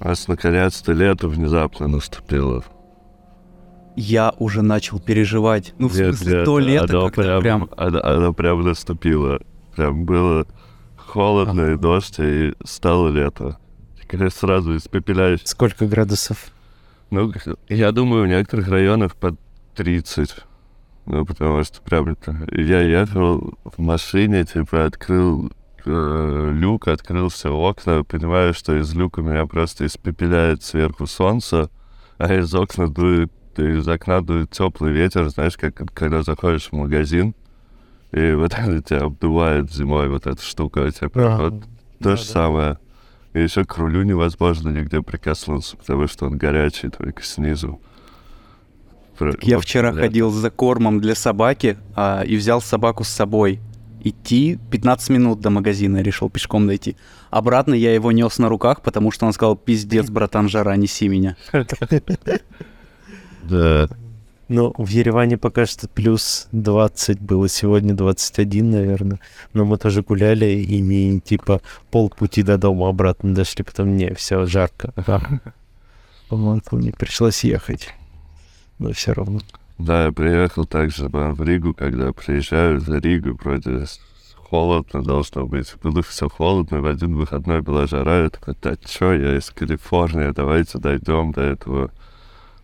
У нас наконец-то лето внезапно наступило. Я уже начал переживать. Ну, в Нет, смысле, нет, то лето оно как-то прям, прям... Оно, оно прям наступило. Прям было холодно и дождь, и стало лето. Теперь сразу испепеляюсь. Сколько градусов? Ну, я думаю, в некоторых районах под 30. Ну, потому что прям это... Я ехал в машине, типа, открыл э, люк, открыл все окна, понимаю, что из люка меня просто испепеляет сверху солнце, а из окна дует, из окна дует теплый ветер, знаешь, как когда заходишь в магазин, и вот это тебя обдувает зимой, вот эта штука, типа, Ага. вот то же самое. И еще к рулю невозможно нигде прикоснуться, потому что он горячий только снизу. Про- Я вчера бля. ходил за кормом для собаки а, и взял собаку с собой. Идти 15 минут до магазина, решил пешком дойти. Обратно я его нес на руках, потому что он сказал, пиздец, братан, жара, неси меня. Да. Ну, в Ереване пока что плюс 20 было, сегодня 21, наверное. Но мы тоже гуляли и не типа полпути до дома обратно дошли, потом не, все жарко. По-моему, мне пришлось ехать. Но все равно. Да, я приехал также в Ригу, когда приезжаю за Ригу, вроде холодно должно быть. Было все холодно, в один выходной была жара, я такой, да чё, я из Калифорнии, давайте дойдем до этого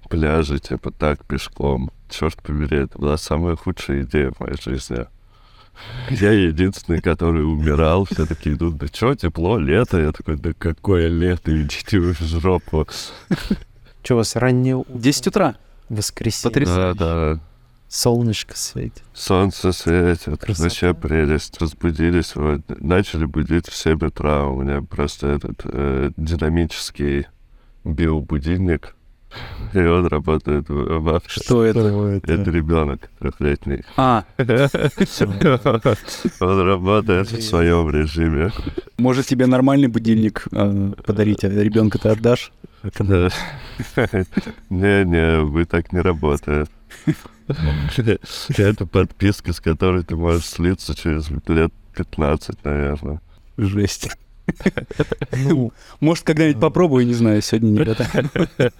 пляжа, типа так, пешком. Черт побери, это была самая худшая идея в моей жизни. Я единственный, который умирал, все таки идут, да чё, тепло, лето? Я такой, да какое лето, идите вы в жопу. Что, у вас раннее 10 утра. Воскресенье? Потрясающе. Да, да, Солнышко светит. Солнце светит, Красота. вообще прелесть. Разбудились, вот, начали будить в 7 утра. У меня просто этот э, динамический биобудильник, и он работает в, авто. Что это? Это ребенок трехлетний. А, Он работает в своем режиме. может тебе нормальный будильник э, подарить, а ребенка ты отдашь? Да. Не-не, вы так не работает. Это подписка, с которой ты можешь слиться через лет 15, наверное. Жесть. Ну, Может, когда-нибудь попробую, не знаю, сегодня не.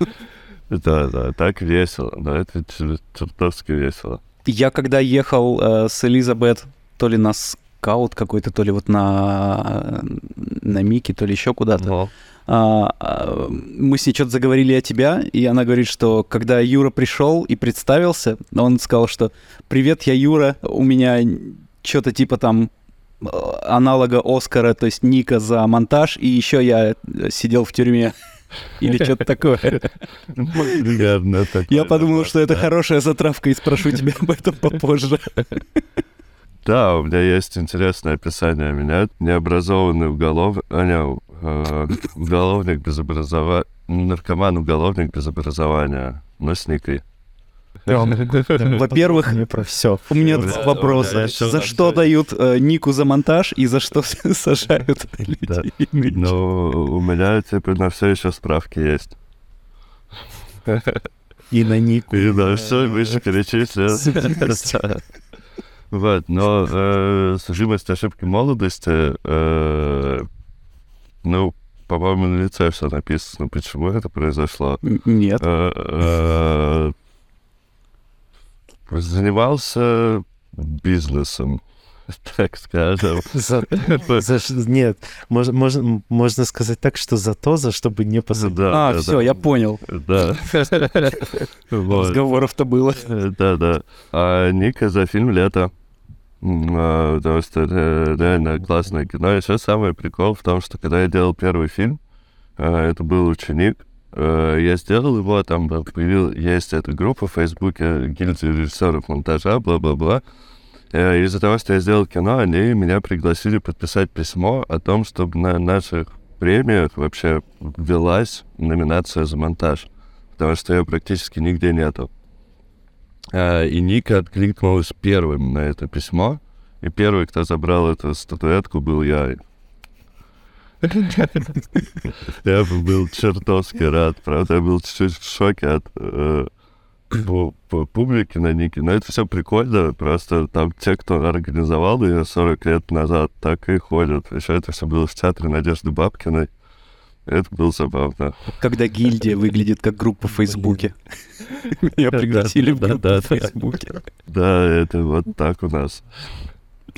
Да, да, так весело. Да, это чер- чертовски весело. Я когда ехал э, с Элизабет, то ли на скаут какой-то, то ли вот на, на Мики, то ли еще куда-то, а, а, мы с ней что-то заговорили о тебя, и она говорит, что когда Юра пришел и представился, он сказал, что «Привет, я Юра, у меня что-то типа там э, аналога Оскара, то есть Ника за монтаж, и еще я э, сидел в тюрьме». Или что-то такое. Я подумал, что это хорошая затравка, и спрошу тебя об этом попозже. Да, у меня есть интересное описание меня. Необразованный уголов... а, не, э, уголовник без образования... Наркоман-уголовник без образования. Но с Никой. Во-первых, у меня Да, вопрос. да, ещё За что дают э, Нику за монтаж и за что сажают людей? Но у меня, типа, на все еще справки есть. И на Нику. И на все выше перечислил. Вот, но э, судимость ошибки молодости, э, ну, по-моему, на лице все написано, почему это произошло. Нет. Э, э, Занимался бизнесом, так скажем. За- за ш- нет, мож- можно, можно сказать так, что за то, за что бы не посадили. Да, А, да, все, да. я понял. Да. Вот. Разговоров-то было. Э, Да, да. А Ника за фильм «Лето». А, Потому что это реально классное кино. Еще самый прикол в том, что когда я делал первый фильм, а, это был ученик, э, я сделал его, там был- появил, есть эта группа в Фейсбуке гильдия режиссеров монтажа, бла-бла-бла. Э, Из-за того, что я сделал кино, они меня пригласили подписать письмо о том, чтобы на наших премиях вообще ввелась номинация за монтаж, потому что ее практически нигде нету. А, И Ника откликнулась первым на это письмо, и первый, кто забрал эту статуэтку, был я. Я был чертовски рад, правда, я был чуть-чуть в шоке от, э, пу- пу- публики на Нике. Но это все прикольно, просто там те, кто организовал ее 40 лет назад, так и ходят. Еще это все было в театре Надежды Бабкиной. Это было забавно. Когда гильдия выглядит как группа в Фейсбуке. Меня пригласили в группу да, в. Фейсбуке. Да, это вот так у нас.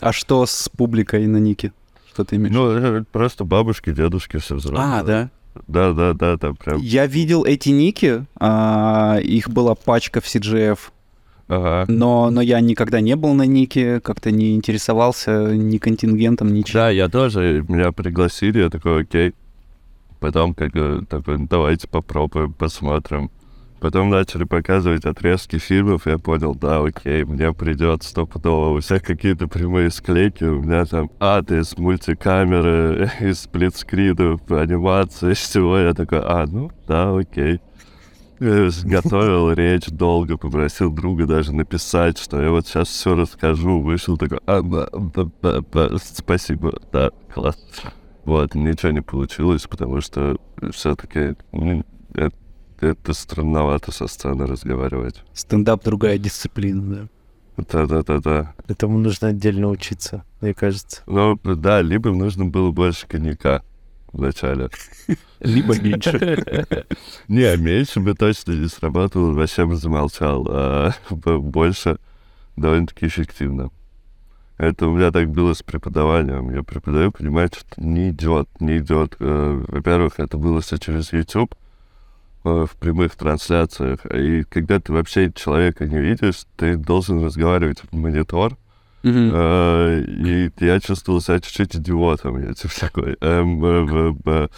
А что с публикой на Нике? Что ты имеешь? Ну, э, просто бабушки, дедушки, все взрослые. А, да. Да, да, да, там прям. Я видел эти ники, а, их была пачка в CGF, Ага. но, но я никогда не был на нике, как-то не интересовался ни контингентом, ничем. Да, я тоже, меня пригласили, я такой, окей. Потом как такой, «Ну, давайте попробуем, посмотрим. Потом начали показывать отрезки фильмов, я понял, да, окей, мне придет стопудово. У всех какие-то прямые склейки, у меня там ад из мультикамеры, из сплитскринов, анимации, всего. Я такой, а, ну, да, окей. Готовил речь долго, попросил друга даже написать, что я вот сейчас все расскажу. Вышел такой, а, да, да, да, спасибо, да, класс. Вот, ничего не получилось, потому что все-таки это, это странновато со сцены разговаривать. Стендап другая дисциплина, да. Да-да-да-да. Этому нужно отдельно учиться, мне кажется. Ну, да, либо нужно было больше коньяка вначале. Либо меньше. Не, меньше бы точно не срабатывал, вообще бы замолчал. А больше довольно-таки эффективно. Это у меня так было с преподаванием. Я преподаю, понимаю, что не идет, не идет. Э, Во-первых, это было все через YouTube в прямых трансляциях. И когда ты вообще человека не видишь, ты должен разговаривать в монитор. Э, И я чувствовал себя чуть-чуть идиотом. Я типа такой... эм, э,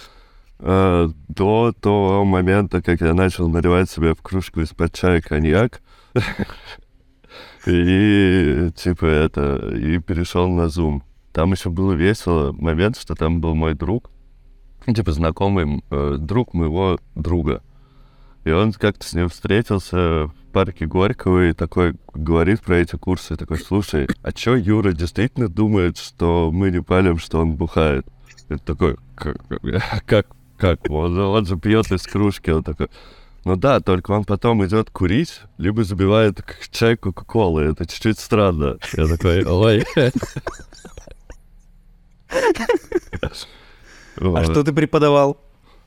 э, До того момента, как я начал наливать себе в кружку из-под чая коньяк, и типа это, и перешел на Zoom. Там еще было весело момент, что там был мой друг, типа знакомый э, друг моего друга. И он как-то с ним встретился в парке Горького и такой говорит про эти курсы, такой, слушай, а чё Юра действительно думает, что мы не палим, что он бухает? Это такой, как, как, как? Он, он же пьет из кружки, он такой, ну да, только он потом идет курить, либо забивает чай Кока-Колы. Это чуть-чуть странно. Я такой, ой. А что ты преподавал?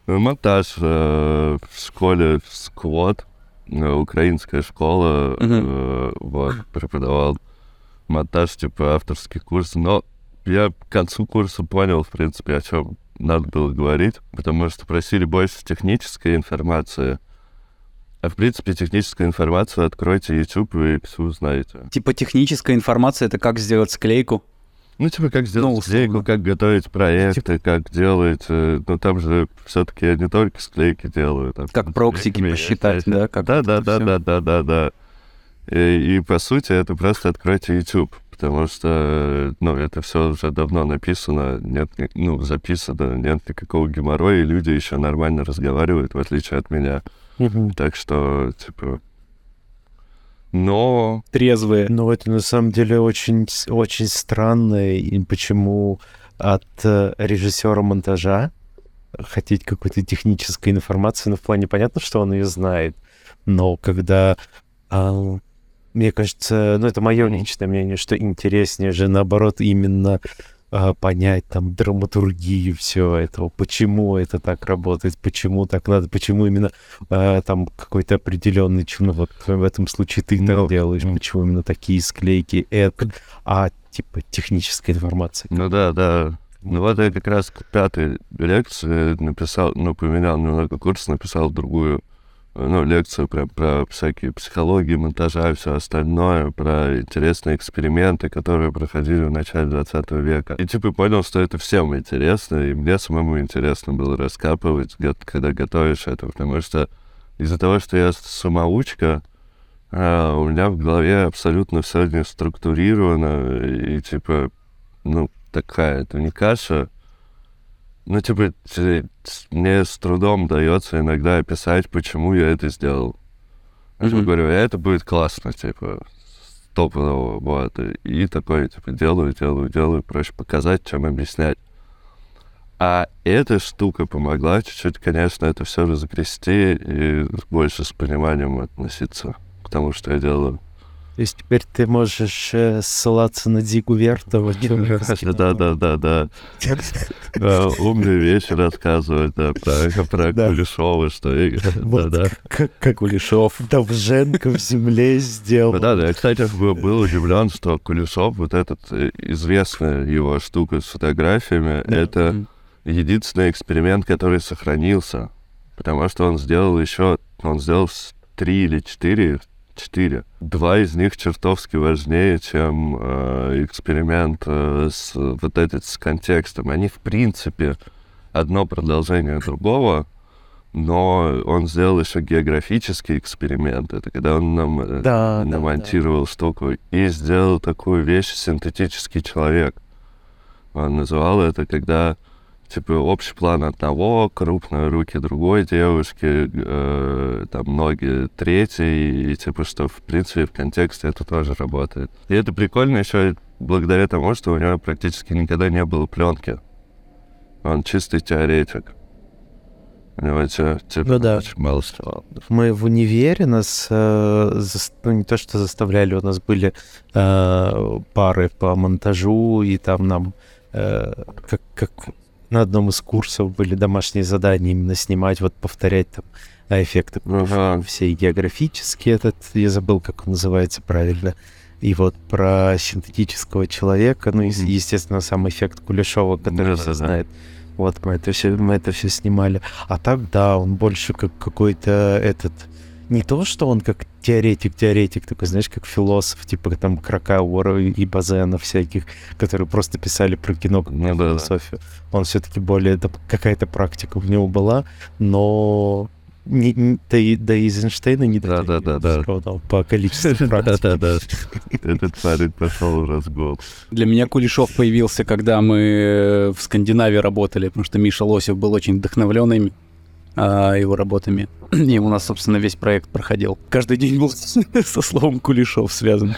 Ну, Монтаж э, в школе Сквот, э, украинская школа, Мгм. э, вот, преподавал монтаж, типа авторский курс, но я к концу курса понял, в принципе, о чем надо было говорить, потому что просили больше технической информации. А в принципе, техническую информацию откройте YouTube и все узнаете. Типа техническая информация, это как сделать склейку. Ну, типа, как Ну, сделать условно. склейку, как готовить проекты, как делать... Ну, там же все-таки я не только склейки делаю. Там, Как проксики посчитать, я- да? Как Да, да, да, да, да, да, да. И, и, по сути, это просто откройте YouTube, потому что, э, ну, это все уже давно написано, нет, ну, записано, нет никакого геморроя, и люди еще нормально разговаривают, в отличие от меня. Так что, типа... Но Трезвые. Ну, это на самом деле очень, очень странно, и почему от э, режиссера монтажа хотеть какой-то технической информации, ну, в плане понятно, что он ее знает, но когда, а, мне кажется, ну, это мое личное мнение, что интереснее же, наоборот, именно понять там драматургию всего этого, почему это так работает, почему так надо, почему именно а, там какой-то определенный, ну вот в этом случае ты Ну, так делаешь, м. почему именно такие склейки, это, а типа техническая информация. Ну да, да. Ну вот я как раз к пятой лекции написал, ну, поменял немного курс, написал другую, э, ну, лекцию про, про всякие психологии, монтажа и все остальное, про интересные эксперименты, которые проходили в начале 20 века. И типа понял, что это всем интересно, и мне самому интересно было раскапывать, когда готовишь это, потому что из-за того, что я самоучка, а, у меня в голове абсолютно все не структурировано, и типа, ну, такая, это не каша. Ну, типа, мне с трудом дается иногда описать, почему я это сделал. Я типа Мгм. говорю, это будет классно, типа, стопудово, вот. И, такой, типа, делаю, делаю, делаю, проще показать, чем объяснять. А эта штука помогла чуть-чуть, конечно, это все разгрести и больше с пониманием относиться. тому, что я делаю. То есть теперь ты можешь э, ссылаться на Дигу Вертова. Да-да-да-да. Да, Умные вещи рассказывать, да, про, Да. Кулешова, что... Да-да. Как, Кулешов. Довженко в земле сделал. Ну Да, да, кстати, был, удивлен, что Кулешов, вот этот э, известная его штука с фотографиями, это единственный эксперимент, который сохранился. Потому что он сделал еще, он сделал три или четыре, четыре. Два из них чертовски важнее, чем э, эксперимент э, с вот этот с контекстом. Они, в принципе, одно продолжение другого, но он сделал еще географический эксперимент. Это когда он нам э, Да, да, намонтировал штуку и сделал такую вещь синтетический человек. Он называл это, когда типа общий план одного, крупные руки другой девушки, э, там ноги третьей, и типа что в принципе в контексте это тоже работает. И это прикольно еще благодаря тому, что у него практически никогда не было пленки. Он чистый теоретик. У него те- типа Ну да. очень мало стало. Мы в универе нас, э, зас- ну не то что заставляли, у нас были э, пары по монтажу, и там нам э, как, как на одном из курсов были домашние задания именно снимать, вот повторять там а, эффекты Ага. все и географические этот, я забыл, как он называется правильно, и вот про синтетического человека, ну и, естественно, сам эффект Кулешова, который Да, все да. знает. Вот мы это все, мы это все снимали. А так, да, он больше как какой-то этот... Не то, что он как теоретик-теоретик, такой, знаешь, как философ, типа там Кракауэра и Базена всяких, которые просто писали про кино, как Ну да, да. философию. Он все-таки более... да, какая-то практика у него была, но... Не, не- да, и, да и Эйзенштейна не Да, да, да, да. по количеству практики. Да-да-да. Этот парень пошел в разгон. Для меня Кулешов появился, когда мы э, в Скандинавии работали, потому что Миша Лосев был очень вдохновлен ими, а, его работами. И у нас, собственно, весь проект проходил. Каждый день был со словом Кулешов связан.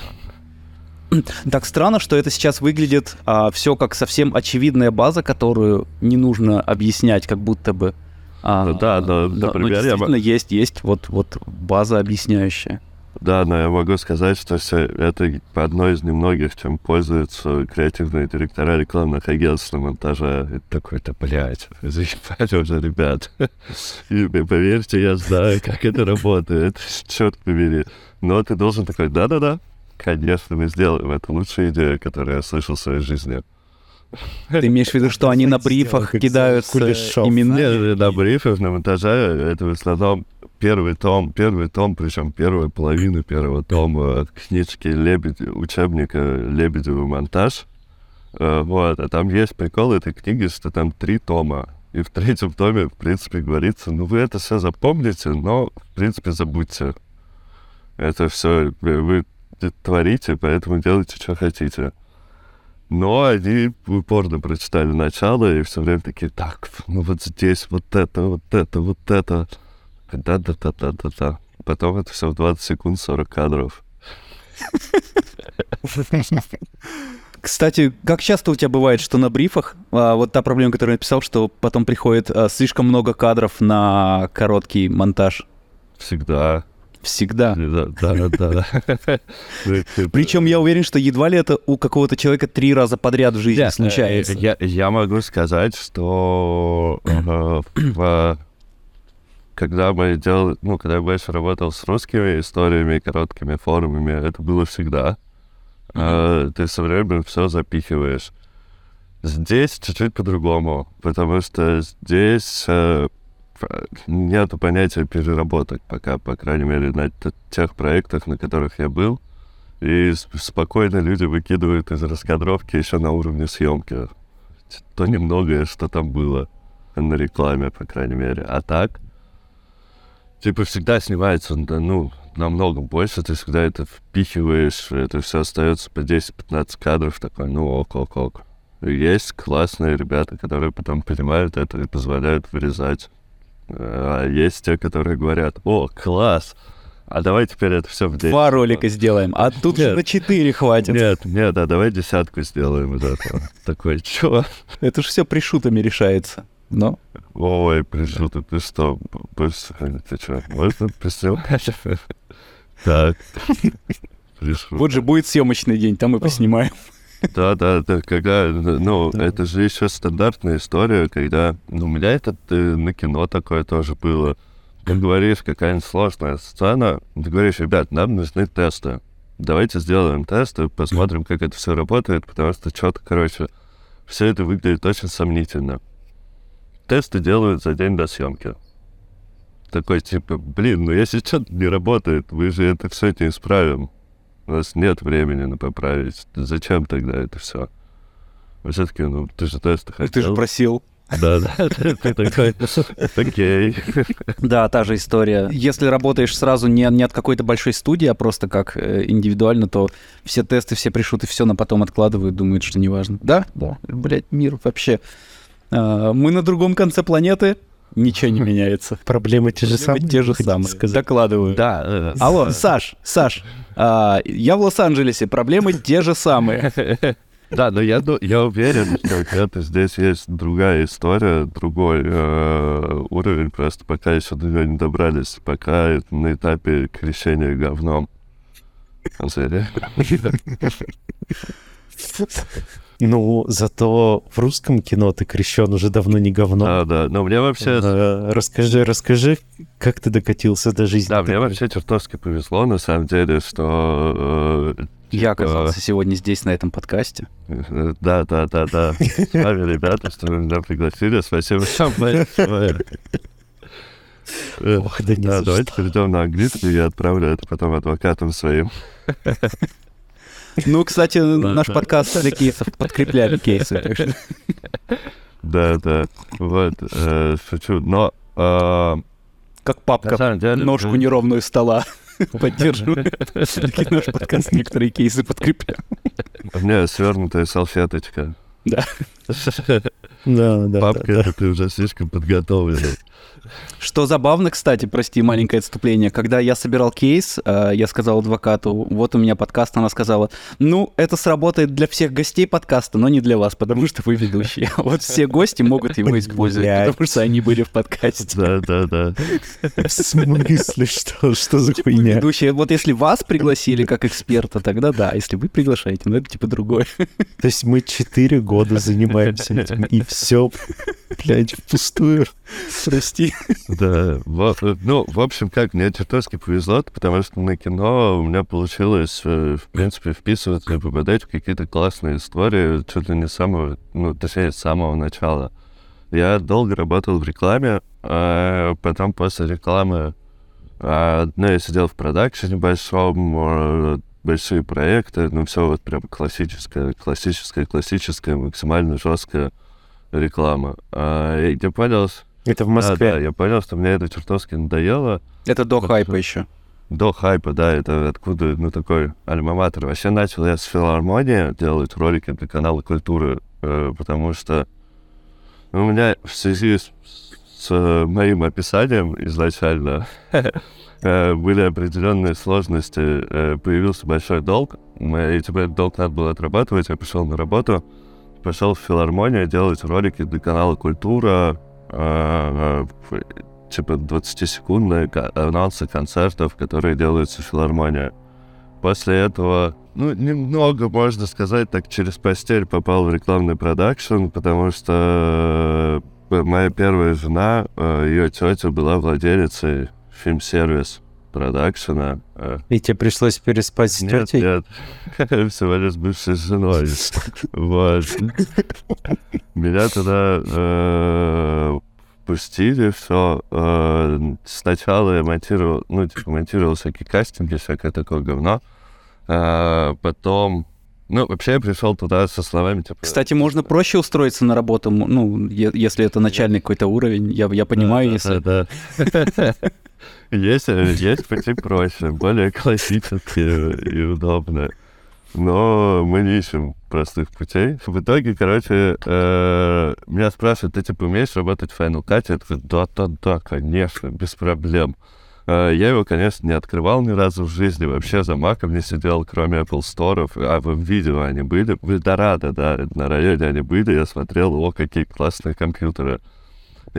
Так странно, что это сейчас выглядит все как совсем очевидная база, которую не нужно объяснять, как будто бы. А, Ну да, но, например, но я действительно есть, есть вот, вот база объясняющая. Да, но я могу сказать, что всё это одно из немногих, чем пользуются креативные директора рекламных агентств на монтаже. И такой-то, блядь, заебали уже, ребят. И поверьте, я знаю, как это работает. Черт побери. Но ты должен такой, да-да-да, конечно, мы сделаем. Это лучшая идея, которую я слышал в своей жизни. Ты имеешь в виду, что они на брифах кидаются имена? Нет, на брифах, на монтаже, это в основном первый том, первый том, причем первая половина первого тома книжки Лебедь, учебника «Лебедевый монтаж». Э, Вот, а там есть прикол этой книги, что там три тома. И в третьем томе, в принципе, говорится, ну вы это все запомните, но, в принципе, забудьте. Это все вы творите, поэтому делайте, что хотите. Но они упорно прочитали начало и все время такие, так, ну вот здесь вот это, вот это, вот это. Да-да-да-да-да-да. Потом это все в 20 секунд 40 кадров. Кстати, как часто у тебя бывает, что на брифах, а, вот та проблема, которую я написал, что потом приходит а, слишком много кадров на короткий монтаж? Всегда. Всегда. Да, да, да. Причем я уверен, что едва ли это у какого-то человека три раза подряд в жизни Я- случается. э, Я, могу сказать, что э, в- когда мы делали, ну, когда я больше работал с русскими историями, короткими форумами, это было всегда. Э, ты все время все запихиваешь. Здесь чуть-чуть по-другому, потому что здесь э, нету понятия переработок пока, по крайней мере, на тех проектах, на которых я был. И спокойно люди выкидывают из раскадровки еще на уровне съемки. То немногое, что там было на рекламе, по крайней мере. А так, типа, всегда снимается, да, ну, намного больше, ты всегда это впихиваешь, это все остается по 10-15 кадров, такой, ну, ок, ок, ок. И Есть классные ребята, которые потом понимают это и позволяют вырезать. А есть те, которые говорят, о, класс, а давай теперь это все в 10. Два ролика сделаем, а тут Нет. на четыре хватит. Нет, нет, а давай десятку сделаем из этого. Такой, чё? Это же все пришутами решается. Но Ой, пришел ты, ты что? Ты что, можно поснимать? Так. Вот же будет съемочный день, там мы поснимаем. Да, да, да, когда, ну, это же еще стандартная история, когда, ну, у меня это э, на кино такое тоже было. Ты говоришь, какая-нибудь сложная сцена, ты говоришь, ребят, нам нужны тесты. Давайте сделаем тесты, посмотрим, как это все работает, потому что что-то, короче, все это выглядит очень сомнительно. Тесты делают за день до съемки. Такой, типа, блин, ну если что-то не работает, вы же это все не исправим. У нас нет времени на поправить. Зачем тогда это все? Все-таки, ну, ты же тесты хотел. Ты же просил. Да, да, ты такой, окей. Да, та же история. Если работаешь сразу не, не от какой-то большой студии, а просто как э, индивидуально, то все тесты, все пришут и все на потом откладывают, думают, что неважно. Да? Да. Блять, мир вообще. А, мы на другом конце планеты, ничего не меняется. Проблемы те же самые. Те же самые. Докладываю. Да. э, Алло, Саш, Саш, а, я в Лос-Анджелесе, проблемы те же самые. Да, но я, я уверен, что где-то здесь есть другая история, другой э, уровень, просто пока еще до нее не добрались, пока это на этапе крещения говном. Ну, зато в русском кино ты крещен уже давно не говно. Да, да, но мне вообще... Э, Расскажи, расскажи, как ты докатился до жизни. Да, мне вообще чертовски повезло, на самом деле, что... э, Я оказался сегодня здесь, на этом подкасте. Да, да, да, да. С вами, ребята, что вы меня пригласили. Спасибо вам большое. Ох, да не Да, за давайте что. перейдем на английский, я отправлю это потом адвокатам своим. Ну, кстати, наш подкаст для кейсов подкрепляли кейсы. Да, да. Вот, э, шучу. Но, э, Как папка ножку неровную стола поддерживает. Все-таки наш подкаст некоторые кейсы подкреплял. У меня свернутая салфеточка. Да. Да, да, Папка, ты уже слишком подготовленный. Что забавно, кстати, прости, маленькое отступление. Когда я собирал кейс, э, я сказал адвокату, вот у меня подкаст, она сказала, ну, это сработает для всех гостей подкаста, но не для вас, потому что вы ведущие. А Вот все гости могут его использовать, потому что они были в подкасте. Да, да, да. В смысле, что, что за Вы хуйня? ведущие, вот если вас пригласили как эксперта, тогда да, если вы приглашаете, ну это типа другое. То есть мы четыре года занимаемся этим, и все, блядь, впустую. Прости. Да, ну, в общем, как, мне чертовски повезло, потому что на кино у меня получилось, э, в принципе, вписываться и попадать в какие-то классные истории, чуть ли не с самого, ну, точнее, с самого начала. Я долго работал в рекламе, а потом после рекламы, а, ну, я сидел в продакшене большом, э, большие проекты, ну, все вот прям классическая, классическая, классическая, максимально жесткая реклама. А, я понял, Это в да, да, Москве. я понял, что мне это чертовски надоело. Это до Хорошо. хайпа еще. До хайпа, да, это откуда, ну, такой альма-матер. Вообще начал я с филармонии делать ролики для канала культуры, э, потому что у меня в связи с, с, э, моим описанием изначально э, были определенные сложности. Появился большой долг, мы- и теперь долг надо было отрабатывать. Я пришел на работу, пошел в филармонию делать ролики для канала культура, типа 20-секундные ка- анонсы концертов, которые делаются в филармонии. После этого, ну, немного, можно сказать, так через постель попал в рекламный продакшн, потому что э, моя первая жена, ее тетя была владелицей фильм-сервис продакшена. э, И тебе пришлось переспать с нет, тетей? нет. Всего лишь бывшей женой. Вот. Меня туда э, пустили, все. Сначала я монтировал, ну, типа, монтировал всякие кастинги, всякое такое говно. А Потом... Ну, вообще я пришел туда со словами, типа... Кстати, можно проще устроиться на работу, ну, е- если это начальный какой-то уровень. Я, я понимаю, Да, если... да, да. Есть, э, есть пути проще, более классические и удобные. Но мы не ищем простых путей. В итоге, короче, э, меня спрашивают, ты типа умеешь работать в Final Cut? Я такой, да-да-да, конечно, без проблем. Э, Я его, конечно, не открывал ни разу в жизни, вообще за маком не сидел, кроме Apple Store, а в видео они были, в Эльдорадо, да, на районе они были, я смотрел, о, какие классные компьютеры.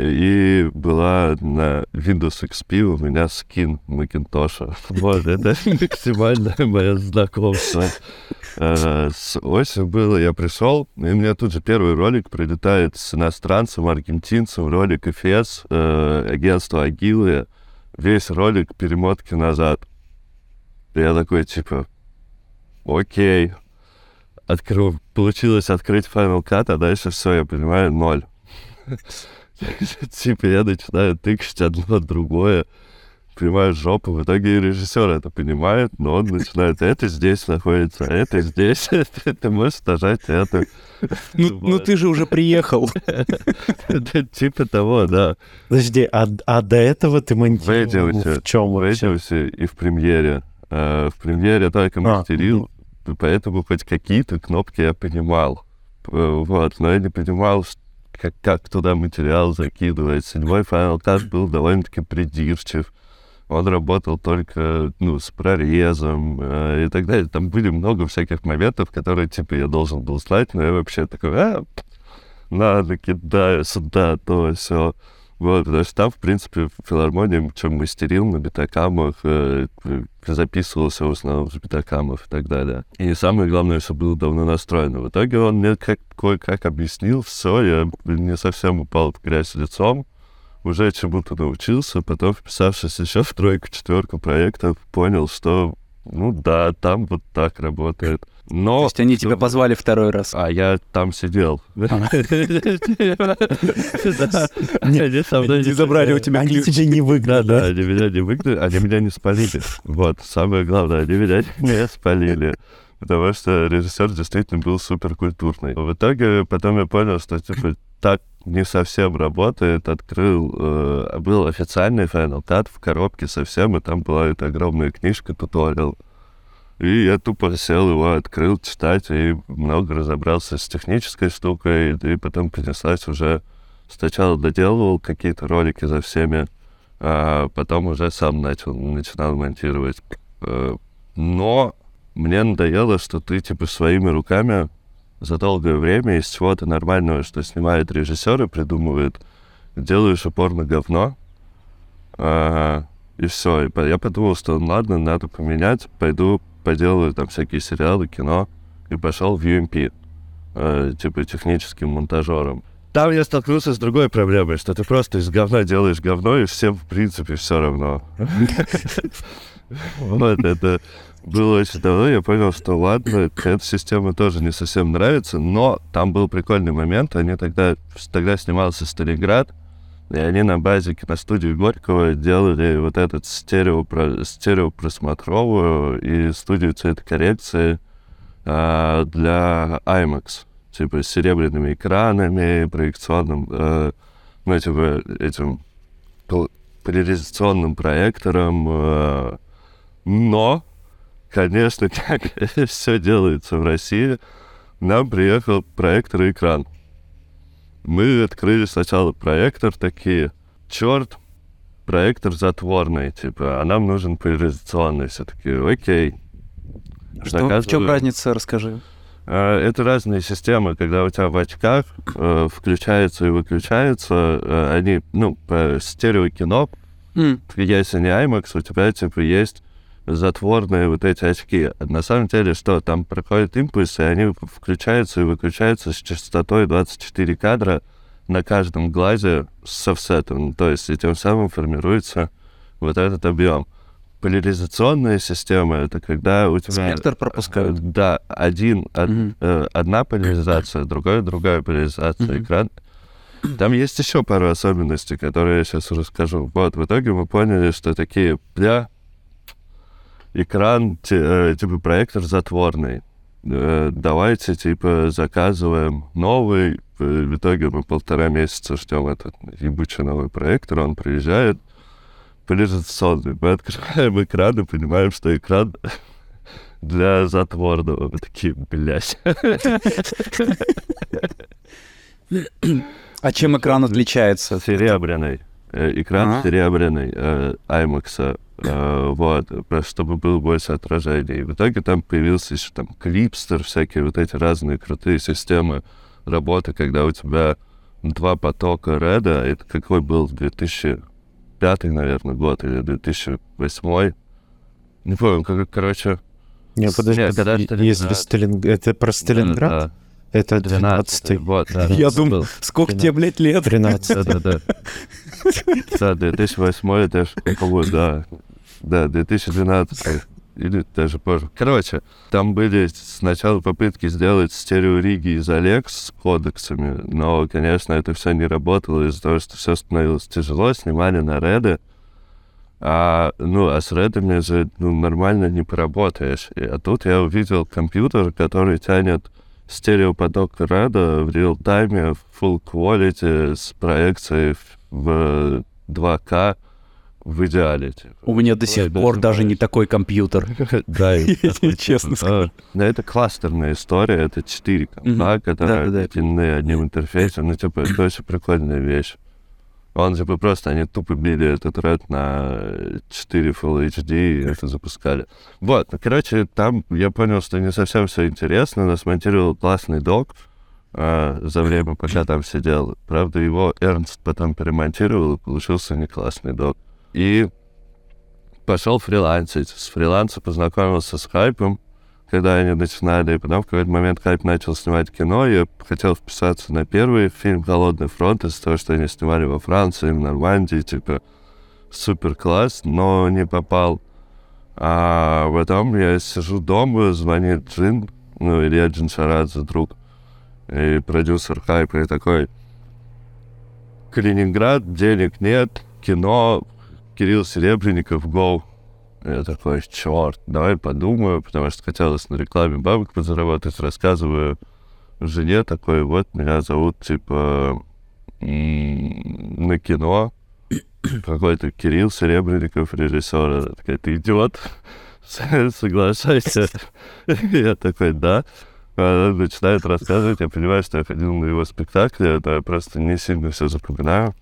И была на Windows XP у меня скин Макинтоша. Вот, это максимальное мое знакомство. Э, с осью было, я пришел, и у меня тут же первый ролик прилетает с иностранцем, аргентинцем, ролик ФС, э, агентство Агилы, весь ролик перемотки назад. Я такой, типа, окей. Открыл, получилось открыть Final Cut, а дальше все, я понимаю, ноль. Типа я начинаю тыкать одно другое, понимаю жопу. В итоге режиссер это понимает, но он начинает, это здесь находится, это здесь, ты можешь нажать это. Ну, ну ты же уже приехал. Типа того, да. Подожди, а, а до этого ты монтировал в чем В Эдиусе и в премьере. Э, в премьере только мастерил, поэтому хоть какие-то кнопки я понимал. Э, вот, но я не понимал, как, как туда материал закидывать. Седьмой Final Cut был довольно-таки придирчив. Он работал только, ну, с прорезом э, и так далее. Там были много всяких моментов, которые, типа, я должен был знать, но я вообще такой, а, надо, кидаю сюда, то, все. Вот, потому что там, в принципе, в филармонии, чем мастерил на битакамах, э, записывался в основном с битакамов и так далее. И самое главное, что было давно настроено. В итоге он мне как, кое-как объяснил все, я не совсем упал в грязь лицом, уже чему-то научился, потом, вписавшись еще в тройку-четверку проектов, понял, что ну да, там вот так работает. Но... То есть они тебя позвали второй раз? А я там сидел. Не забрали у тебя Они тебя не выгнали, да? Они меня не выгнали, они меня не спалили. Вот, самое главное, они меня не спалили потому что режиссер действительно был суперкультурный. В итоге потом я понял, что типа так не совсем работает. Открыл, э, был официальный Final Cut в коробке совсем, и там была эта огромная книжка, туториал. И я тупо сел его, открыл читать, и много разобрался с технической штукой, и потом принеслась уже... Сначала доделывал какие-то ролики за всеми, а потом уже сам начал, начинал монтировать. Э, но мне надоело, что ты, типа, своими руками за долгое время из чего-то нормального, что снимает режиссер и придумывает, делаешь упор на говно, а, и все. И я подумал, что ладно, надо поменять, пойду поделаю там всякие сериалы, кино, и пошел в UMP, а, типа техническим монтажером. Там я столкнулся с другой проблемой, что ты просто из говна делаешь говно, и всем, в принципе, все равно. Вот это было очень давно, я понял, что ладно, эта система тоже не совсем нравится, но там был прикольный момент, они тогда, тогда снимался Сталинград, и они на базе киностудии Горького делали вот этот стерео, стереопросмотровую и студию цветокоррекции а, для IMAX, типа с серебряными экранами, проекционным, а, ну, типа этим поляризационным проектором, а, но конечно, как все делается в России, нам приехал проектор и экран. Мы открыли сначала проектор, такие, черт, проектор затворный, типа, а нам нужен поляризационный. Все таки окей. Что? В чем разница, расскажи. А, это разные системы, когда у тебя в очках э, включается и выключается, э, они, ну, по стереокино, mm. если не IMAX, у тебя, типа, есть затворные вот эти очки. На самом деле, что там проходят импульсы, и они включаются и выключаются с частотой 24 кадра на каждом глазе с офсетом. То есть и тем самым формируется вот этот объем. Поляризационная система — это когда у тебя... Спектр пропускают. Э, да, один, mm-hmm. э, одна поляризация, другая другая поляризация. Mm-hmm. Экран там есть еще пару особенностей, которые я сейчас расскажу. Вот, в итоге мы поняли, что такие, бля, экран, э, типа проектор затворный. Э, давайте, типа, заказываем новый. В итоге мы полтора месяца ждем этот ебучий новый проектор, он приезжает, поляризационный. Мы открываем экран и понимаем, что экран для затворного. Мы такие, блядь. А чем экран отличается? Серебряный. Э, экран а? серебряный IMAX Uh, вот, просто чтобы было больше отражений. И в итоге там появился еще там клипстер, всякие вот эти разные крутые системы работы, когда у тебя два потока Реда. Это какой был 2005, наверное, год или 2008. Не помню, как, короче... Не, подожди, Нет, когда если. Сталин... это про Сталинград? Да, Это да, 12 12 Вот, да. Я это думал, сколько тебе, блядь, лет? 13 Да-да-да. Да, 2008 это какой, да. Да, 2012 или даже позже. Короче, там были сначала попытки сделать стереориги из Alex с кодексами, но, конечно, это все не работало из-за того, что все становилось тяжело, снимали на реды, а, ну, а с редами же ну, нормально не поработаешь. И- а тут я увидел компьютер, который тянет стереопоток реда в реал-тайме в full quality с проекцией в 2К в идеале. типа. У меня до сих да, пор даже не такой компьютер. Да, тебе честно скажу. Это кластерная история, это 4 компа, которые объединены одним интерфейсом. Ну, типа, это очень прикольная вещь. Он типа просто, они тупо били этот ред на 4 Full HD и это запускали. Вот, ну, короче, там я понял, что не совсем все интересно, но смонтировал классный док а, за время, пока там сидел. Правда, его Эрнст потом перемонтировал, и получился не классный док. И пошел фрилансить. С фриланса познакомился с Хайпом, когда они начинали, и потом в какой-то момент Хайп начал снимать кино, я хотел вписаться на первый фильм «Холодный фронт» из-за того, что они снимали во Франции, в Нормандии, типа, супер класс, но не попал. А потом я сижу дома, звонит Джин, ну, Илья Джиншарадзе, друг, и продюсер Хайпа, и такой, Калининград, денег нет, кино, Кирилл Серебренников, гоу. Я такой, черт, давай подумаю, потому что хотелось на рекламе бабок подзаработать, рассказываю жене такой, вот меня зовут, типа, на кино, какой-то Кирилл Серебренников, режиссер. Она такая, ты идиот, соглашайся. Я такой, да. Она начинает рассказывать, я понимаю, что я ходил на его спектакли, но я просто не сильно все запоминаю.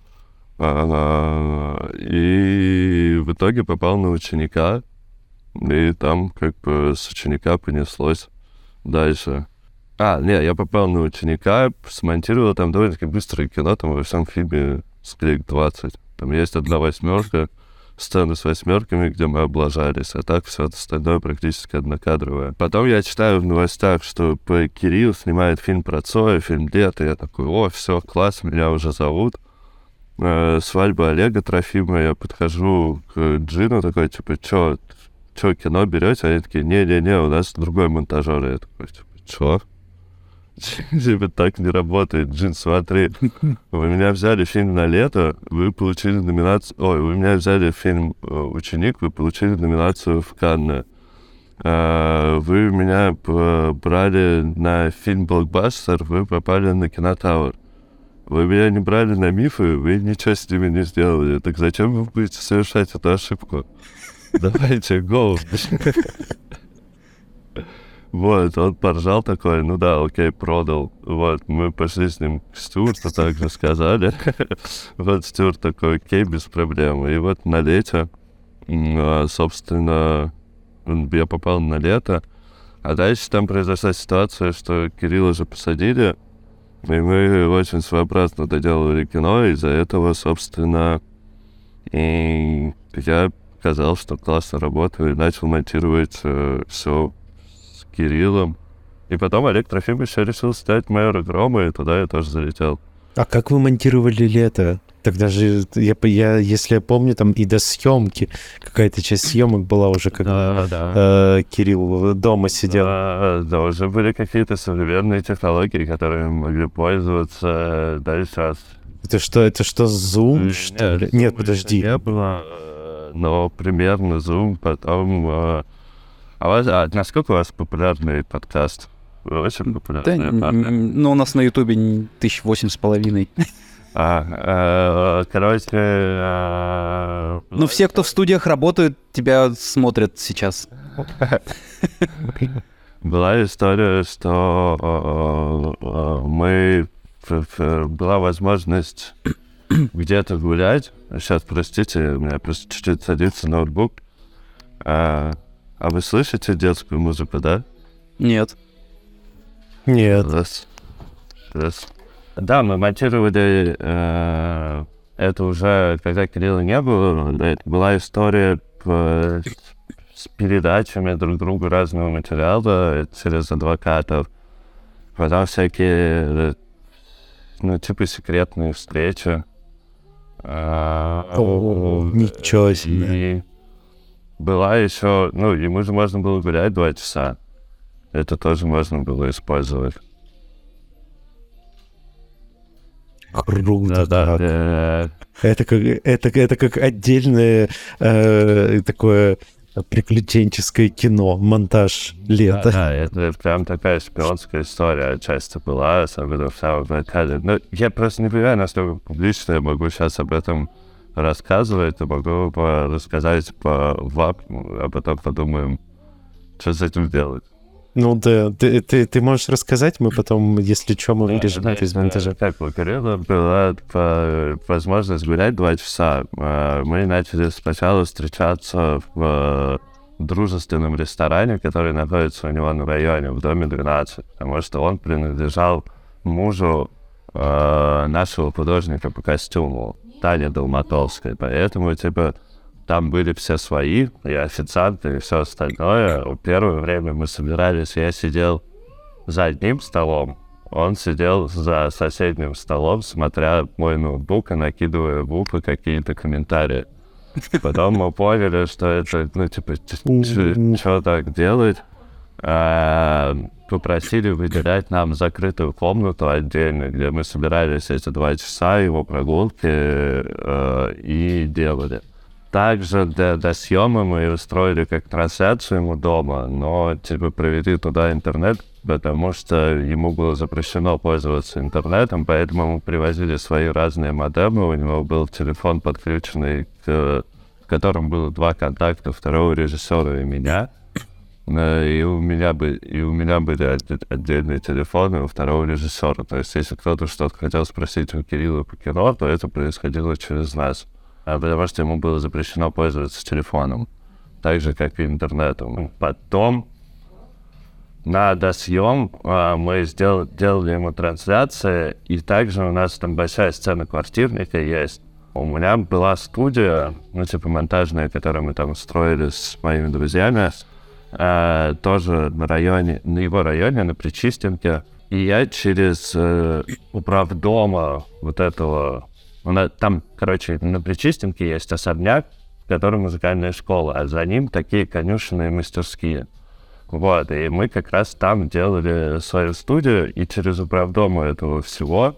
И в итоге попал на ученика, и там как бы с ученика понеслось дальше. А, не, я попал на ученика, смонтировал там довольно-таки быстрое кино, там во всем фильме склик 20. Там есть одна восьмерка, сцены с восьмерками, где мы облажались, а так все остальное практически однокадровое. Потом я читаю в новостях, что. Кирилл снимает фильм про Цоя, фильм «Лето», я такой, о, все, класс, меня уже зовут. Э, свадьба Олега Трофима, я подхожу к Джину, такой, типа, чё, чё, кино берете? Они такие, не-не-не, у нас другой монтажер. Я такой, типа, чё? Типа, так не работает. Джин, смотри, вы меня взяли фильм на лето, вы получили номинацию... Ой, вы меня взяли фильм э, «Ученик», вы получили номинацию в Канны. Э, Вы меня брали на фильм «Блокбастер», вы попали на «Кинотавр». Вы меня не брали на мифы, вы ничего с ними не сделали. Так зачем вы будете совершать эту ошибку? Давайте, go. Вот, он поржал такой, ну да, окей, продал. Вот, мы пошли с ним к Стюарту, также сказали. Вот Стюарт такой, окей, без проблем. И вот на лете, м, а, собственно, я попал на лето. А дальше там произошла ситуация, что Кирилла же посадили, и мы очень своеобразно доделывали кино, из-за этого, собственно, и я сказал, что классно работаю, и начал монтировать все с Кириллом. И потом Олег Трофимович решил снять майора Грома, и туда я тоже залетел. А как вы монтировали лето? Тогда же, я, я, если я помню, там и до съемки, какая-то часть съемок была уже, как да. э, Кирилл дома сидел. Да, да, уже были какие-то современные технологии, которыми могли пользоваться. Да, и сейчас. Это что, это что, Zoom, что ли? Нет, подожди. Не было, э, но примерно Zoom, потом... э, А, вас, а насколько у вас популярный подкаст? Очень Да, популярный. м, м, ну, у нас на Ютубе тысяч восемь с половиной. А, э, короче... э, Ну, все, кто в студиях работают, тебя смотрят сейчас. Была история, что э, мы... Была возможность где-то гулять. Сейчас, простите, у меня просто чуть-чуть садится ноутбук. А, а вы слышите детскую музыку, да? Нет. Нет. Раз. Раз. Да, мы монтировали э, это уже, когда Кирилла не было, это была история по, с передачами друг другу разного материала через адвокатов. Потом всякие, ну, типа секретные встречи. А, О, ничего себе. И была еще, ну, ему же можно было гулять два часа. Это тоже можно было использовать. Круто. Да, да. Это как, это, это как отдельное э, такое приключенческое кино, монтаж лета. Да, да, это прям такая шпионская история часто была, особенно в самом начале. Но я просто не понимаю, насколько публично я могу сейчас об этом рассказывать, я могу рассказать по вам, а потом подумаем, что с этим делать. Ну да, ты, ты, ты можешь рассказать, мы потом, если что, мы вырежем да, это из монтажа. Как у Кирилла была возможность гулять два часа. Мы начали сначала встречаться в дружественном ресторане, который находится у него на районе, в доме 12, потому что он принадлежал мужу э, нашего художника по костюму, Таня Долматовской. Поэтому, типа, там были все свои, и официанты, и все остальное. Первое время мы собирались, я сидел за одним столом, он сидел за соседним столом, смотря мой ноутбук и накидывая в ухо какие-то комментарии. Потом мы поняли, что это, ну, типа, что так делать. А, попросили выделять нам закрытую комнату отдельно, где мы собирались эти два часа его прогулки э, и делали. Также для, для съема мы устроили как трансляцию ему дома, но типа провели туда интернет, потому что ему было запрещено пользоваться интернетом, поэтому мы привозили свои разные модемы, у него был телефон подключенный, к, в котором было два контакта второго режиссера и меня. Э, и у меня, и у меня были отдельные телефоны у второго режиссера. То есть, если кто-то что-то хотел спросить у Кирилла по кино, то это происходило через нас. А, потому что ему было запрещено пользоваться телефоном, так же, как и интернетом. Потом на досъем а, мы сделали, делали ему трансляции, и также у нас там большая сцена квартирника есть. У меня была студия, ну, типа монтажная, которую мы там строили с моими друзьями, а, тоже на районе, на его районе, на Причистенке. И я через э, управдома вот этого там, короче, на Причистенке есть особняк, в котором музыкальная школа, а за ним такие конюшенные мастерские. Вот, и мы как раз там делали свою студию, и через управдому этого всего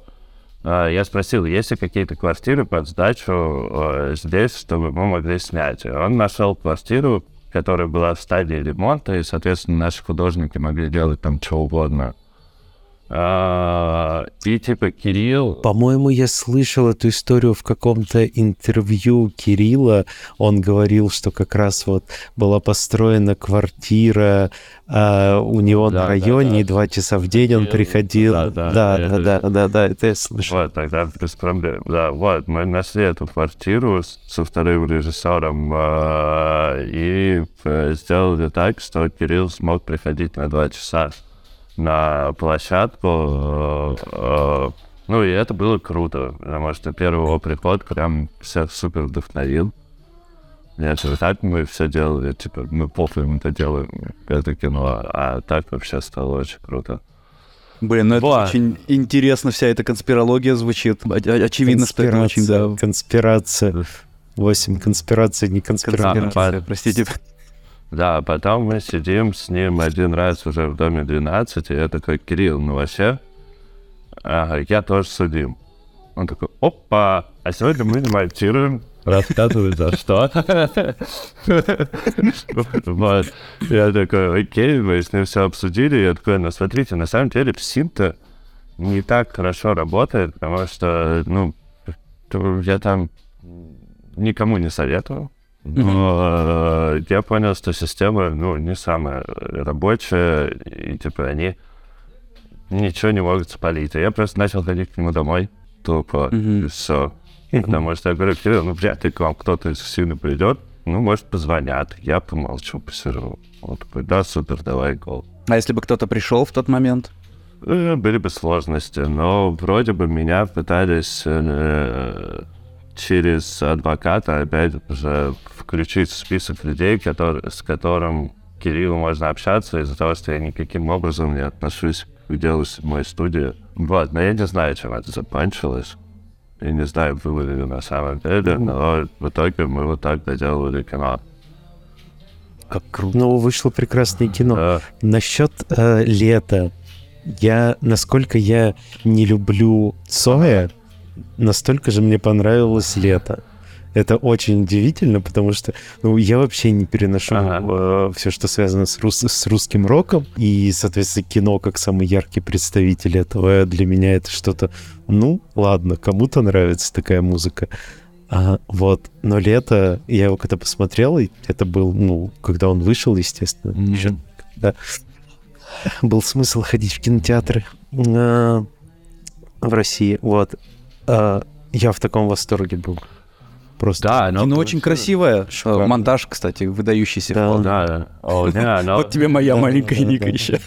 э, я спросил, есть ли какие-то квартиры под сдачу э, здесь, чтобы мы могли снять. И он нашел квартиру, которая была в стадии ремонта, и, соответственно, наши художники могли делать там что угодно. А, и типа Кирилл... По-моему, я слышал эту историю в каком-то интервью Кирилла. Он говорил, что как раз вот была построена квартира а, у него да, на районе, да, да. и два часа в день он приходил. Да, да, да, да, да, да, да, да, это я слышал. Вот, тогда без проблем. Да, вот, мы нашли эту квартиру со вторым режиссером а, и э, сделали так, что Кирилл смог приходить на два часа на площадку. Э, э, ну и это было круто, потому что первый его приход прям всех супер вдохновил. Нет, так мы все делали, типа, мы похуй мы это делаем, это кино, а так вообще стало очень круто. Блин, ну это Во. очень интересно, вся эта конспирология звучит. Очевидно, что это очень, да. Конспирация. Восемь конспираций, не конспирация. конспирация простите. Да, потом мы сидим с ним один раз уже в доме 12, и я такой, Кирилл, ну вообще, ага, я тоже судим. Он такой, опа, а сегодня мы не монтируем, рассказывай за что. Вот. Я такой, окей, мы с ним все обсудили. Я такой, ну смотрите, на самом деле псим-то не так хорошо работает, потому что, ну, я там никому не советую. Но э, я понял, что система, ну, не самая рабочая, и, типа, они ничего не могут спалить. И я просто начал ходить к нему домой, тупо, и все. Потому что я говорю, Кирилл, ну, вряд ли к вам кто-то из сильно придет, ну, может, позвонят. Я помолчу, посижу. Он такой, да, супер, давай, гол. А если бы кто-то пришел в тот момент? э, были бы сложности, но вроде бы меня пытались э, через адвоката опять же включить в список людей, который, с которым Кириллу можно общаться из-за того, что я никаким образом не отношусь к делу седьмой студии. Вот, но я не знаю, чем это закончилось. Я не знаю, было ли на самом деле, но в итоге мы вот так доделали кино. Как круто. Ну, вышло прекрасное кино. Да. Насчет э, лета. Я, насколько я не люблю Цоя, настолько же мне понравилось лето. Это очень удивительно, потому что ну, я вообще не переношу ага. э, все, что связано с, рус с русским роком. И, соответственно, кино как самый яркий представитель этого. Для меня это что-то... Ну, ладно, кому-то нравится такая музыка. А, вот. Но лето, я его когда посмотрел, и это был, ну, когда он вышел, естественно, mm-hmm. еще, был смысл ходить в кинотеатры а, в России. Вот. А, я в таком восторге был. Просто. Да, но Кино очень красивое. Шикарно. Монтаж, кстати, выдающийся. Да, да. О, да, но... Вот тебе моя маленькая Ника еще.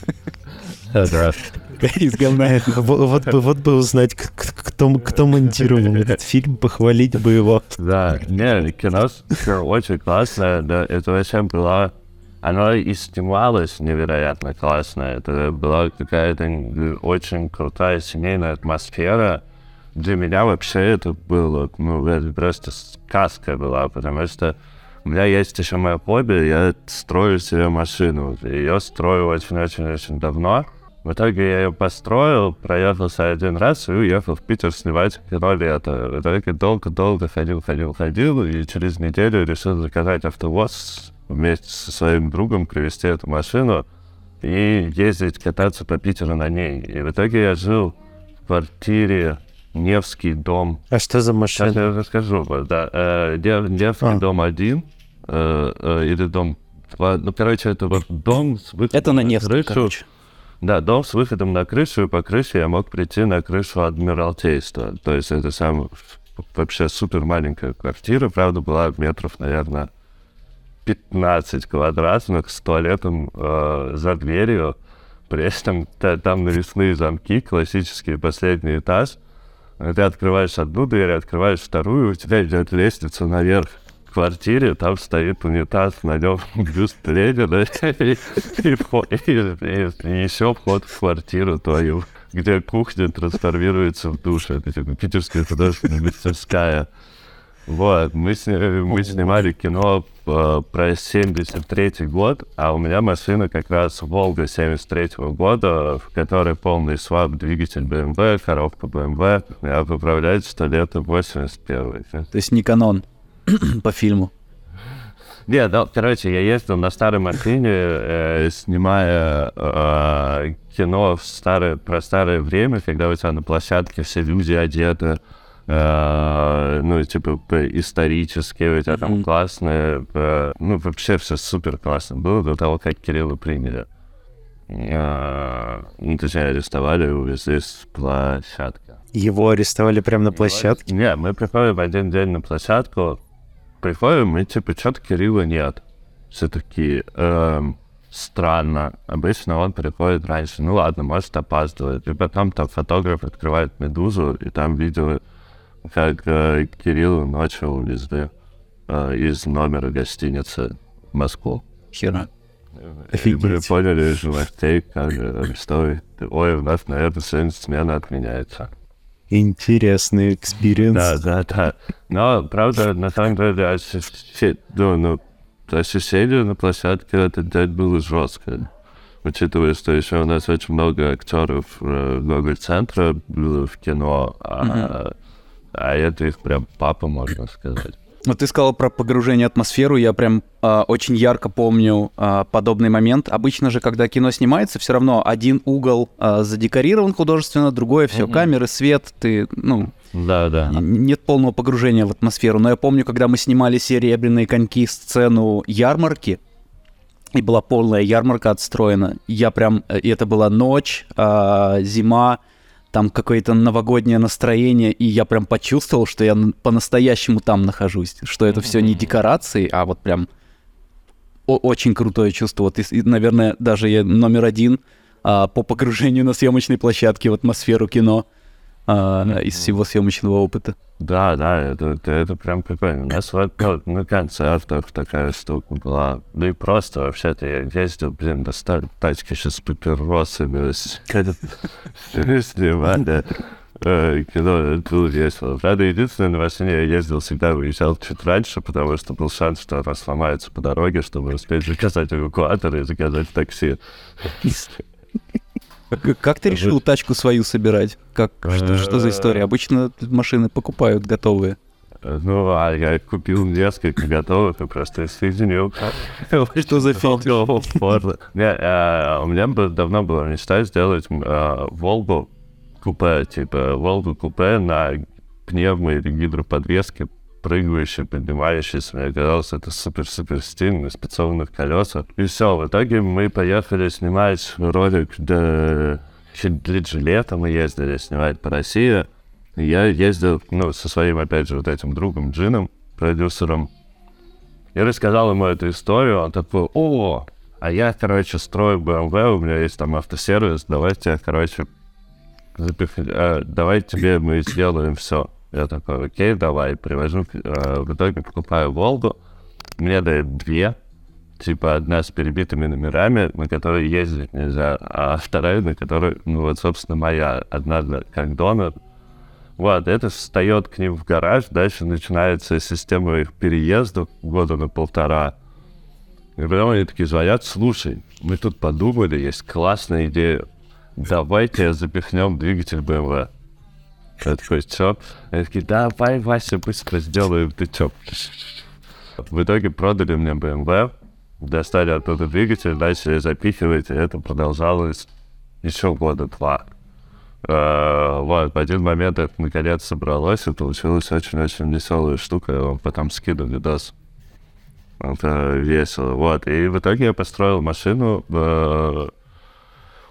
Да. Из говна. Вот бы, вот бы узнать, кто, кто монтировал этот фильм, похвалить бы его. Да, не, кино очень классное, да, это вообще было... Оно и снималось невероятно классно. Это была какая-то очень крутая семейная атмосфера для меня вообще это было, ну, это просто сказка была, потому что у меня есть еще мое хобби, я строю себе машину. Ее строю очень-очень-очень давно. В итоге я ее построил, проехался один раз и уехал в Питер снимать кино лето. В итоге долго-долго ходил, ходил, ходил, и через неделю решил заказать автовоз вместе со своим другом, привезти эту машину и ездить кататься по Питеру на ней. И в итоге я жил в квартире Невский дом. А что за машина? Сейчас я расскажу. Да. Э, Невский а. дом один э, э, или дом... Ну, короче, это вот дом с выходом Это на Невский, короче. Да, дом с выходом на крышу, и по крыше я мог прийти на крышу Адмиралтейства. То есть это сам вообще супер маленькая квартира, правда, была метров, наверное, 15 квадратных с туалетом э, за дверью. При этом там навесные замки, классический последний этаж. Ты открываешь одну дверь, открываешь вторую, у тебя идет лестница наверх в квартире, там стоит унитаз, на нем бюст Ленина, и, еще вход в квартиру твою, где кухня трансформируется в душ. Это типа питерская художественная мастерская. Вот, мы, сни- мы снимали кино э, про 73-й год, а у меня машина как раз Волга 73-го года, в которой полный свап двигатель BMW, коробка BMW, а поправлять что лето 81-й. То есть не канон по фильму? Нет, да, короче, я ездил на старой машине, э, снимая э, кино в старое, про старое время, когда у тебя на площадке все люди одеты ну, типа, исторические, у тебя там классные, ну, вообще все супер классно было до того, как Кирилла приняли. Э, ну, точнее, арестовали и увезли с площадки. Его арестовали прямо на площадке? Нет, мы приходим в один день на площадку, приходим, и типа, что-то Кирилла нет. Все таки эм, странно. Обычно он приходит раньше. Ну ладно, может опаздывает. И потом там фотограф открывает «Медузу», и там видео как э, Кирилл начал увезли э, из номера гостиницы в Москву. Хера. И мы поняли из новостей, как арестовый. Ой, у нас, наверное, сегодня смена отменяется. Интересный experience. Да, да, да. Но, правда, на самом деле, ну, ну, ощущение на площадке этот день было жестко. Учитывая, что еще у нас очень много актеров э, Гоголь-центра было в кино, а а это их прям папа, можно сказать. Вот ты сказал про погружение в атмосферу, я прям э, очень ярко помню э, подобный момент. Обычно же, когда кино снимается, все равно один угол э, задекорирован художественно, другое все, mm-hmm. камеры, свет, ты, ну... Да, да. Нет полного погружения в атмосферу. Но я помню, когда мы снимали «Серебряные коньки» сцену ярмарки, и была полная ярмарка отстроена, я прям... И это была ночь, э, зима, там какое-то новогоднее настроение, и я прям почувствовал, что я по-настоящему там нахожусь, что это все не декорации, а вот прям очень крутое чувство. Вот, и, наверное, даже я номер один а, по погружению на съемочной площадке в атмосферу кино а, из всего съемочного опыта. Да, да, это, это, это прям прикольно. У нас вот ну, на концертах такая штука была. Ну и просто вообще-то я ездил, блин, достали тачки сейчас с папиросами. Снимали. Э, кино было весело. Правда, единственное, на машине я ездил всегда, выезжал чуть раньше, потому что был шанс, что она сломается по дороге, чтобы успеть заказать эвакуатор и заказать такси. Как- ты решил тачку свою собирать? Как, что, что за история? Обычно машины покупают готовые. Э, Ну, а я купил несколько готовых и просто соединил. Что за? Не, э, у меня давно была мечта сделать э, Волгу купе, типа Волгу купе на пневмо или гидроподвеске, прыгающей, поднимающейся. Мне казалось, это супер-супер стильно, на спецованных колесах. И все, в итоге мы поехали снимать ролик для, для Джилета, мы ездили снимать по России. Я ездил, ну, со своим, опять же, вот этим другом Джином, продюсером, я рассказал ему эту историю, он такой, о, а я, короче, строю BMW, у меня есть там автосервис, давайте, короче, запих- э, давай тебе мы сделаем все. Я такой, окей, давай, привожу, э, в итоге покупаю Волгу, мне дают две, типа одна с перебитыми номерами, на которые ездить нельзя, а вторая, на которой, ну вот, собственно, моя, одна как донор, вот, это встает к ним в гараж, дальше начинается система их переездов года на полтора. И потом они такие звонят, слушай, мы тут подумали, есть классная идея, давайте запихнем двигатель BMW. Я такой, чё? Они такие, давай, Вася, быстро сделаем, ты чё? В итоге продали мне BMW, достали оттуда двигатель, начали запихивать, и это продолжалось еще года два. Э, Вот, в один момент это наконец собралось, и получилась очень-очень веселая штука, я вам потом скину видос. Это весело, вот. И в итоге я построил машину. э,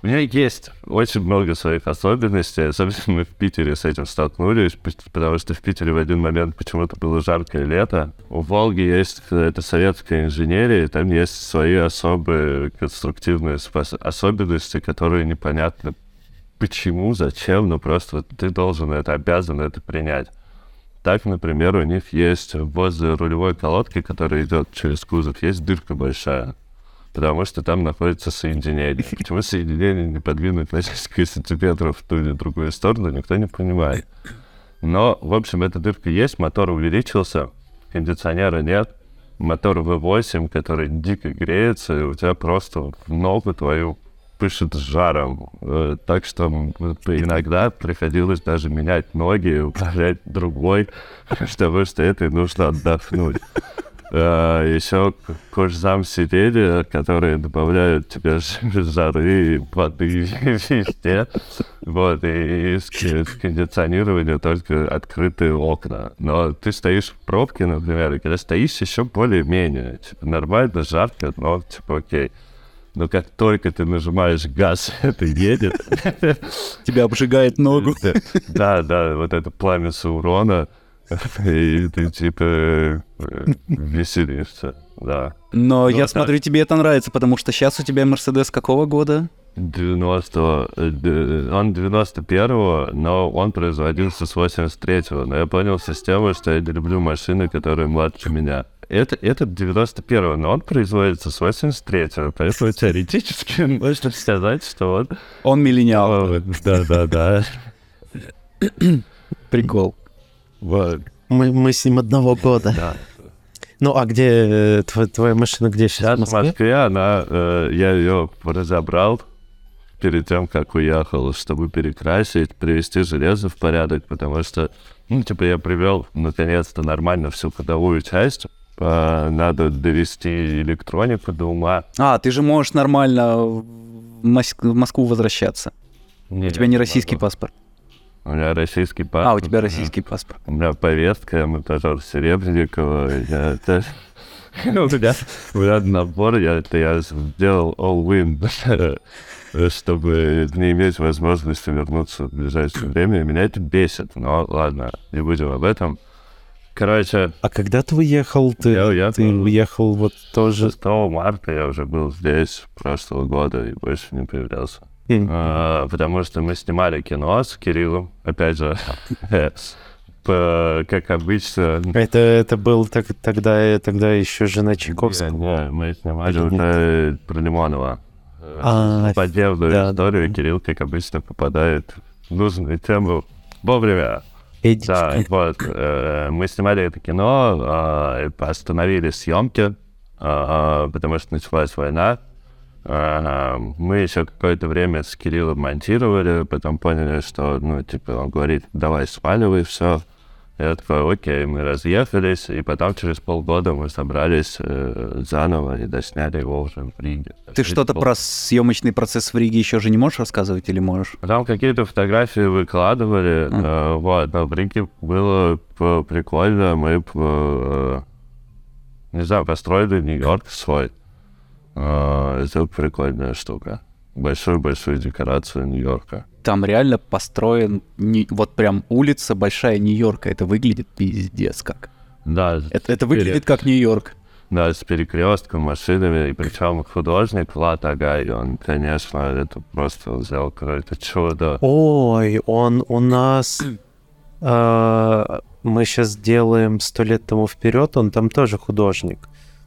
У меня есть очень много своих особенностей, особенно мы в Питере с этим столкнулись, потому что в Питере в один момент почему-то было жаркое лето. У Волги есть это советская инженерия, там есть свои особые конструктивные особенности, которые непонятно почему, зачем, но просто ты должен это, обязан это принять. Так, например, у них есть возле рулевой колодки, которая идет через кузов, есть дырка большая, потому что там находится соединение. Почему соединение не подвинуть на несколько сантиметров в ту или другую сторону, никто не понимает. Но, в общем, эта дырка есть, мотор увеличился, кондиционера нет, мотор V8, который дико греется, и у тебя просто ногу твою пышет жаром. Э, Так что иногда приходилось даже менять ноги и управлять другой, потому что этой нужно отдохнуть. Еще кожзам сидели, которые добавляют тебе жары, воды везде. Вот, и из из кондиционирования только открытые окна. Но ты стоишь в пробке, например, и когда стоишь еще более-менее, типа, нормально, жарко, но типа окей. Но как только ты нажимаешь газ, это едет. Тебя обжигает ногу. Да, да, вот это пламя Саурона. И ты типа э, веселишься, да. Но я да. смотрю, тебе это нравится, потому что сейчас у тебя Мерседес какого года? 90 э, он 91-го, но он производился с 83-го. Но я понял систему, что я не люблю машины, которые младше меня. Это, это 91-го, но он производится с 83-го, поэтому теоретически можно сказать, что он... Он миллениал. Да-да-да. Прикол. Вот, Мы, мы с ним одного года. да. Ну, а где э, тво- твоя машина, где сейчас? Сейчас В в Москве? Москве она, э, я ее разобрал перед тем, как уехал, чтобы перекрасить, привести железо в порядок, потому что, ну, типа, я привел наконец-то нормально всю ходовую часть. Э, Надо довести электронику до ума. А, ты же можешь нормально в Мос- в Москву возвращаться. У тебя не российский паспорт. У меня российский паспорт. А, у тебя российский паспорт. У меня повестка, монтажер Серебренникова. Я, у меня, у меня набор, я, это я сделал all-win, чтобы не иметь возможности вернуться в ближайшее время. Меня это бесит, но ладно, не будем об этом. Короче, А когда ты уехал? Ты, Я уехал. ты уехал вот тоже... 6 марта я уже был здесь прошлого года и больше не появлялся. Э, потому что мы снимали кино с Кириллом, опять же, как обычно. Это, это был так- тогда, тогда еще жена Чайковского. Не, не, мы снимали уже про Лимонова. Э, А, Поддерживаю да, историю, Кирилл, как обычно, попадает в нужную тему вовремя. Эдичка. Да, вот. э, Мы снимали это кино, э, остановили съемки, э, потому что началась война. Э, Мы еще какое-то время с Кириллом монтировали, потом поняли, что, ну, типа, он говорит, давай сваливай, все. Я такой, окей, мы разъехались, и потом через полгода мы собрались э, заново и досняли его уже в Риге. Ты что-то про съемочный процесс в Риге еще же не можешь рассказывать или можешь? Там какие-то фотографии выкладывали, э, вот, но в Риге было прикольно, мы, э, не знаю, построили Нью-Йорк свой. Э, это прикольная штука. Большую-большую декорацию Нью-Йорка. Там реально построен не- вот прям улица большая Нью-Йорка. Это выглядит пиздец как. Да, Это, это выглядит как Нью-Йорк. да, с перекрестком, машинами, и причем художник Влад Агай, он, конечно, это просто сделал какое-то чудо. Ой, он у нас... а, мы сейчас делаем сто лет тому вперед, он там тоже художник.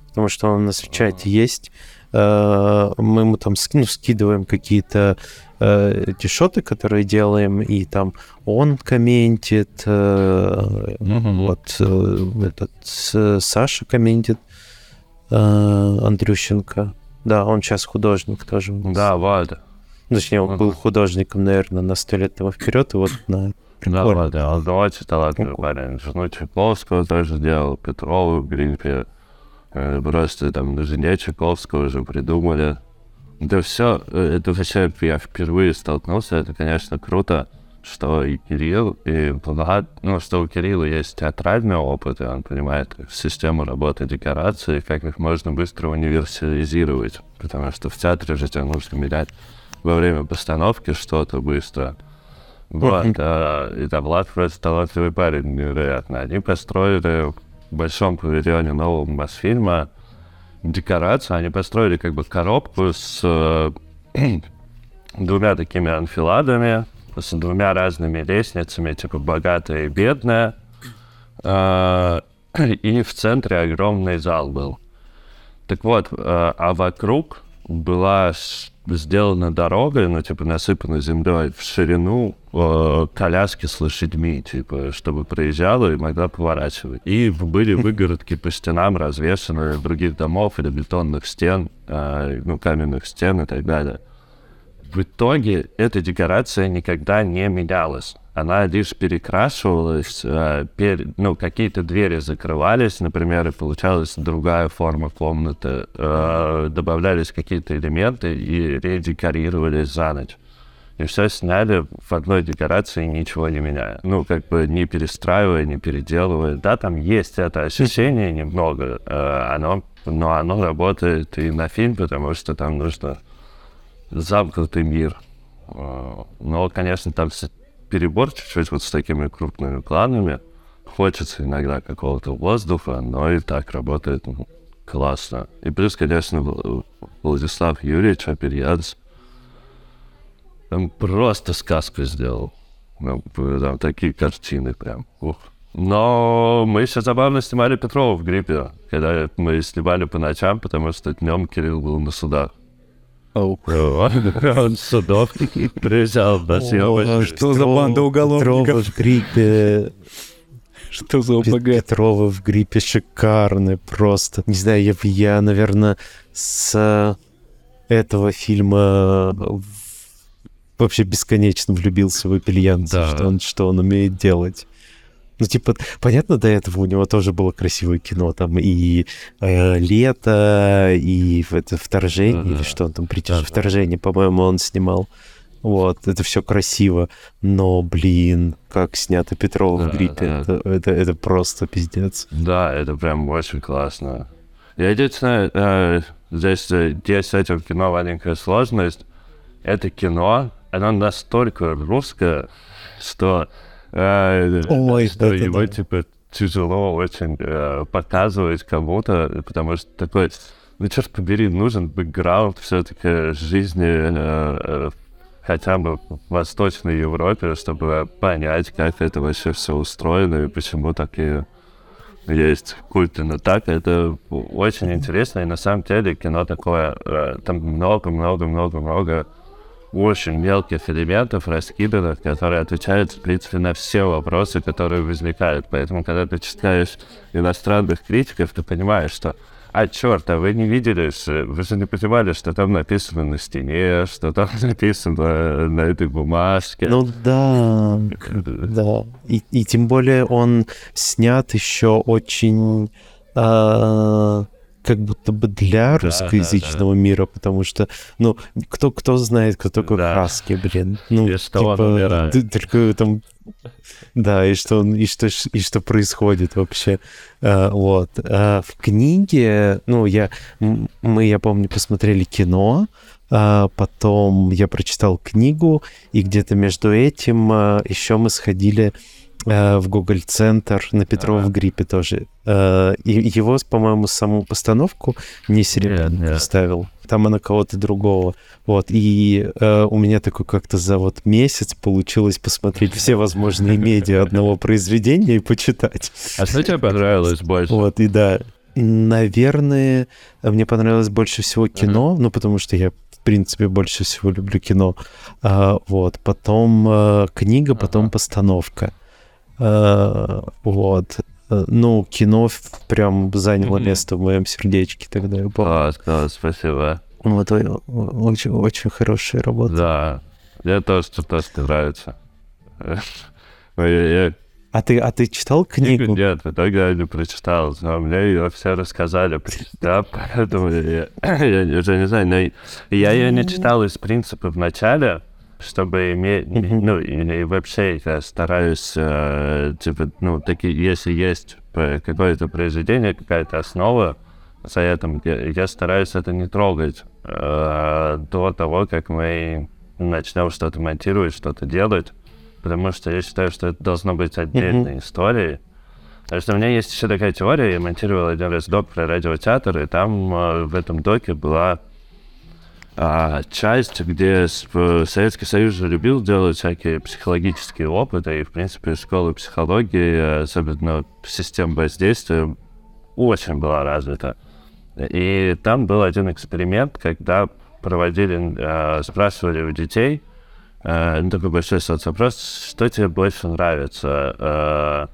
Потому что он у нас в чате есть. Мы ему там ну, скидываем какие-то эти шоты, которые делаем, и там он комментит, э, вот э, этот э, Саша комментит, э, Андрющенко. Да, он сейчас художник тоже. Да, вот. Точнее, он был художником, наверное, на сто лет тому вперед, и вот на... Да, ладно, он очень талантливый парень. Жену Чайковского тоже делал, Петрову. Э, Просто там на жене Чайковского уже придумали. Это все, это вообще я впервые столкнулся, это, конечно, круто, что и Кирилл, и Влад, ну, что у Кирилла есть театральный опыт, и он понимает как систему работы декораций, как их можно быстро универсализировать, потому что в театре же тебе нужно менять во время постановки что-то быстро. Вот, а, и там Влад просто талантливый парень, невероятно. Они построили в большом павильоне нового Мосфильма декорацию, они построили как бы коробку с э, двумя такими анфиладами, с двумя разными лестницами, типа богатая и бедная. А, И в центре огромный зал был. Так вот, э, а вокруг была сделана дорога, ну, типа, насыпана землей в ширину э, коляски с лошадьми, типа, чтобы проезжала и могла поворачивать. И были выгородки по стенам развешаны других домов или бетонных стен, э, ну, каменных стен и так далее. В итоге эта декорация никогда не менялась. Она лишь перекрашивалась, э, пер- ну, какие-то двери закрывались, например, и получалась другая форма комнаты, э, добавлялись какие-то элементы и редекорировались за ночь. И все сняли в одной декорации, ничего не меняя. Ну, как бы не перестраивая, не переделывая. Да, там есть это ощущение немного, э, оно, но оно работает и на фильм, потому что там нужно замкнутый мир. Э, Но, конечно, там перебор чуть-чуть вот с такими крупными планами. Хочется иногда какого-то воздуха, но и так работает ну, классно. И плюс, конечно, Вл- Владислав Юрьевич Аперьянц там просто сказку сделал. Ну, п- Там такие картины прям. Ух. Но мы еще забавно снимали Петрова в гриппе, когда мы снимали по ночам, потому что днем Кирилл был на судах. Он судов приезжал на съемочные. Что за банда уголовников? Что за ОПГ? Петрова в гриппе шикарный просто. Не знаю, я, я наверное, с этого фильма вообще бесконечно влюбился в Апельянца, Да. что, он, что он умеет делать. Ну, типа, понятно, до этого у него тоже было красивое кино, там и э, «Лето», и в- это «Вторжение», Да-да. или что он там, «Притяж- Да-да. «Вторжение», по-моему, он снимал. Вот, это все красиво, но, блин, как снято Петрова в Да, гриппе, да. это, это, это просто пиздец. Да, это прям очень классно. Я единственное, э, здесь э, есть с этим кино маленькая сложность. Это кино, оно настолько русское, что, э, Ой, что это его, да. типа, тяжело очень э, показывать кому-то, потому что такой, ну, черт побери, нужен бэкграунд все-таки жизни э, э, хотя бы в Восточной Европе, чтобы понять, как это вообще все устроено и почему такие есть культы. Но так это очень интересно, и на самом деле кино такое, э, там много-много-много-много очень мелких элементов раскиданных, которые отвечают, в принципе, на все вопросы, которые возникают. Поэтому, когда ты читаешь иностранных критиков, ты понимаешь, что а, черт, а вы не видели, вы же не понимали, что там написано на стене, что там написано на этой бумажке. Ну да, да. И, и тем более он снят еще очень... А как будто бы для русскоязычного да, да, мира, потому что, ну, кто, кто знает, кто такой да. Хаски, блин. Ну, и что типа, он только там... Да, и что, и что, и что происходит вообще. А, вот. А в книге, ну, я, мы, я помню, посмотрели кино, а потом я прочитал книгу, и где-то между этим еще мы сходили в Google Центр на Петрова в гриппе тоже. Э, и его, по-моему, саму постановку не Серебряный yeah. Там она кого-то другого. Вот. И э, у меня такой как-то за вот месяц получилось посмотреть все возможные медиа одного произведения и почитать. А что тебе понравилось больше? Вот, и да. Наверное, мне понравилось больше всего кино, uh-huh. ну, потому что я в принципе, больше всего люблю кино. А, вот. Потом а, книга, потом ага. постановка. Э, вот. Э, ну, кино прям заняло место в моем сердечке тогда, я помню. Класс, спасибо. Вот очень, очень хорошая работа. Да, мне тоже тоже нравится. А ты, а ты читал книгу? Нет, в итоге я не прочитал, но мне ее все рассказали. Да, поэтому я, я уже не знаю, но я ее не читал из принципа в начале, чтобы иметь, ну, и, и вообще я стараюсь, э, типа, ну, такие, если есть какое-то произведение, какая-то основа, за этим, я, я стараюсь это не трогать э, до того, как мы начнем что-то монтировать, что-то делать, потому что я считаю, что это должно быть отдельной mm-hmm. историей. Потому что у меня есть еще такая теория, я монтировал один раз док про радиотеатр, и там э, в этом доке была а, часть, где Советский Союз же любил делать всякие психологические опыты, и, в принципе, школа психологии, особенно система воздействия, очень была развита. И там был один эксперимент, когда проводили, э, спрашивали у детей, э, ну, такой большой соцопрос, что тебе больше нравится, э,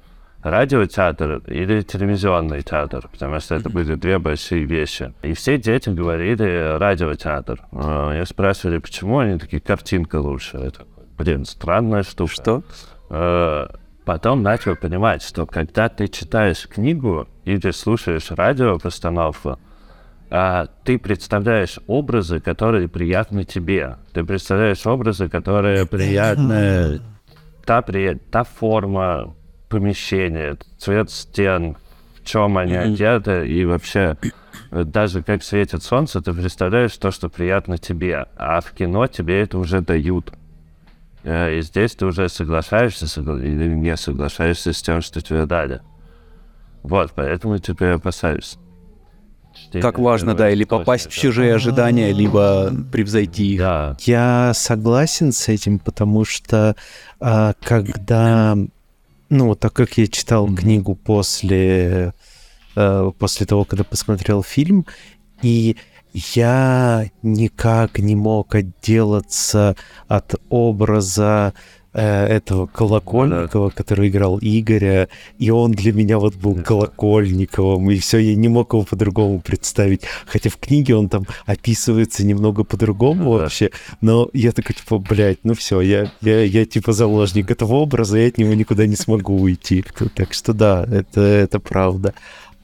радиотеатр или телевизионный театр, потому что это были две большие вещи. И все дети говорили радиотеатр. А, я спрашивали, почему, они такие, картинка лучше. Такой, блин, странная штука. Что? А, потом начал понимать, что когда ты читаешь книгу или слушаешь радиопостановку, а ты представляешь образы, которые приятны тебе. Ты представляешь образы, которые приятны. Та, при... та форма, помещение, цвет стен, в чем они mm-hmm. одеты, и вообще э, даже как светит солнце, ты представляешь то, что приятно тебе, а в кино тебе это уже дают. Э, и здесь ты уже соглашаешься или не соглашаешься с тем, что тебе дали. Вот, поэтому теперь опасаюсь. Как важно, да, или попасть в чужие ожидания, либо превзойти их. Да. Я согласен с этим, потому что а, когда ну, так как я читал mm-hmm. книгу после, э, после того, когда посмотрел фильм, и я никак не мог отделаться от образа этого Колокольникова, да. который играл Игоря, и он для меня вот был Колокольниковым, и все, я не мог его по-другому представить. Хотя в книге он там описывается немного по-другому да. вообще, но я такой, типа, блядь, ну все, я, я, я типа заложник этого образа, я от него никуда не смогу уйти. Так что да, это, это правда.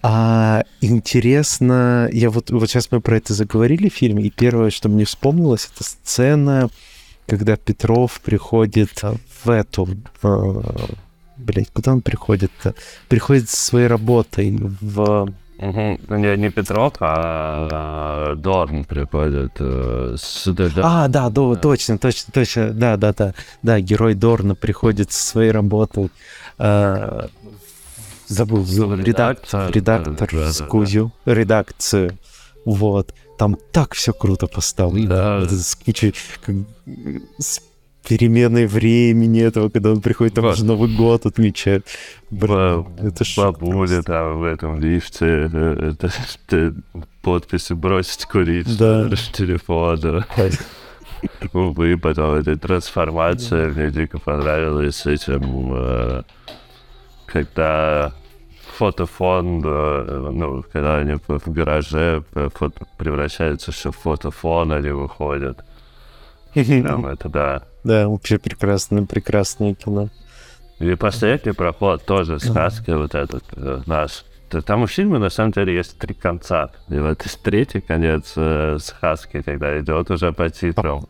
А интересно, я вот, вот сейчас мы про это заговорили в фильме, и первое, что мне вспомнилось, это сцена, когда Петров приходит в эту... В, блять, куда он приходит-то? Приходит со своей работой в... Угу. Не, не Петров, а, а Дорн приходит. Э, с, да, а, да, да, точно, точно, точно, да, да, да. Да, герой Дорна приходит со своей работой. Э, забыл, редактор, редактор, редактор да, да, да. редакцию. Вот там так все круто поставлено. Да. Вот с кучей, как, с переменой времени этого, когда он приходит, там уже Новый год отмечает. Блин, это Бабуля там в этом лифте, э, это, это подписи бросить курить Да. телефона. Увы, потом эта трансформация мне дико понравилась этим, э, когда фотофон, э, ну, когда они в гараже э, фото превращаются все в фотофон, они выходят. Там это да. Да, вообще прекрасное, прекрасное кино. И последний проход тоже сказки вот этот э, наш. Там у фильма на самом деле есть три конца. И вот третий конец э, с Хаски, когда идет уже по титрам.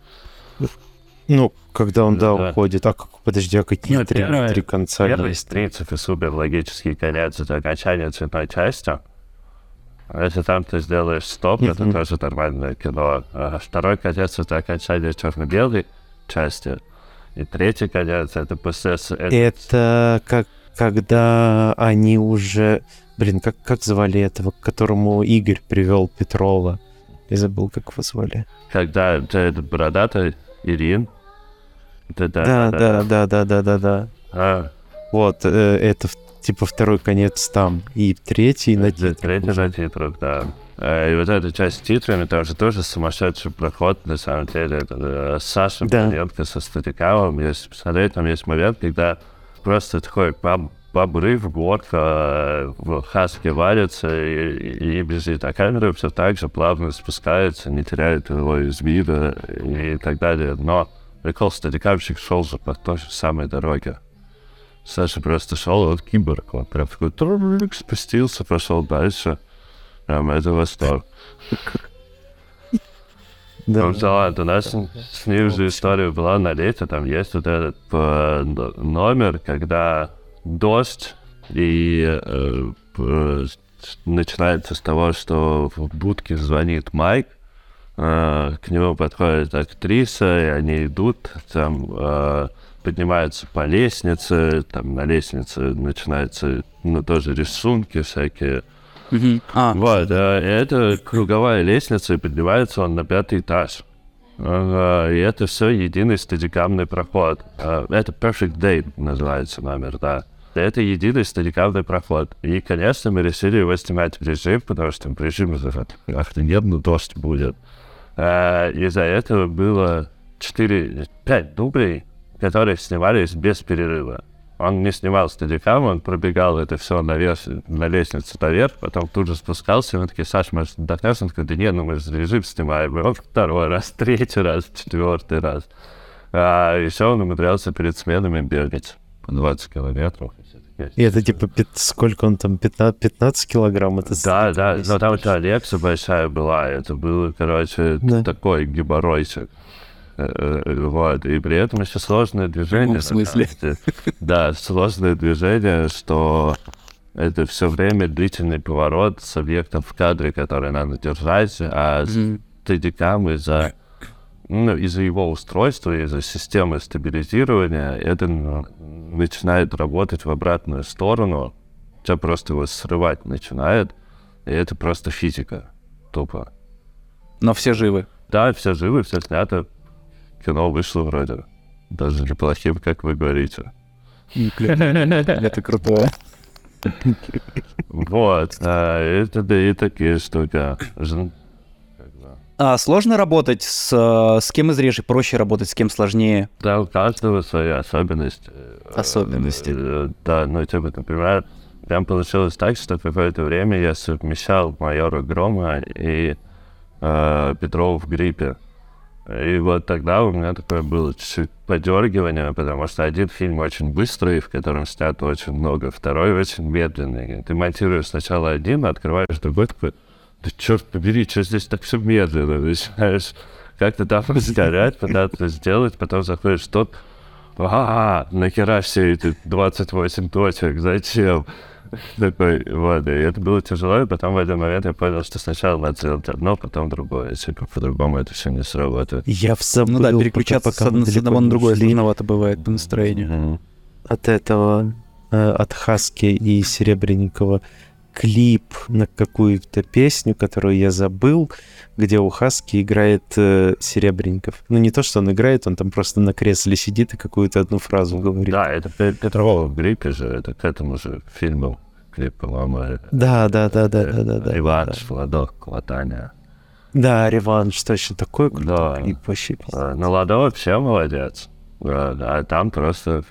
Ну, когда он, да, Да. уходит. Так, подожди, а какие Ну, три, первое- три конца Первый, есть? в принципе, супер логический конец это окончание цветной части. А Если там ты сделаешь стоп, это Мгм. тоже нормальное кино. А второй конец это окончание черно-белой части. И третий конец это после... с- это- Это как когда они уже... Блин, как, как звали этого, к которому Игорь привел Петрова? Я забыл, как его звали. Когда это этот бородатый Ирин. Да, да, Да, да, да, да, да, да. А, Вот, э, это типа второй конец там. И третий на титрах Третий на титрах, да. Э, И вот эта часть с титрами, там же тоже сумасшедший проход, на самом деле. Это э, Саша Да. Паненко со Статикавом. Если посмотреть, там есть момент, когда просто такой баб, обрыв, горка, э, в хаске валится, и, и, и бежит. А камера все так же плавно спускается, не теряет его из вида и так далее. Но прикол, Статикавщик шел же по той же самой дороге. Саша просто шел, вот киборг, он прям такой спустился, пошел дальше. Прям это восторг. Да. Ну, да ладно, у нас с ним же история была на лете, там есть вот этот э, номер, когда дождь, и э, начинается с того, что в будке звонит Майк, к нему подходит актриса, и они идут, там э, поднимаются по лестнице, там на лестнице начинаются, ну, тоже рисунки всякие, Мгм. А, вот, э, это круговая лестница, и поднимается он на пятый этаж. Ага, и это все единый стадикамный проход. Э, Это Perfect Day называется номер, да. Это единый стадикамный проход. И, конечно, мы решили его снимать в режим, потому что в режиме охрененно дождь будет. Э, Из-за этого было 4-5 дублей, которые снимались без перерыва. Он не снимал стадикам, он пробегал это все наверх, на лестницу наверх, потом тут же спускался, и мы такие, Саш, может, отдохнешь? Он такой, да нет, ну мы же режим снимаем. И он второй раз, третий раз, четвертый раз. А еще он умудрялся перед сменами бегать по 20 километров. И это типа пят- сколько он там, 15, 15 килограмм? Это Да, да, но там еще Алекса большая была, это был, короче, Да. такой геморройчик. Э, э, Вот, и при этом еще сложное движение. на смысле? Да, сложное движение, что это все время длительный поворот с объектом в кадре, который надо держать, а с мгм. стадикам из-за ну, из-за его устройства, из-за системы стабилизирования, это ну, начинает работать в обратную сторону, тебя просто его срывать начинает, и это просто физика, тупо. но все живы. Да, все живы, все снято, кино вышло вроде, даже неплохим, как вы говорите. Это крутое. Вот, а, это да и такие штуки. А сложно работать с... э, С кем из режей проще работать, с кем сложнее? Да, у каждого свои особенности. Особенности. Э, Да, ну, типа, например, прям получилось так, что какое-то время я совмещал майора Грома и э, Петрова в гриппе. И вот тогда у меня такое было чуть-чуть подергивание, потому что один фильм очень быстрый, в котором снято очень много, второй очень медленный. Ты монтируешь сначала один, открываешь другой, такой, да черт побери, что здесь так все медленно? Начинаешь как-то там разгорять, пытаться сделать, потом заходишь в тот, а, нахера все эти 28 точек, зачем? Такой, вот, и это было тяжело, и потом в один момент я понял, что сначала надо сделать одно, потом другое, если по-другому это все не сработает. Я забыл, Ну да, пока- переключаться пока с, од- с далеко одного на другое сложновато бывает по настроению. Мгм. От этого, э, от Хаски и Серебренникова. Клип на какую-то песню, которую я забыл, где у Хаски играет э, Серебренников. Ну, не то, что он играет, он там просто на кресле сидит и какую-то одну фразу говорит. Да, это Петрова в гриппе же, это к этому же фильму клип, по-моему. Да, да, да, да, да, да. да Реванш, да. Ладок, Латаня. Да, реванш, точно такой крутой да. клип вообще. Ну, Ладо вообще молодец. А там просто,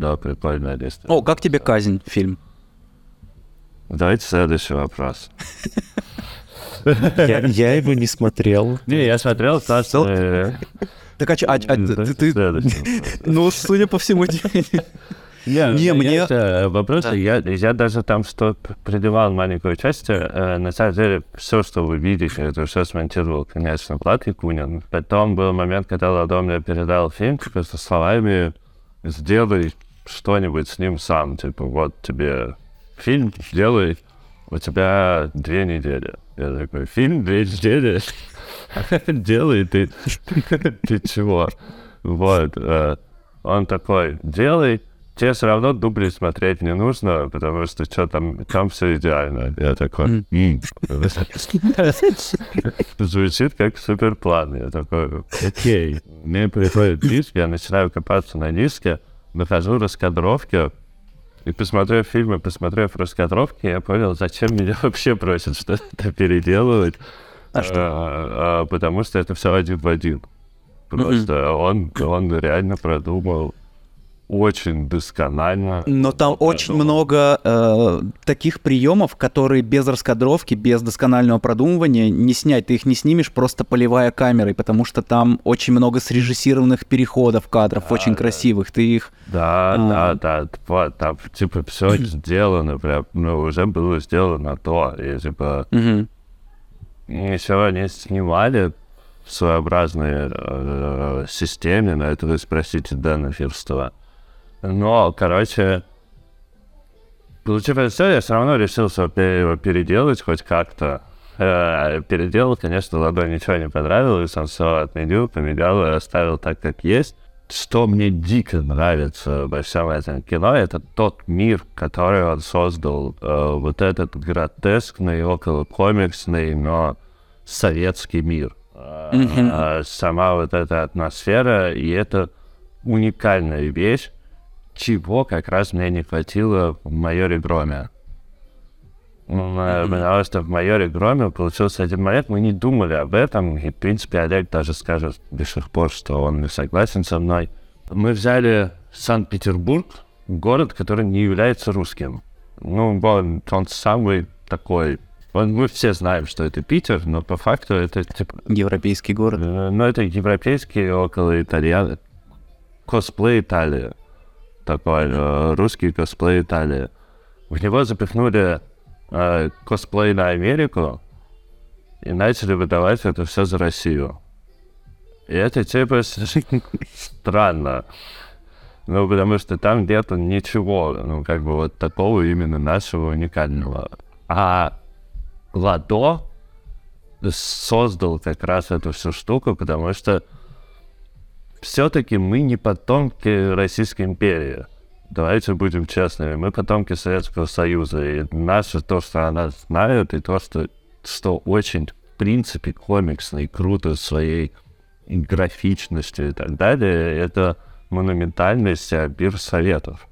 да, прикольная действие. О, как тебе «Казнь» фильм? Давайте следующий вопрос. Я, я его не смотрел. Не, я смотрел, Саш. Так а, а, а ты, Ну, судя по всему, не, не мне... Вопрос, да. я, я даже там что придавал маленькую часть. Э, на самом деле, все, что вы видите, это все смонтировал, конечно, Влад Якунин. Потом был момент, когда Ладо мне передал фильм, типа, со словами «Сделай что-нибудь с ним сам». Типа, вот тебе фильм, сделай, у тебя две недели. Я такой, фильм, две недели? Делай, ты, ты чего? Вот. Э, он такой, делай, тебе все равно дубли смотреть не нужно, потому что что там, там все идеально. Я такой, звучит как супер план. Я такой, окей. Мне приходит диск, я начинаю копаться на диске, нахожу раскадровки, и посмотрев фильмы, посмотрев раскадровки, я понял, зачем меня вообще просят что-то переделывать. А что? А, а, потому что это все один в один. Просто mm-hmm. он, он реально продумал очень досконально. Но там очень много э, таких приемов, которые без раскадровки, без досконального продумывания не снять. Ты их не снимешь просто поливая камерой, потому что там очень много срежиссированных переходов кадров, да, очень да. красивых. Ты их... Да, а... да, да. Вот, там, типа, все сделано, прям, ну, уже было сделано то. И, типа, угу. еще они снимали в своеобразной э, системе, на это вы спросите Дэна Фирстова. Но, короче, получив все, я все равно решился его переделать хоть как-то. Э, переделал, конечно, ладонь ничего не понравилось, он все отменил, поменял и оставил так, как есть. Что мне дико нравится во всем этом кино, это тот мир, который он создал. Э, вот этот гротескный, около комиксный, но советский мир. Mm-hmm. Сама вот эта атмосфера, и это уникальная вещь, чего как раз мне не хватило в майоре Громе. Потому что в майоре Громе получился один момент, мы не думали об этом, и, в принципе, Олег даже скажет до сих пор, что он не согласен со мной. Мы взяли Санкт-Петербург, город, который не является русским. Ну, он, он самый такой... Он, мы все знаем, что это Питер, но по факту это типа... Европейский город. Ну, это европейский, около Италии. Косплей Италия такой э, русский косплей Италии. В него запихнули э, косплей на Америку и начали выдавать это все за Россию. И это типа странно. Ну, потому что там где-то ничего, ну, как бы вот такого именно нашего уникального. А Ладо создал как раз эту всю штуку, потому что все-таки мы не потомки Российской империи. Давайте будем честными. Мы потомки Советского Союза. И наше то, что она знает, и то, что, что очень, в принципе, комиксно и круто своей графичностью и так далее, это монументальность Бир Советов.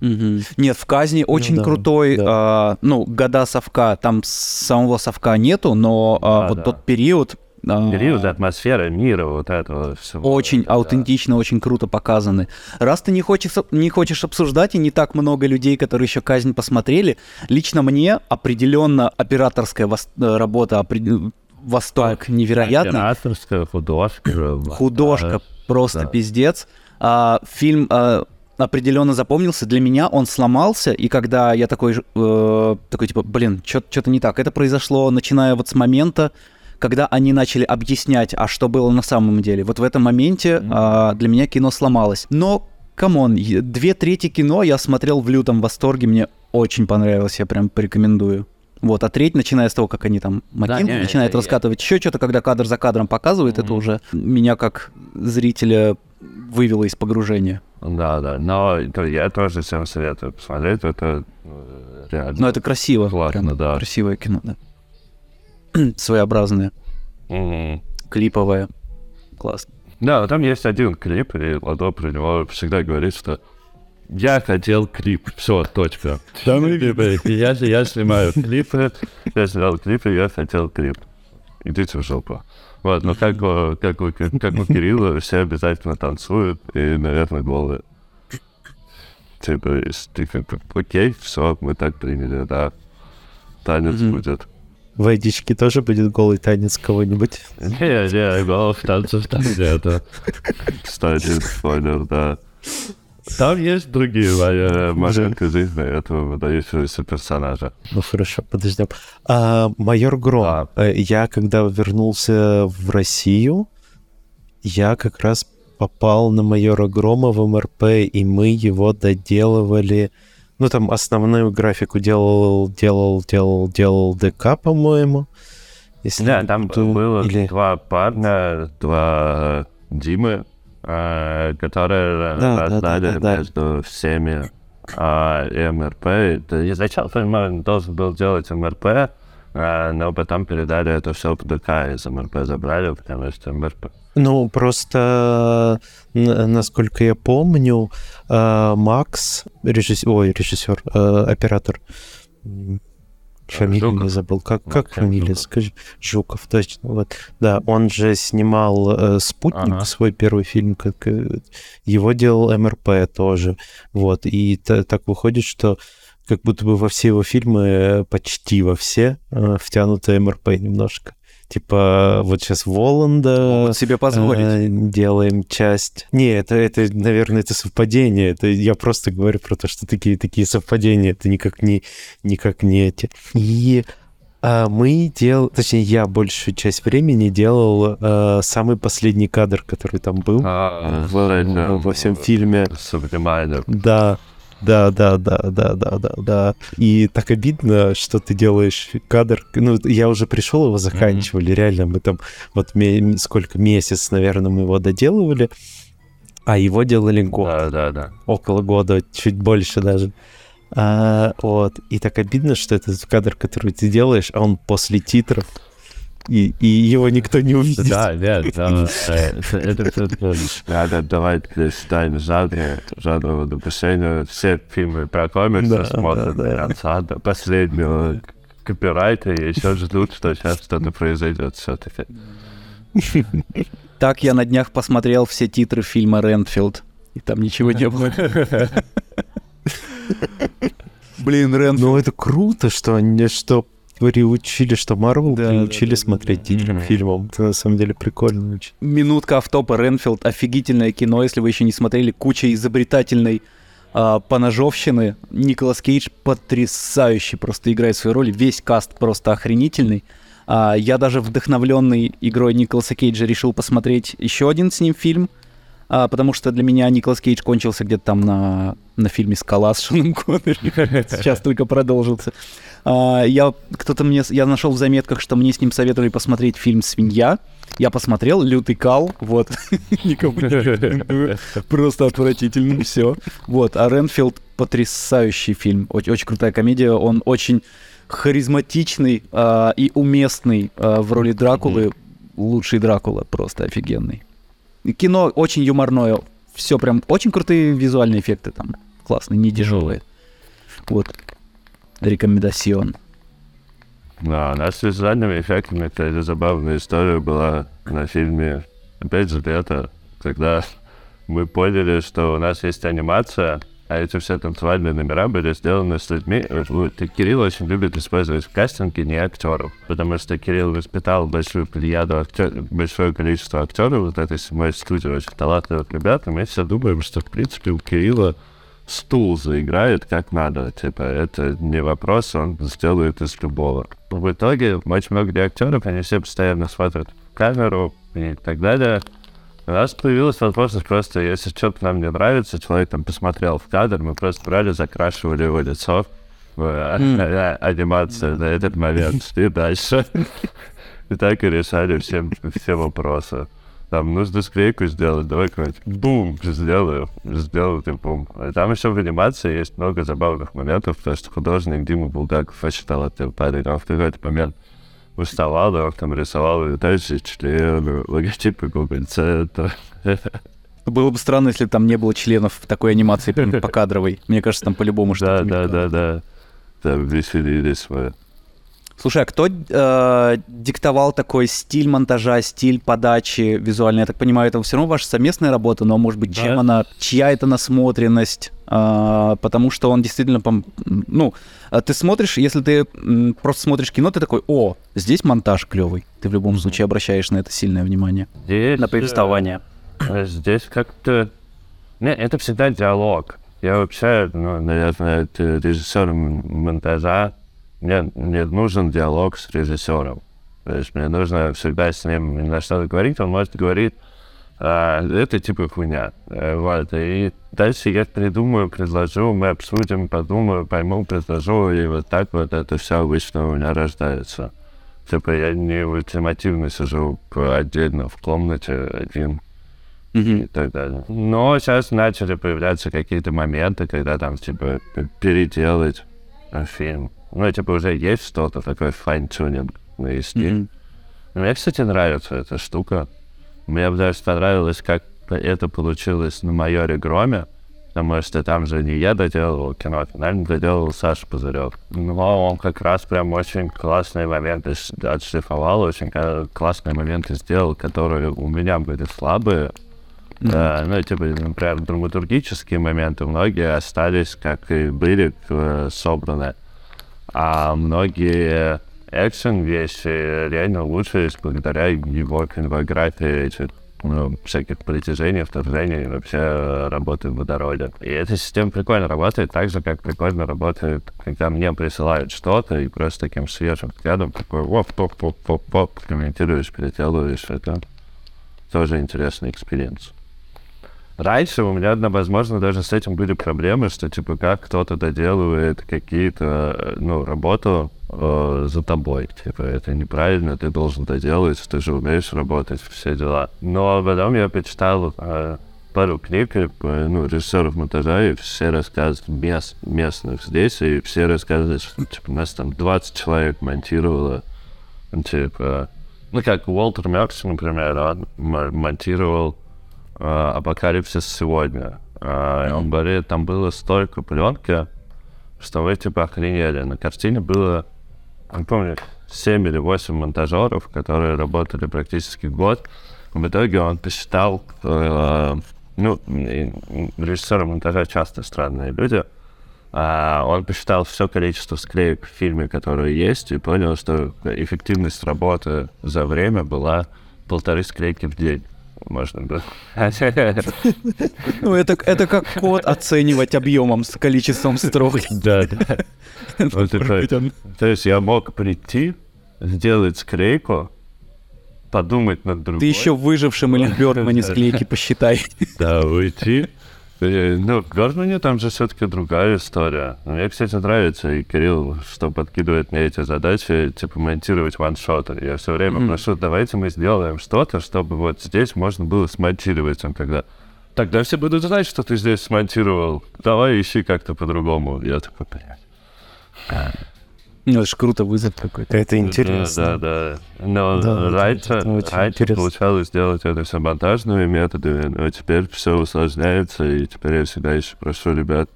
Угу. Нет, в казни ну очень ну, да, крутой, да. А, ну, года совка, там самого совка нету, но а, да, вот да. тот период Период, атмосфера мира, вот этого всего. Очень аутентично, очень круто показаны. Раз ты не хочешь, не хочешь обсуждать, и не так много людей, которые еще казнь посмотрели, лично мне определенно операторская э, работа опри- восторг невероятно. Операторская, художка. Художка, просто да. пиздец. А, фильм а, определенно запомнился. Для меня он сломался, и когда я такой, э, такой типа, блин, что-то не так. Это произошло, начиная вот с момента, когда они начали объяснять, а что было на самом деле. Вот в этом моменте mm-hmm. а, для меня кино сломалось. Но, come on, две трети кино я смотрел в лютом восторге, мне очень понравилось, я прям порекомендую. Вот, а треть, начиная с того, как они там Макин да, начинает это, раскатывать еще что-то, когда кадр за кадром показывает, mm-hmm. это уже меня как зрителя вывело из погружения. Да, да, но я тоже всем советую посмотреть. Это реально. Ну, это красиво. Классно, прям да. Красивое кино, да. Своеобразное, Мгм. клиповое. Классно. Да, там есть один клип, и Ладо про него всегда говорит, что я хотел клип, все, точка. Там типа, я, я снимаю клипы, я снял клипы, я хотел клип. Идите в жопу. Вот, но как, у- как, у, как у Кирилла все обязательно танцуют, и, наверное, голые. Типа, ты как окей, все, мы так приняли, да. Танец Мгм. будет. В водичке тоже будет голый танец кого-нибудь. Не, не, голов танцев там нету. Кстати, спойлер, да. Там есть другие э, моменты жизни этого выдающегося персонажа. Ну хорошо, подождем. А, майор Гром. Да. э, Я когда вернулся в Россию, я как раз попал на майора Грома в МРП, и мы его доделывали. Ну, там основную графику делал, делал, делал, делал ДК, по-моему. Если Да, там путаю. было Или- два парня, два Димы, э, которые Да, да, раздали да, да, да. между всеми а, и МРП. Это Изначально, понимаю, должен был делать МРП, а, но потом передали это все в ДК, из МРП забрали, потому что МРП Ну, просто, н- насколько я помню, э, Макс, режиссер, ой, режиссер, э, оператор, м, фамилию не Жуков. забыл. Как, Ну, как Жуков. фамилия? Скажи. Жуков, точно. Вот. Да, он же снимал э, «Спутник», Ага. свой первый фильм, как э, его делал МРП тоже. Вот. И та- так выходит, что как будто бы во все его фильмы, э, почти во все, э, втянуто МРП немножко. Типа, вот сейчас Воланда Могут себе позволить. э, делаем часть. Не, это, это, наверное, это совпадение. Это я просто говорю про то, что такие такие совпадения. Это никак не никак не эти. И а, мы делал, точнее, я большую часть времени делал э, самый последний кадр, который там был А, в- это, во всем фильме. Да, да, да, да, да, да, да, да. И так обидно, что ты делаешь кадр. Ну, я уже пришел, его заканчивали. Реально, мы там вот ме- сколько месяц, наверное, мы его доделывали. А его делали год, Да, да, да. около года, чуть больше даже. А, вот. И так обидно, что этот кадр, который ты делаешь, а он после титров. И, и его никто не увидит. Да, нет, да, это это надо давать считаем жанре, жанрового допущения. Все фильмы про комиксы Да, смотрят да, до да. конца, до последнего копирайта, и еще ждут, что сейчас что-то произойдет все-таки. Так я на днях посмотрел все титры фильма «Ренфилд», и там ничего не было. Блин, Ренфилд. Ну, это круто, что они что приучили, что Марвел Да, приучили да, да, смотреть да. Мгм. фильмам. Это на самом деле прикольно очень. Минутка автопа Ренфилд. Офигительное кино, если вы еще не смотрели. Куча изобретательной а, поножовщины. Николас Кейдж потрясающий просто играет свою роль. Весь каст просто охренительный. А, я даже вдохновленный игрой Николаса Кейджа решил посмотреть еще один с ним фильм. А, потому что для меня Николас Кейдж кончился где-то там на, на фильме «Скала» с Шоном Коннери. Сейчас только продолжился. А, я кто-то мне, я нашел в заметках, что мне с ним советовали посмотреть фильм «Свинья». Я посмотрел, лютый кал, вот. Никому не. Просто отвратительно все. Вот, а Ренфилд потрясающий фильм, очень, очень крутая комедия, он очень харизматичный а, и уместный а, в роли Дракулы, лучший Дракула, просто офигенный. Кино очень юморное, все прям, очень крутые визуальные эффекты там, классные, не тяжелые. Вот, рекомендацион. Да, у нас с визуальными эффектами какая-то забавная история была на фильме «Опять же лето», когда мы поняли, что у нас есть анимация, а эти все танцевальные номера были сделаны с людьми. Кирилл очень любит использовать в кастинге не актеров, потому что Кирилл воспитал большую плеяду актер, большое количество актеров вот этой самой студии, очень талантливых ребят, и мы все думаем, что, в принципе, у Кирилла стул заиграет как надо. Типа, это не вопрос, он сделает из любого. В итоге, очень много актеров, они все постоянно смотрят в камеру и так далее. У нас появилась возможность просто, если что-то нам не нравится, человек там посмотрел в кадр, мы просто брали, закрашивали его лицо в э, анимацию на этот момент и дальше. И так и решали все, все вопросы. там нужно склейку сделать, давай какой-нибудь бум, сделаю, сделаю ты бум. И там еще в анимации есть много забавных моментов, потому что художник Дима Булгаков, считал, это парень, он в какой-то момент уставал, он там рисовал летающие члены, логотипы Google Центра. Было бы странно, если там не было членов в такой анимации по кадровой. Мне кажется, там по-любому Да, что-то. да, мелькало. да, да. Там веселились мы. Слушай, а кто э, диктовал такой стиль монтажа, стиль подачи визуальной? Я так понимаю, это все равно ваша совместная работа, но, может быть, Да. чем она, чья это насмотренность? А, потому что он действительно, пом- ну, а ты смотришь, если ты просто смотришь кино, ты такой, о, здесь монтаж клевый. Ты в любом случае обращаешь на это сильное внимание. Здесь, На повествование. э, Здесь как-то... Не, это всегда диалог. Я вообще, ну, наверное, это режиссер монтажа. Мне, мне нужен диалог с режиссером. То есть мне нужно всегда с ним на что-то говорить. Он может говорить, а, это типа хуйня. Э, Вот. И дальше я придумаю, предложу, мы обсудим, подумаю, пойму, предложу, и вот так вот это все обычно у меня рождается. Типа я не ультимативно сижу отдельно в комнате один и так далее. Но сейчас начали появляться какие-то моменты, когда там, типа, переделать фильм. Ну, типа, уже есть что-то, такой fine-tuning навести. Мгм. Мне, кстати, нравится эта штука. Мне бы даже понравилось, как это получилось на майоре Громе, потому что там же не я доделывал кино, финально доделал Саша Пузырев. Но он как раз прям очень классные моменты отшлифовал, очень классные моменты сделал, которые у меня были слабые. Да, ну, типа, например, драматургические моменты многие остались, как и были э, собраны. А многие экшен вещи реально улучшились благодаря его фильмографии этих ну, всяких притяжений, вторжений и вообще э, работы в водороде. И эта система прикольно работает, так же, как прикольно работает, когда мне присылают что-то, и просто таким свежим взглядом такой оп поп поп поп комментируешь, переделываешь это. Тоже интересный experience. Раньше у меня, возможно, даже с этим были проблемы, что, типа, как кто-то доделывает какие-то, э, ну, работу э, за тобой. Типа, это неправильно, ты должен доделать, ты же умеешь работать, все дела. Но потом я почитал э, пару книг, э, ну, режиссеров монтажа, и все рассказывают мест, местных здесь, и все рассказывают, что, типа, нас там 20 человек монтировало, типа, ну, как Уолтер Меркс, например, он монтировал «Апокалипсис сегодня». Э, и он говорит, там было столько пленки, что вы, типа, охренели. На картине было, не помню, 7 или 8 монтажеров, которые работали практически год. В итоге он посчитал, э, ну, режиссеры монтажа часто странные люди, а, он посчитал все количество склеек в фильме, которые есть, и понял, что эффективность работы за время была полторы склейки в день. Можно было. Ну, это, это как код оценивать объемом с количеством строк. Да, да. Это- То есть я мог прийти, сделать склейку, подумать над другой. Ты еще выжившим или Бёрдмане склейки посчитай. Да, уйти. Э, Ну, в Гордмане там же все-таки другая история. Но Мне, кстати, нравится, и Кирилл, что подкидывает мне эти задачи, типа, монтировать ваншоты. Я все время Мгм. прошу, давайте мы сделаем что-то, чтобы вот здесь можно было смонтировать. Он когда Тогда все будут знать, что ты здесь смонтировал. Давай ищи как-то по-другому. Я такой, блядь. Ну, это ж круто, вызов какой-то. Это интересно. Да, да. Но Да, это- раньше, это раньше интересно. получалось делать это все монтажными методами, но теперь все усложняется, и теперь я всегда еще прошу ребят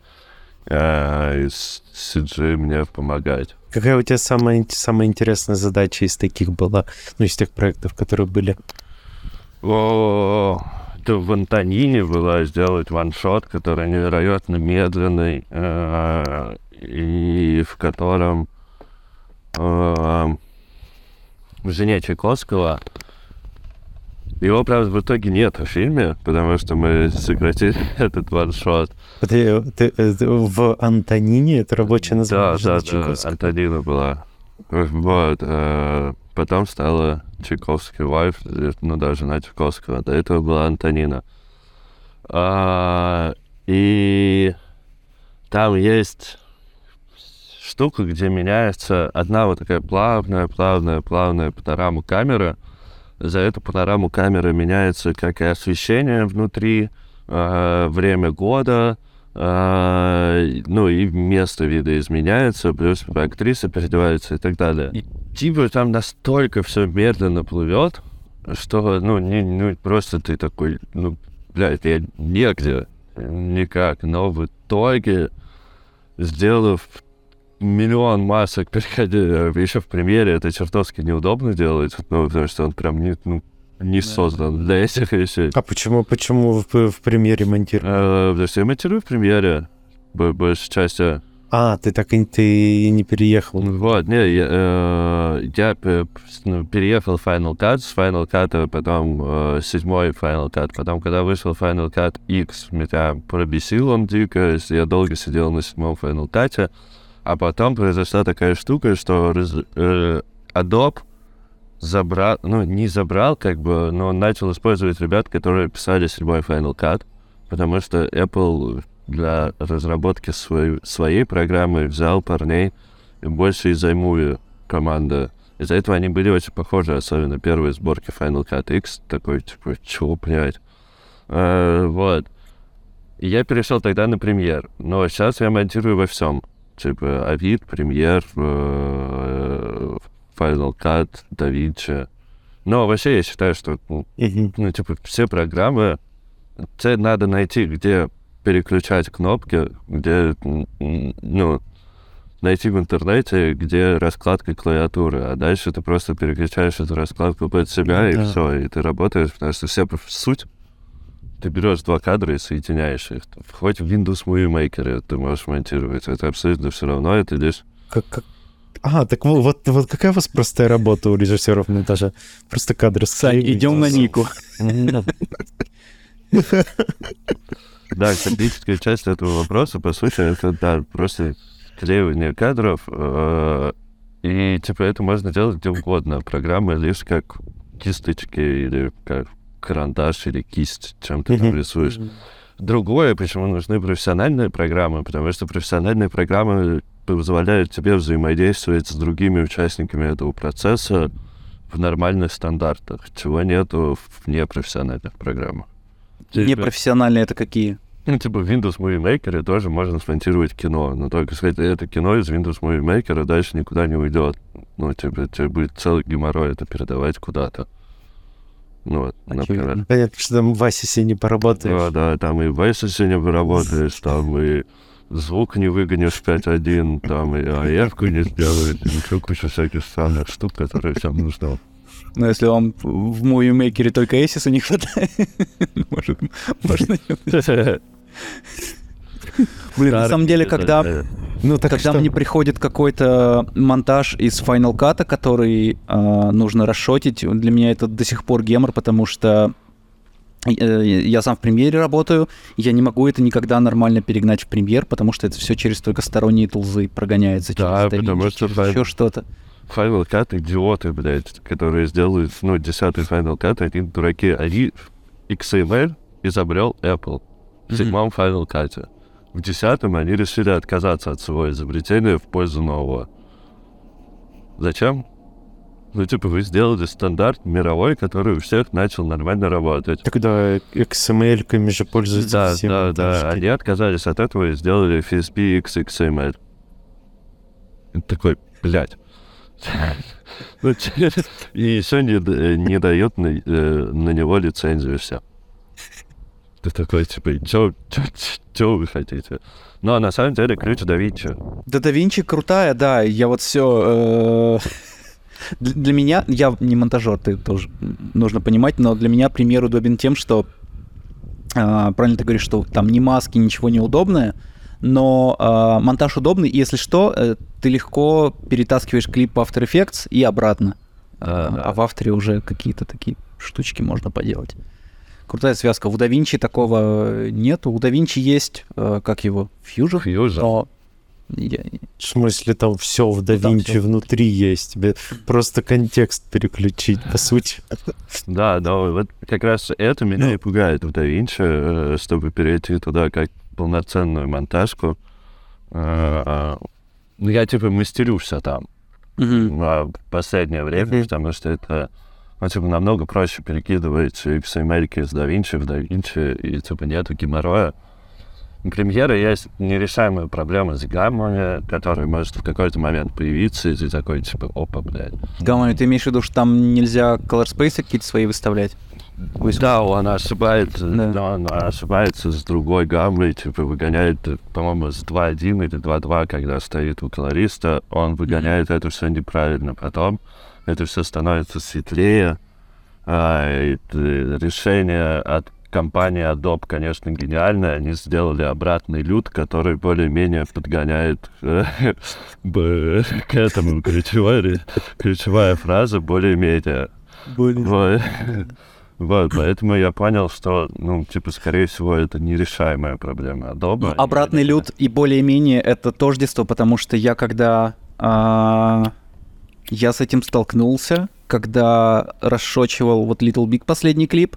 э, из CG мне помогать. Какая у тебя самая, самая интересная задача из таких была? Ну, из тех проектов, которые были? О, да в Антонине была сделать ваншот, который невероятно медленный, э, и в котором э, жене Чайковского его, правда, в итоге нет в фильме, потому что мы сократили этот ваншот. Ты, ты- э, ты в Антонине это рабочее Да, название? да, да, Чайковского? Антонина была. Вот. э, Потом стала Чайковский вайф, ну да, жена Чайковского. До этого была Антонина. А, И там есть штука, где меняется одна вот такая плавная, плавная, плавная панорама камеры, за эту панораму камеры меняется как и освещение внутри, э, время года, э, ну и место вида изменяется, плюс актриса переодевается и так далее. И, типа там настолько все медленно плывет, что, ну, не, ну, просто ты такой, ну, блядь, я негде, никак. Но в итоге, сделав миллион масок, переходя еще в премьере, это чертовски неудобно делать, ну, потому что он прям не, ну, не создан для этих вещей. А почему, почему в, в премьере монтируешь? Э, потому что я монтирую в премьере большей части. А, ты так и ты не переехал. Вот, не, я, э, я ну, переехал в Final Cut, с Final Cut потом э, седьмой Final Cut, потом, когда вышел Final Cut X, меня пробесил он дико, я долго сидел на седьмом Final Cut, а потом произошла такая штука, что раз, э, Adobe забрал, ну, не забрал, как бы, но начал использовать ребят, которые писали седьмой Final Cut, потому что Apple для разработки своей, своей программы взял парней больше из iMovie команда. Из-за этого они были очень похожи, особенно первые сборки Final Cut X. Такой, типа, чего, блядь? А, вот. И я перешел тогда на премьер. Но сейчас я монтирую во всем. Типа, Авид, премьер, э, Final Cut, DaVinci. Но вообще я считаю, что, ну, ну типа, все программы, тебе надо найти, где переключать кнопки, где, ну, найти в интернете, где раскладка клавиатуры, а дальше ты просто переключаешь эту раскладку под себя, и да. все, и ты работаешь, потому что вся суть ты берешь два кадра и соединяешь их. Хоть в Windows Movie Maker ты можешь монтировать. Это абсолютно все равно, это лишь... Как, как... А, так вот, вот, вот какая у вас простая работа у режиссеров монтажа? Просто кадры Сань, идем на Нику. Да, критическая часть этого вопроса, по сути, это, да, просто клеивание кадров, э, и, типа, это можно делать где угодно. Программа лишь как кисточки или как карандаш или кисть, чем ты там рисуешь. Другое, почему нужны профессиональные программы, потому что профессиональные программы позволяют тебе взаимодействовать с другими участниками этого процесса в нормальных стандартах, чего нету в непрофессиональных программах. Типа... Непрофессиональные это какие? Ну, типа в Windows Movie Maker тоже можно смонтировать кино, но только сказать, это кино из Windows Movie Maker дальше никуда не уйдет. Ну, типа, тебе будет целый геморрой это передавать куда-то. Ну, вот, например. Понятно, что там в Асисе не поработаешь. Да, да, там и в Асисе не поработаешь, там и звук не выгонишь в 5.1, там и АФ не сделаешь, и еще куча всяких странных штук, которые всем нужны. Но если вам в Movie Maker только Эсиса не хватает, может, можно... Блин, на самом деле, когда, ну, так когда что? мне приходит какой-то монтаж из Final Cut, который э, нужно расшотить, для меня это до сих пор гемор, потому что э, я сам в премьере работаю, я не могу это никогда нормально перегнать в премьер, потому что это все через только сторонние тулзы прогоняется. Да, через потому что еще что-то. Final Cut идиоты, блядь, которые сделают, ну, десятый Final Cut, они дураки. Они XML изобрел Apple в седьмом mm-hmm. Final Cut. В десятом они решили отказаться от своего изобретения в пользу нового. Зачем? Ну, типа, вы сделали стандарт мировой, который у всех начал нормально работать. Тогда XML-ками же пользуются Да, все да, да. Они отказались от этого и сделали FSP X XML. Такой, блядь. Ну, и еще не, не дает на, э, на него лицензию все. Ты такой, типа, что вы хотите? Но на самом деле ключ да Винчи. Да да Винчи крутая, да. Я вот все... Э, для меня, я не монтажер, ты тоже нужно понимать, но для меня пример удобен тем, что а, правильно ты говоришь, что там ни маски, ничего неудобное, но э, монтаж удобный, и если что, э, ты легко перетаскиваешь клип в After Effects и обратно. А, да. а в After уже какие-то такие штучки можно поделать. Крутая связка. У DaVinci такого нету. У DaVinci есть, э, как его, Fusion? Fusion. Но я... В смысле, там все в DaVinci да, внутри есть. Тебе просто контекст переключить, по сути. Да, да, вот как раз это меня и пугает в DaVinci, э, чтобы перейти туда как полноценную монтажку. Э, ну, я типа мастерю все там. Uh-huh. в последнее время, потому что это Ну, типа, намного проще перекидывать XML из DaVinci в DaVinci, и, типа, нету геморроя. У премьеры есть нерешаемая проблема с гаммами, которая может в какой-то момент появиться, и ты такой, типа, опа, блядь. Гаммами, ты имеешь в виду, что там нельзя color space какие-то свои выставлять? Да, она ошибается, Да. но она ошибается с другой гаммой, типа выгоняет, по-моему, с 2.1 или 2.2, когда стоит у колориста, он выгоняет это все неправильно. Потом это все становится светлее. А, и, э, решение от компании Adobe, конечно, гениальное. Они сделали обратный лют, который более-менее подгоняет э, к этому ключевой, ре- ключевая фраза более-менее. Вот. Вот, поэтому я понял, что, ну, типа, скорее всего, это нерешаемая проблема Adobe. Они Обратный лют и более-менее это тождество, потому что я когда а, я с этим столкнулся, когда расшочивал вот Little Big последний клип,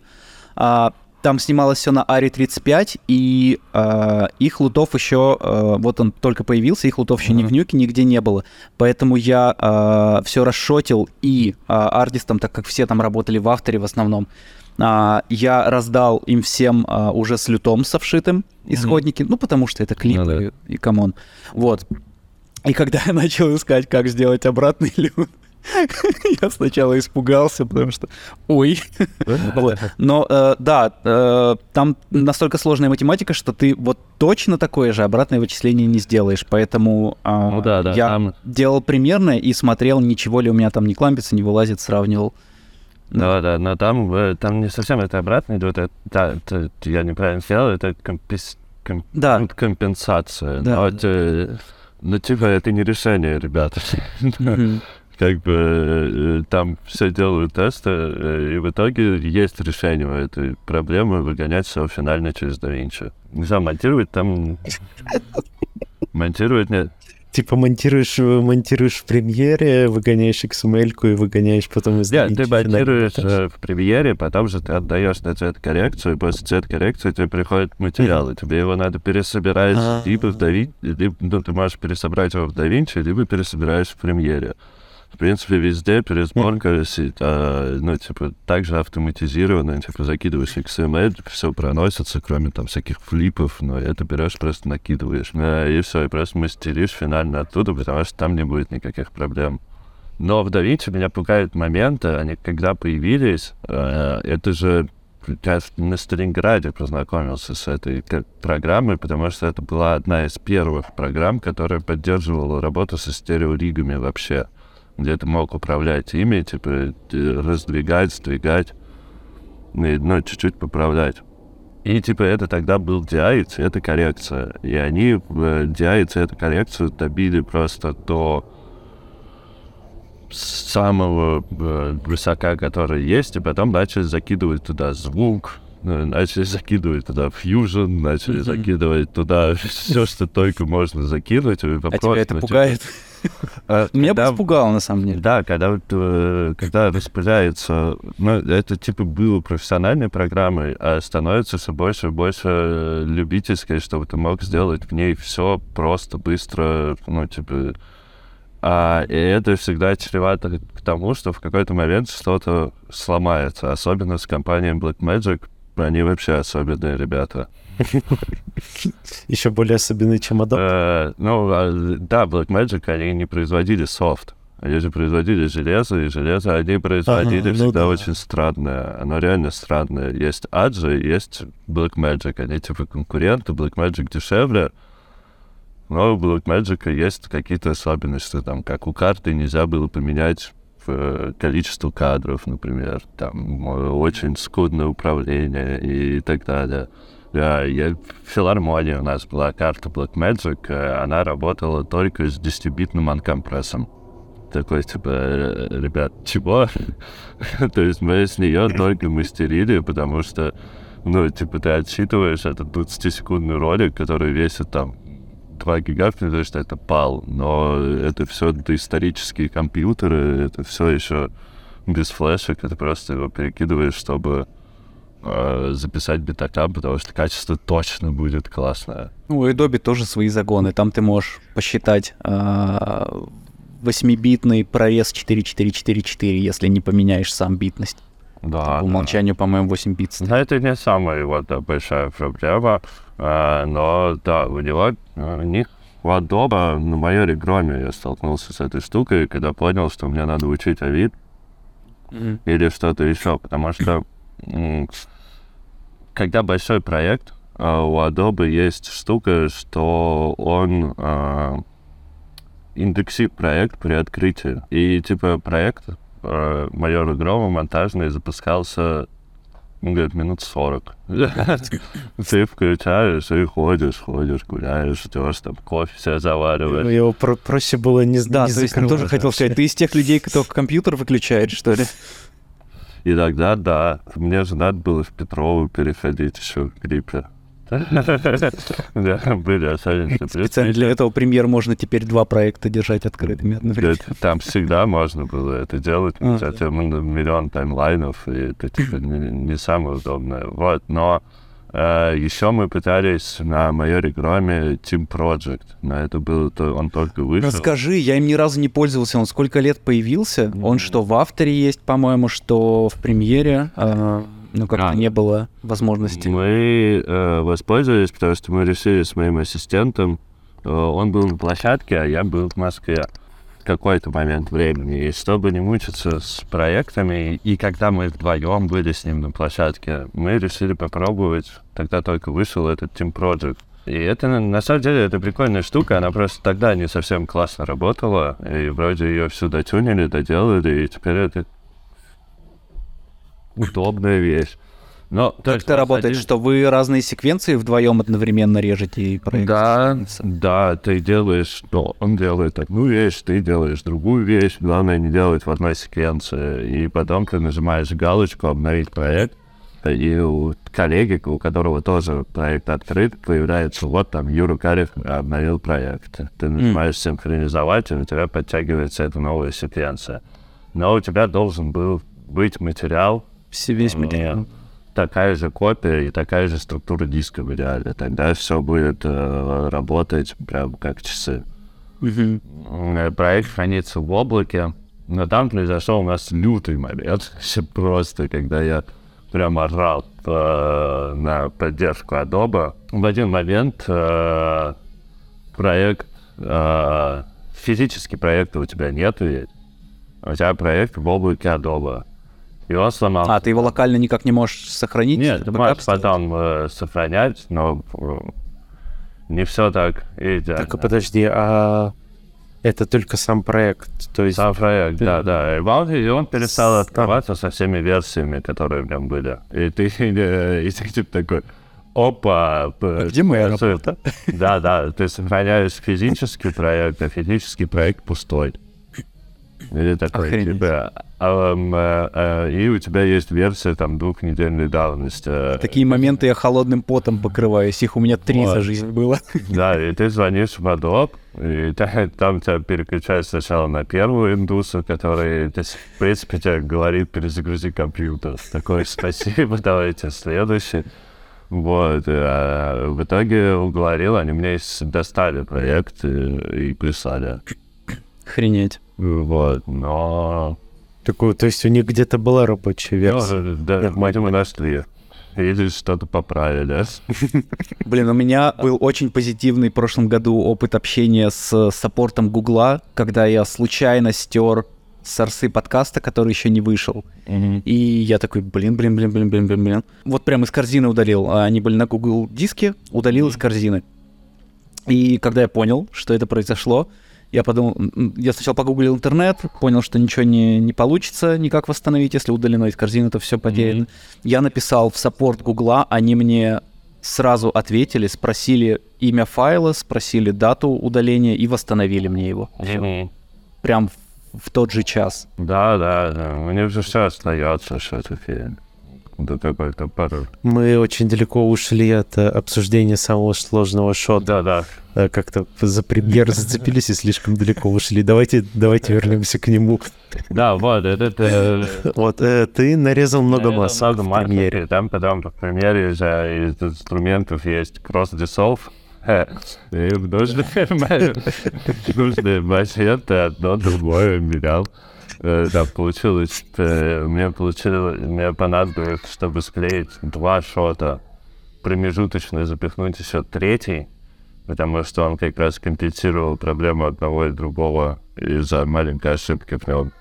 а, там снималось все на Ари 35, и а, их лутов еще, а, вот он только появился, их лутов еще ни в нюке нигде не было. Поэтому я все расшотил и а, артистам, так как все там работали в After е в основном, а, я раздал им всем а, уже с LUT ом со вшитым исходники, ну потому что это клип и, и come on. Вот. И когда я начал искать, как сделать обратный LUT, я сначала испугался, потому что, ой. Но э, да, э, там настолько сложная математика, что ты вот точно такое же обратное вычисление не сделаешь, поэтому а, Ну да, да, я там- делал примерно и смотрел, ничего ли у меня там не clamp ится, не вылазит, сравнивал. Да, да, но там, э, там не совсем это обратно идет, это, да, это я неправильно сделал, это компес- ком- Да. ну, компенсация. Да. Но это, э, ну, типа, это не решение, ребята. Как бы э, там все делают тесты, э, и в итоге есть решение у этой проблемы выгонять все финально через DaVinci. Не знаю, монтировать там... Монтировать нет. Типа монтируешь, монтируешь в премьере, выгоняешь XML-ку и выгоняешь потом из Нет, ты монтируешь э, в премьере, потом же ты отдаешь на цвет-коррекцию, и после цвет-коррекции тебе приходит материал, и тебе его надо пересобирать А. либо в DaVinci, либо, ну, ты можешь пересобрать его в DaVinci, либо пересобираешь в премьере. В принципе, везде пересборка, си- а, ну, типа, также автоматизированно, типа, закидываешь XML, все проносится, кроме там всяких флипов, но это берешь, просто накидываешь, э, и все, и просто мастеришь финально оттуда, потому что там не будет никаких проблем. Но в DaVinci меня пугают моменты, они когда появились, э, это же я на Сталинграде познакомился с этой программой, потому что это была одна из первых программ, которая поддерживала работу со стереоригами вообще, где ты мог управлять ими, типа э, раздвигать, сдвигать, и, ну, чуть-чуть поправлять. И типа это тогда был DI и цветокоррекция. И они в э, DI и цветокоррекцию добили просто до самого э, высока, который есть, и потом начали закидывать туда звук, э, начали закидывать туда фьюжн, начали закидывать туда все, что только можно закинуть. А тебя это ну, типа, пугает? А, Меня бы испугало, на самом деле. да, когда, э, когда распыляется, ну, это типа было профессиональной программой, а становится все больше и больше э, любительской, чтобы ты мог сделать в ней все просто, быстро, ну, типа... А, и это всегда чревато к тому, что в какой-то момент что-то сломается, особенно с компанией Blackmagic. Они вообще особенные ребята. Еще более особенный, чем Adobe. Э, ну, а, да, Blackmagic, они не производили софт. Они же производили железо, и железо они производили ну всегда да. очень странное. Оно реально странное. Есть Аджи, есть Blackmagic. Они типа конкуренты, Blackmagic дешевле. Но у Blackmagic есть какие-то особенности. Там, как у карты нельзя было поменять э, количество кадров, например. Там э, очень скудное управление и так далее. Да, я, в филармонии у нас была карта Blackmagic, э, она работала только с 10-битным анкомпрессом. Такой, типа, э, ребят, чего? То есть мы с нее только мастерили, потому что, ну, типа, ты отсчитываешь этот 20-секундный ролик, который весит там 2 гигабайта, потому что это пал, но это все доисторические компьютеры, это все еще без флешек, это просто его перекидываешь, чтобы э, записать битакам, потому что качество точно будет классное. Ну, у Adobe тоже свои загоны. Там ты можешь посчитать а, 8-битный прорез 4444, если не поменяешь сам битность. Да, По умолчанию, по-моему, 8 бит. Но это не самая вот да, большая проблема. А, но да, у него а, у них у Adobe на майоре Громе я столкнулся с этой штукой, когда понял, что мне надо учить Авид или что-то еще, потому что когда большой проект, а, у Adobe есть штука, что он а, индексит проект при открытии. И типа проект э, майора Грома монтажный запускался, ну, говорит, минут 40. Ты включаешь и ходишь, ходишь, гуляешь, ждешь, там кофе себе завариваешь. Его про- проще было не Да, не то есть он тоже хотел сказать, ты из тех людей, кто компьютер выключает, что ли? И тогда, да, мне же надо было в Петрову переходить еще в гриппе. Да, были. Специально для этого премьер можно теперь два проекта держать открытыми одновременно. Там всегда можно было это делать, А, кстати, миллион таймлайнов, и это типа не самое удобное. Вот, но еще мы пытались на майоре Громе Team Project, но это был, то- он только вышел. Расскажи, я им ни разу не пользовался. Он сколько лет появился? Он что, в авторе есть, по-моему, что в премьере? А, ну, как-то А. не было возможности. Мы э, воспользовались, потому что мы решили с моим ассистентом, э, он был на площадке, а я был в Москве какой-то момент времени. И чтобы не мучиться с проектами, и когда мы вдвоем были с ним на площадке, мы решили попробовать, тогда только вышел этот Team Project. И это, на- самом деле, это прикольная штука, она просто тогда не совсем классно работала, и вроде ее всю дотюнили, доделали, и теперь это удобная вещь. Но, то Как есть это работает, один- что вы разные секвенции вдвоем одновременно режете и проект? Да, да, ты делаешь, ну, он делает одну вещь, ты делаешь другую вещь. Главное не делать в одной секвенции. И потом ты нажимаешь галочку «Обновить проект», и у коллеги, у которого тоже проект открыт, появляется вот там Юра Карев обновил проект. Ты нажимаешь синхронизовать, и у тебя подтягивается эта новая секвенция. Но у тебя должен был быть материал, Все весь материал. нет. Такая же копия и такая же структура диска в идеале. Тогда все будет э, работать прям как часы. Э, Проект хранится в облаке, но там произошел у нас лютый момент. Просто, когда я прям орал э, на поддержку Adobe. В один момент э, проект, э, физический проекта у тебя нету ведь. У тебя проект в облаке Adobe. И он сломался. А, ты его локально никак не можешь сохранить? Нет, ты можешь потом э, сохранять, но э, не все так идеально. Так, а подожди, а это только сам проект, то есть... Сам проект, Ты- да, да. И он, и он перестал открываться со всеми версиями, которые в нем были. И ты, э, и ты типа такой, опа. А где моя работа? Да, да, ты сохраняешь физический проект, а физический проект пустой. Или такой, Охренеть. типа, а, э, э, и у тебя есть версия там двухнедельной давности. Такие моменты я холодным потом покрываюсь. Их у меня три Вот. за жизнь было. Да, и ты звонишь в Adobe, и та- там тебя переключают сначала на первую индусу, который, то есть, в принципе, тебе говорит, перезагрузи компьютер. Такой, спасибо, давайте следующий. Вот, а в итоге уговорил, они мне достали проект и, и прислали. Охренеть. Вот, но... Такой, то есть у них где-то была рабочая версия. Ну, да, Нормально. мы нашли. Или что-то поправили. Блин, у меня был очень позитивный в прошлом году опыт общения с саппортом Гугла, когда я случайно стер сорсы подкаста, который еще не вышел. И я такой, блин, блин, блин, блин, блин, блин, блин. Вот прям из корзины удалил. А Они были на Google диске, удалил из корзины. И когда я понял, что это произошло, я подумал, я сначала погуглил интернет, понял, что ничего не, не получится никак восстановить, если удалено из корзины, то все потеряно. Я написал в саппорт Гугла, они мне сразу ответили, спросили имя файла, спросили дату удаления и восстановили мне его. Прям в, в тот же час. Да, да, да. У них же все остается, что это какой-то. Мы очень далеко ушли от э, обсуждения самого сложного шота. Да, да. Э, Как-то за премьер зацепились и слишком далеко ушли. Давайте, давайте вернемся к нему. Да, вот, это... э, Вот, э, ты нарезал много это масок много в масок, премьере. Там потом в премьере же из инструментов есть Cross Dissolve, И нужные, нужные моменты одно другое менял. Э, Да, получилось, мне получилось, мне понадобилось, чтобы склеить два шота, промежуточно запихнуть еще третий, потому что он как раз компенсировал проблему одного и другого из-за маленькой ошибки в нем.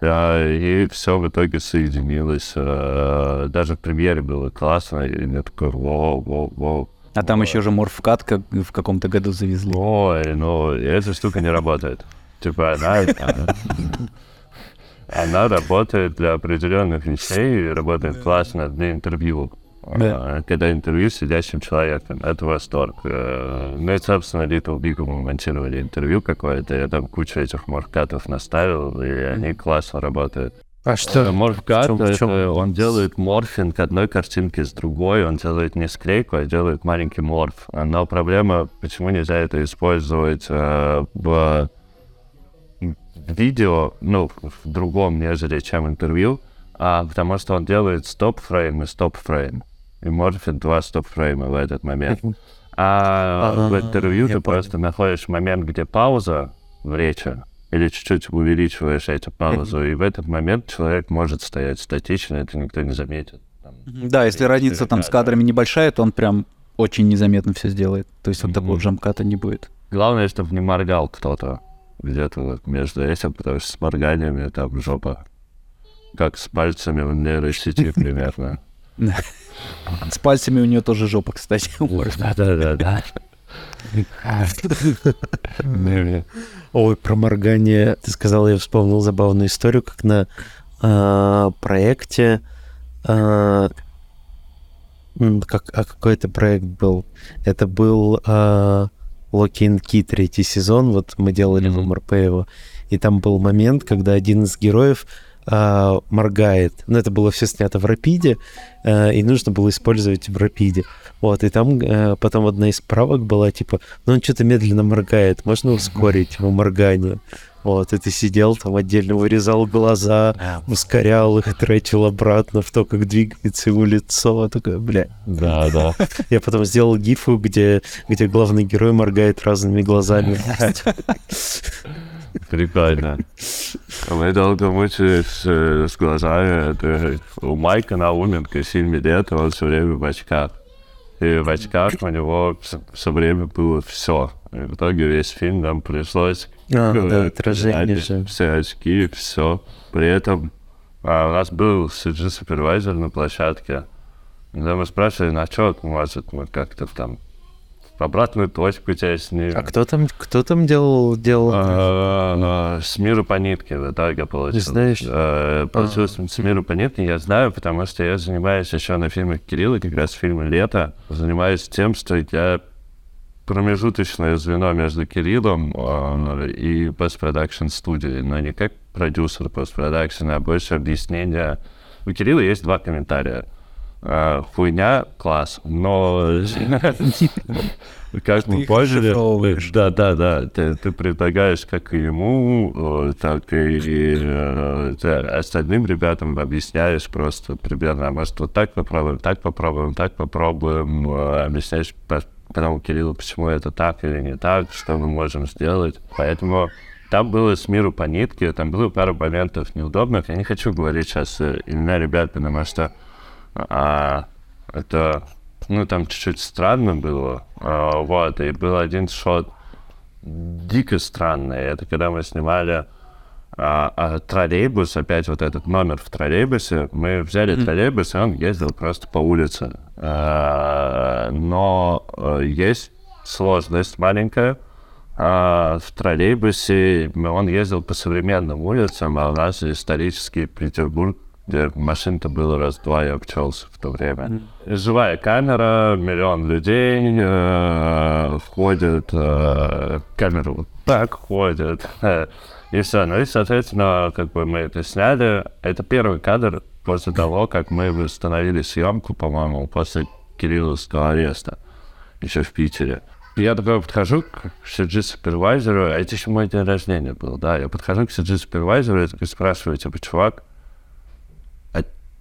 Да, и все в итоге соединилось. э, Даже в премьере было классно, и я такой, воу, воу, воу. А там еще же морфкат как в каком-то году завезли. Ой, ну, эта штука не работает. Типа, она, она работает для определенных вещей, и работает классно для интервью. Да. А, Когда интервью с сидящим человеком, это восторг. Э, Ну и, собственно, Little Big мы монтировали интервью какое-то, я там кучу этих моркатов наставил, и они классно работают. А что? Морфкат, чём? это он делает морфинг одной картинки с другой, он делает не склейку, а делает маленький морф. Но проблема, почему нельзя это использовать э, в видео, ну, в другом, нежели чем интервью, а потому что он делает стоп-фрейм и стоп-фрейм. И морфит два стоп-фрейма в этот момент. А в интервью ты понял. просто находишь момент, где пауза в речи, или чуть-чуть увеличиваешь эту паузу, и в этот момент человек может стоять статично, это никто не заметит. Там, Да, если разница там с кадрами небольшая, то он прям очень незаметно все сделает. То есть вот такого джамката не будет. Главное, чтобы не моргал кто-то где-то вот между этим, потому что с морганиями там жопа. Как с пальцами в нейросети примерно. С пальцами у нее тоже жопа, кстати. Да-да-да. Ой, про моргание. Ты сказал, я вспомнил забавную историю, как на а, проекте... а, как, а какой это проект был? Это был а, Lock and Key третий сезон, вот мы делали в Мгм. МРП его, и там был момент, когда один из героев а, моргает. Ну, это было все снято в Рапиде, а, и нужно было использовать в Рапиде. Вот, и там э, потом одна из правок была, типа, ну, он что-то медленно моргает, можно ускорить его моргание? Вот, и ты сидел там отдельно, вырезал глаза, ускорял их, тратил обратно в то, как двигается его лицо. Такое, бля. Да, да. Я потом сделал гифу, где, где главный герой моргает разными глазами. Прикольно. Мы долго мучились э, с глазами. Это у Майка Науменко 7 лет, он все время в очках. И в очках у него все время было все. И в итоге весь фильм нам пришлось А, да, отражение же. все очки, все. При этом а, у нас был CG-супервайзер на площадке. Когда мы спрашивали, на что, может, мы как-то там в обратную точку тебя снимем. А кто там, кто там делал, делал? А, С миру по нитке в итоге получилось. знаешь? Э, Получилось с миру по нитке, я знаю, потому что я занимаюсь еще на фильме Кирилла, как раз фильме «Лето». Занимаюсь тем, что я промежуточное звено между Кириллом э, и постпродакшн студией, но не как продюсер постпродакшена, а больше объяснения. У Кирилла есть два комментария. Э, Хуйня, класс, но как мы поняли, да, да, да, ты, ты предлагаешь как и ему, э, так и э, остальным ребятам объясняешь просто примерно, а может вот так попробуем, так попробуем, так попробуем, э, объясняешь потом Кириллу, почему это так или не так, что мы можем сделать. Поэтому там было с миру по нитке, там было пару моментов неудобных. Я не хочу говорить сейчас э, имена ребят, потому что а, это, ну, там чуть-чуть странно было. А, вот, и был один шот дико странный. Это когда мы снимали а, а, троллейбус, опять вот этот номер в троллейбусе. Мы взяли троллейбус, и он ездил просто по улице. А, но э, есть сложность маленькая. А, в троллейбусе он ездил по современным улицам, а у нас исторический Петербург, машин-то было раз-два, я обчелся в то время. Живая камера, миллион людей э, входят, э, камера вот так ходит, э, и все. Ну и, соответственно, как бы мы это сняли. Это первый кадр после того, как мы восстановили съемку, по-моему, после Кирилловского ареста, еще в Питере. Я такой подхожу к CG-супервайзеру, а это еще мой день рождения был, да, я подхожу к CG-супервайзеру и такой спрашиваю, типа, чувак,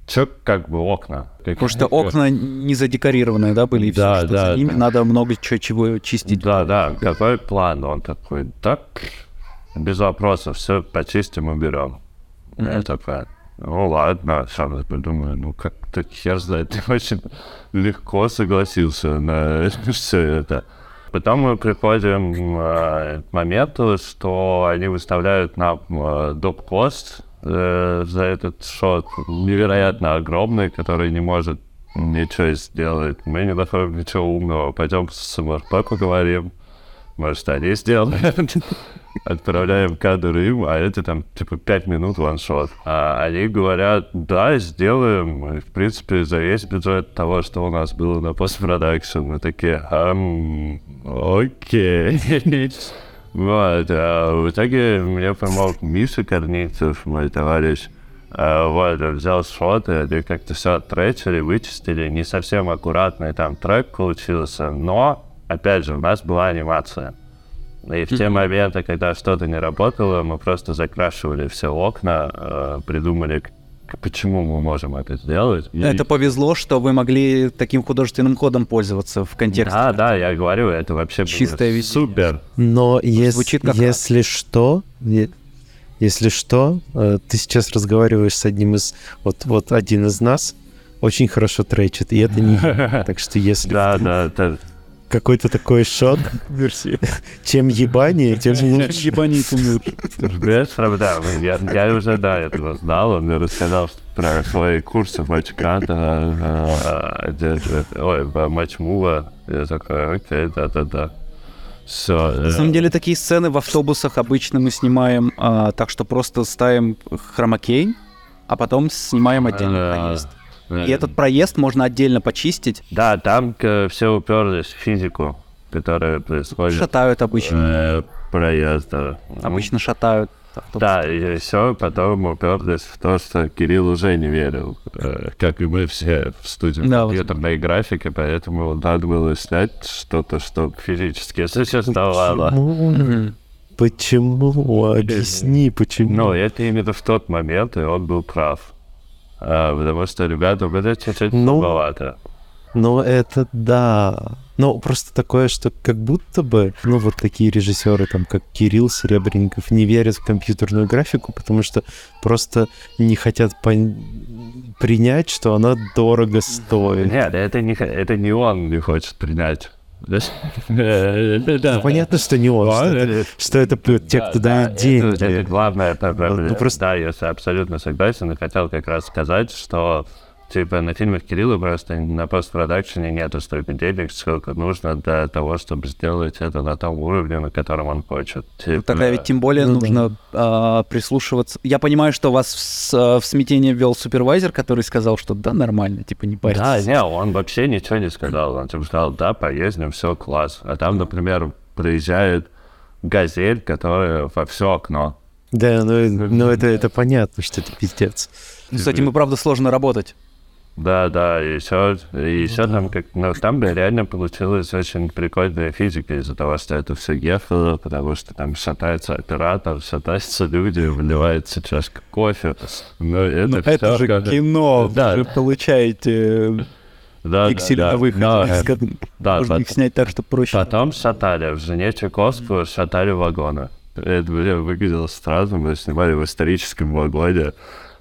Чё как бы окна? Потому что окна не задекорированные, да, были? И Да, все, что да, за ними да. надо много чего, чего чистить. Да, да, какой план? Он такой, так, без вопросов, все почистим, уберем. Я такой, ну ладно, сам подумаю, ну как-то хер знает, ты очень легко согласился на все это. Потом мы приходим э, к моменту, что они выставляют нам э, доп-кост э, за этот шот невероятно огромный, который не может ничего сделать. Мы не находим ничего умного. Пойдем с МРП поговорим. Может, они сделают. Отправляем кадр им, а это там, типа, 5 минут ваншот. А они говорят, да, сделаем. И, в принципе, за весь бюджет того, что у нас было на постпродакшн. Мы такие, «Ам, окей. Вот, а в итоге мне помог Миша Корницев, мой товарищ. А, Вот, он взял шоты, они как-то все оттречили, вычистили. Не совсем аккуратный там трек получился, но, опять же, у нас была анимация. И в те моменты, когда что-то не работало, мы просто закрашивали все окна, э, придумали, почему мы можем это сделать. И- Это повезло, что вы могли таким художественным кодом пользоваться в контексте. Да, да, я говорю, это вообще Чистое видение. супер. Но ес- Звучит как если что, е- если что, э, ты сейчас разговариваешь с одним из, вот, вот один из нас очень хорошо тречит, и это не. Так что если Да, да, это какой-то такой шот, чем ебание, тем лучше. Ебани ты мир. Без проблем. Я, я уже, да, этого знал. Он мне рассказал про свои курсы матчката, ой, матчмува. Я такой, окей, да-да-да. Все. На самом деле такие сцены в автобусах обычно мы снимаем а, так, что просто ставим хромакей, а потом снимаем отдельно проезд. И этот проезд можно отдельно почистить. Да, там все уперлись в физику, которая происходит. Шатают обычно. э, проезда. Обычно шатают. Да, и все, потом уперлись в то, что Кирилл уже не верил, э, как и мы все в студии Да, вот. компьютерной графики, поэтому надо было снять что-то, что физически существовало. Почему? Почему? Объясни, почему. Ну, это именно в тот момент, и он был прав. А, потому что ребята были чуть-чуть Ну, слабовато. Ну, это да. Ну, просто такое, что как будто бы, ну, вот такие режиссеры, там, как Кирилл Серебренников, не верят в компьютерную графику, потому что просто не хотят пон- принять, что она дорого стоит. Нет, это не, это не он не хочет принять. Да. Понятно, что не он, что это, те, кто Это, деньги. это главное, это, Ну, просто- да, я абсолютно согласен и хотел как раз сказать, что типа на фильмах Кирилла просто на постпродакшене нету столько денег, сколько нужно для того, чтобы сделать это на том уровне, на котором он хочет. Типа, Тогда ведь тем более да. нужно а, прислушиваться. Я понимаю, что вас в, а, в смятение ввел супервайзер, который сказал, что да, нормально, типа не Да, парься. не, он вообще ничего не сказал. Он типа сказал, да, поездим, все, класс. А там, например, проезжает газель, которая во все окно. Да, ну, ну это, это понятно, что это пиздец. С этим и правда сложно работать. Да, да, и еще, и еще там как, ну, там бы реально получилась очень прикольная физика из-за того, что это все ехало, потому что там шатается оператор, шатаются люди, вливается чашка кофе. Ну, это, Но всё это же как- кино, Да. вы же получаете да, пиксели да, на выходе. да, так сказать. да, Можно пот- их снять так, чтобы проще. Потом шатали, в жене Чайковского шатали вагоны. Это выглядело странно, мы снимали в историческом вагоне,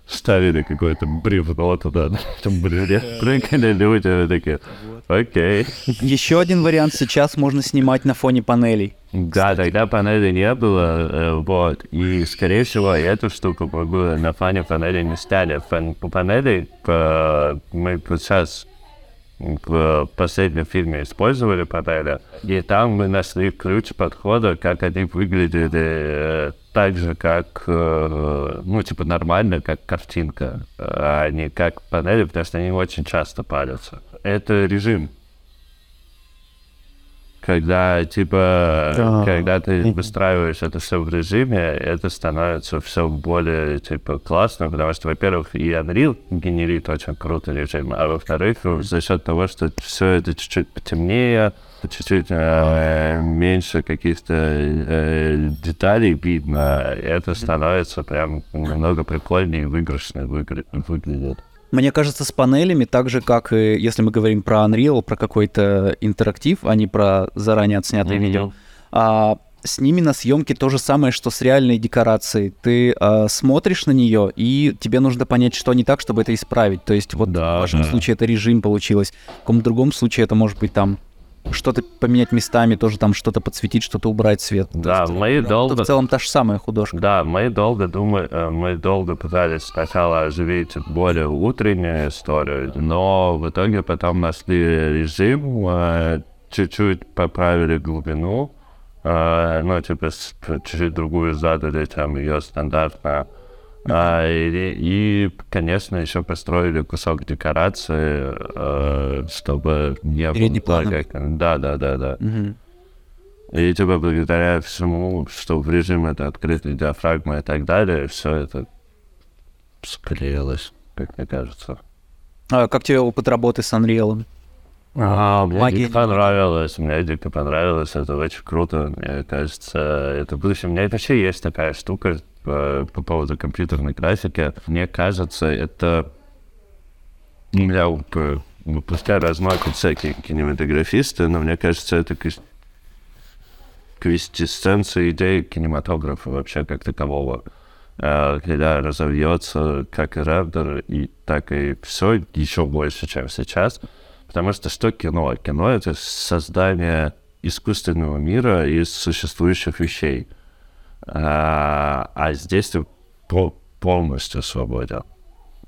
ставили какое-то бревно туда, там бревне, прыгали люди, такие, окей. Еще один вариант сейчас можно снимать на фоне панелей. Да, тогда панели не было, э, вот, и, скорее всего, эту штуку мы бы на фоне панели не сняли. Фан- По панели по- мы сейчас в последнем фильме использовали панели, и там мы нашли ключ подхода, как они выглядели э, так же, как, э, ну, типа, нормально, как картинка, а не как панели, потому что они очень часто палятся. Это режим. Когда, типа, Да. когда ты выстраиваешь это все в режиме, это становится все более, типа, классно, потому что, во-первых, и Unreal генерит очень круто режим, а во-вторых, за счет того, что все это чуть-чуть потемнее, чуть-чуть э, меньше каких-то э, деталей видно, это становится прям намного прикольнее и выигрышнее выгля- выглядит. Мне кажется, с панелями, так же, как и если мы говорим про Unreal, про какой-то интерактив, а не про заранее отснятое Мгм. видео, а, с ними на съемке то же самое, что с реальной декорацией. Ты а, смотришь на нее, и тебе нужно понять, что не так, чтобы это исправить. То есть вот Да, в вашем да. случае это режим получилось, в каком-то другом случае это может быть там что-то поменять местами, тоже там что-то подсветить, что-то убрать свет. Да, есть, мы это долго... в целом та же самая художка. Да, мы долго думали, э, мы долго пытались сначала оживить более утреннюю историю, но в итоге потом нашли режим, э, чуть-чуть поправили глубину, э, ну, типа, чуть-чуть другую задали, там, ее стандартно. А, и, и, конечно, еще построили кусок декорации, э, чтобы не Передний было план. как- Да, да, да, да. Мгм. И типа благодаря всему, что в режим это открытой диафрагмы и так далее, все это склеилось, как мне кажется. А как тебе опыт работы с Unreal? А, мне Магия дико понравилось, мне дико понравилось, это очень круто, мне кажется, это будущее. У меня вообще есть такая штука э, по поводу компьютерной графики. Мне кажется, это... У меня э, пускай размакают всякие кинематографисты, но мне кажется, это квес- квестесенция идеи кинематографа вообще как такового. Э, Когда разовьется как и рендер, и так и все еще больше, чем сейчас. Потому что что кино? Кино — это создание искусственного мира из существующих вещей. А, а здесь ты по- полностью свободен.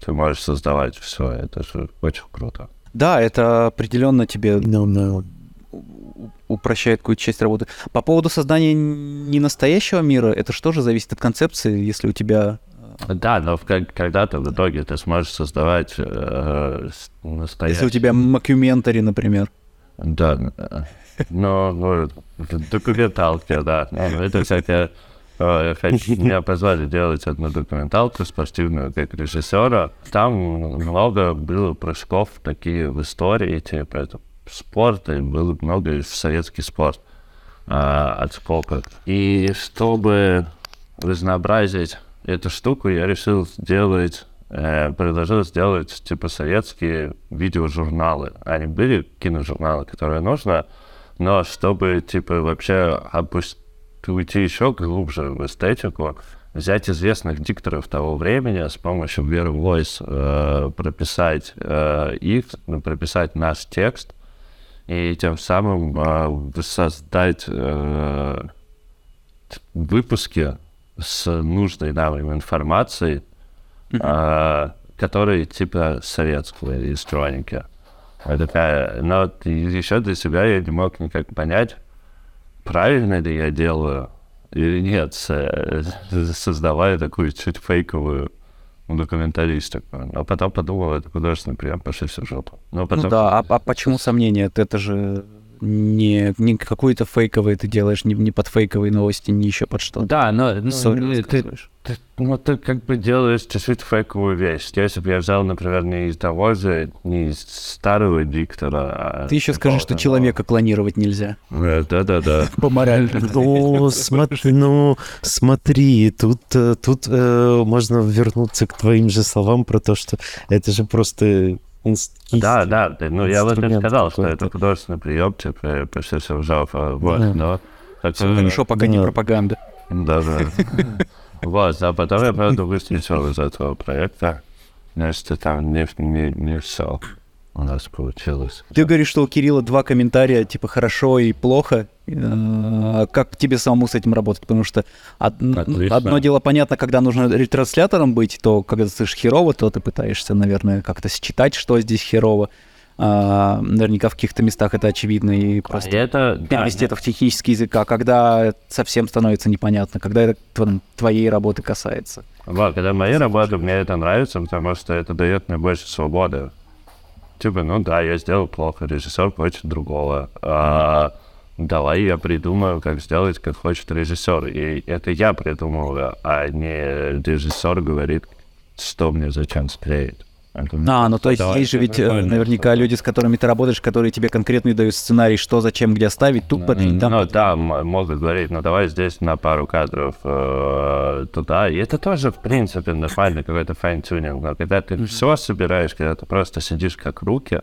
Ты можешь создавать все. Это же очень круто. Да, это определенно тебе No, no. упрощает какую-то часть работы. По поводу создания не настоящего мира, это что же зависит от концепции, если у тебя... Да, но в- как- когда-то в итоге ты сможешь создавать э, настоящий... Если у тебя мокюментари, например. Да, э, но ну, в документалке, да. Ну, Это всякие... э, Меня позвали делать одну документалку спортивную как режиссера. Там много было прыжков такие в истории, типа это спорт, и было много в советский спорт а, отскоков. И чтобы разнообразить эту штуку, я решил сделать, э, предложил сделать типа советские видеожурналы. Они были киножурналы, которые нужно, но чтобы типа вообще опус- уйти еще глубже в эстетику, взять известных дикторов того времени с помощью Ver Voice э, прописать э, их, ну, прописать наш текст и тем самым э, создать э, выпуски с нужной нам информацией, э, которые типа советского электроники. Такая- Но еще для себя я не мог никак понять, правильно ли я делаю или нет, создавая такую чуть фейковую документалистику. Но потом подумал, это художественный прием, пошли все в жопу. Но потом... Ну да, а, а почему сомнения? Это же не, не какой-то фейковый ты делаешь, не, не под фейковые новости, не еще под что-то. Да, но ну, Историю ты, рассказываешь. ты- ну, ты как бы делаешь чуть-чуть фейковую вещь. Если бы я взял, например, не из того же, не из старого диктора, а Ты еще скажи, что человека клонировать нельзя. Э, Да-да-да. По морали. Ну, смотри, ну, смотри, тут, э, тут э, можно вернуться к твоим же словам про то, что это же просто инст- Да, да, да, ну я вот и сказал, что это художественный прием, типа, пошли все в жопу, вот, Да. но... так что- хорошо, пока не Да. пропаганда. Да, да. Вот, а потом я, правда, выстрелил из этого проекта. Значит, там не, не, не все у нас получилось. Ты говоришь, что у Кирилла два комментария, типа хорошо и плохо. Э, Как тебе самому с этим работать? Потому что од- одно дело понятно, когда нужно ретранслятором быть, то когда ты слышишь херово, то ты пытаешься, наверное, как-то считать, что здесь херово. А, наверняка в каких-то местах это очевидно и просто И это... да, перевести это в технический язык, а когда совсем становится непонятно, когда это тв- твоей работы касается. Вот, когда мои работы, мне это нравится, потому что это дает мне больше свободы. Типа, ну да, я сделал плохо, режиссер хочет другого. А, давай я придумаю, как сделать, как хочет режиссер. И это я придумываю, а не режиссер говорит, что мне зачем склеить. А, ну то есть есть же ведь э, наверняка люди, с которыми ты работаешь, которые тебе конкретно дают сценарий, что, зачем, где ставить, тут подвинь, там Ну да, могут говорить, ну давай здесь на пару кадров э, туда. И это тоже, в принципе, нормально какой-то fine-tuning. Но когда ты все собираешь, когда ты просто сидишь как руки,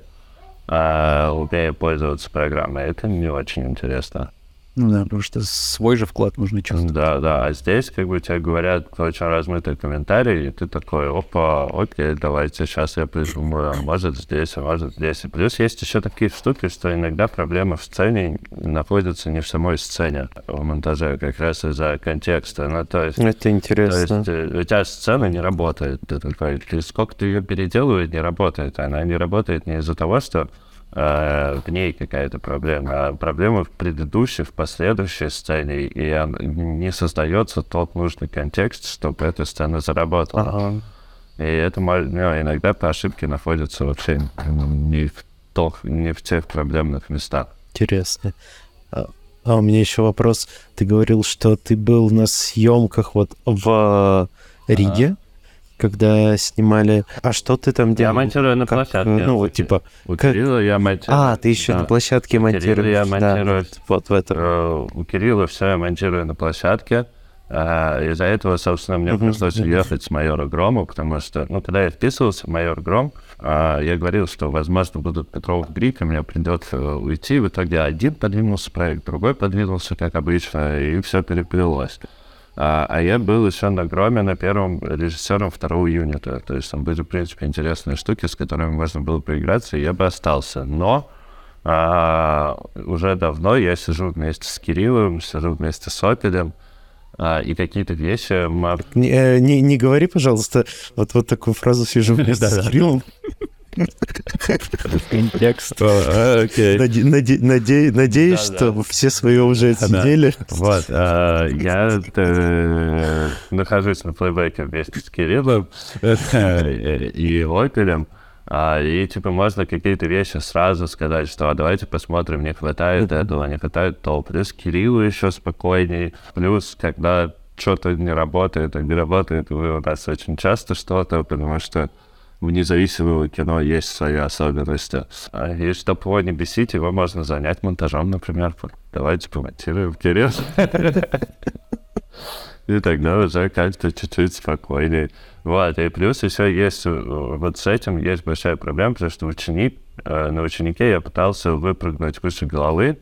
э, умея пользоваться программой, это не очень интересно. Ну да, потому что свой же вклад нужно чувствовать. Да, да. А здесь как бы тебе говорят очень размытые комментарии, и ты такой, опа, окей, давайте сейчас я придумаю, а может здесь, а может здесь. И плюс есть еще такие штуки, что иногда проблема в сцене находится не в самой сцене, в монтаже, как раз из-за контекста. Ну, то есть... Это То интересно. есть э, у тебя сцена не работает. Ты такой, ты сколько ты ее переделываешь, не работает. Она не работает не из-за того, что в ней какая-то проблема, а проблема в предыдущей, в последующей сцене, и не создается тот нужный контекст, чтобы эта сцена заработала. Ага. И это ну, иногда по ошибке находятся вообще не в, то, не в тех проблемных местах. Интересно. А, а у меня еще вопрос. Ты говорил, что ты был на съемках вот в Риге, когда снимали. А что ты там Я делал? монтирую на Как, площадке. э, Ну, вот типа. У как- Кирилла я монтирую. А, ты еще да. на площадке Кирилла монтируешь. я Да, монтирую. вот, вот в этом. Э, У Кирилла все я монтирую на площадке. А, Из-за этого, собственно, мне Мгм. пришлось уехать с майора Грома, потому что, ну, когда я вписывался в майор Гром, а, я говорил, что, возможно, будут Петров Грик, и мне придется уйти. В итоге один подвинулся проект, другой подвинулся, как обычно, и все переплелось. А, а я был еще на Громе на первом режиссером второго юнита. То есть там были, в принципе, интересные штуки, с которыми можно было поиграться, и я бы остался. Но а, уже давно я сижу вместе с Кириллом, сижу вместе с Опелем, а, и какие-то вещи Не, э, не, не говори, пожалуйста, вот, вот такую фразу сижу вместе с Кириллом. Контекст. Наде- наде- наде- Надеюсь, что все свое уже отсидели. Вот, а, я э, нахожусь на плейбеке вместе с Кириллом э, и Опелем, а, и типа можно какие-то вещи сразу сказать, что а давайте посмотрим, не хватает этого, не хватает того. Плюс Кириллу еще спокойней, плюс когда что-то не работает, а не работает у нас очень часто что-то, потому что у независимого кино есть свои особенности. А, И чтобы его не бесить, его можно занять монтажом, например. Давайте помонтируем Кирилл. И тогда уже как-то чуть-чуть спокойнее. Вот, и плюс еще есть, э, вот с этим есть большая проблема, потому что ученик, э, на ученике я пытался выпрыгнуть выше головы,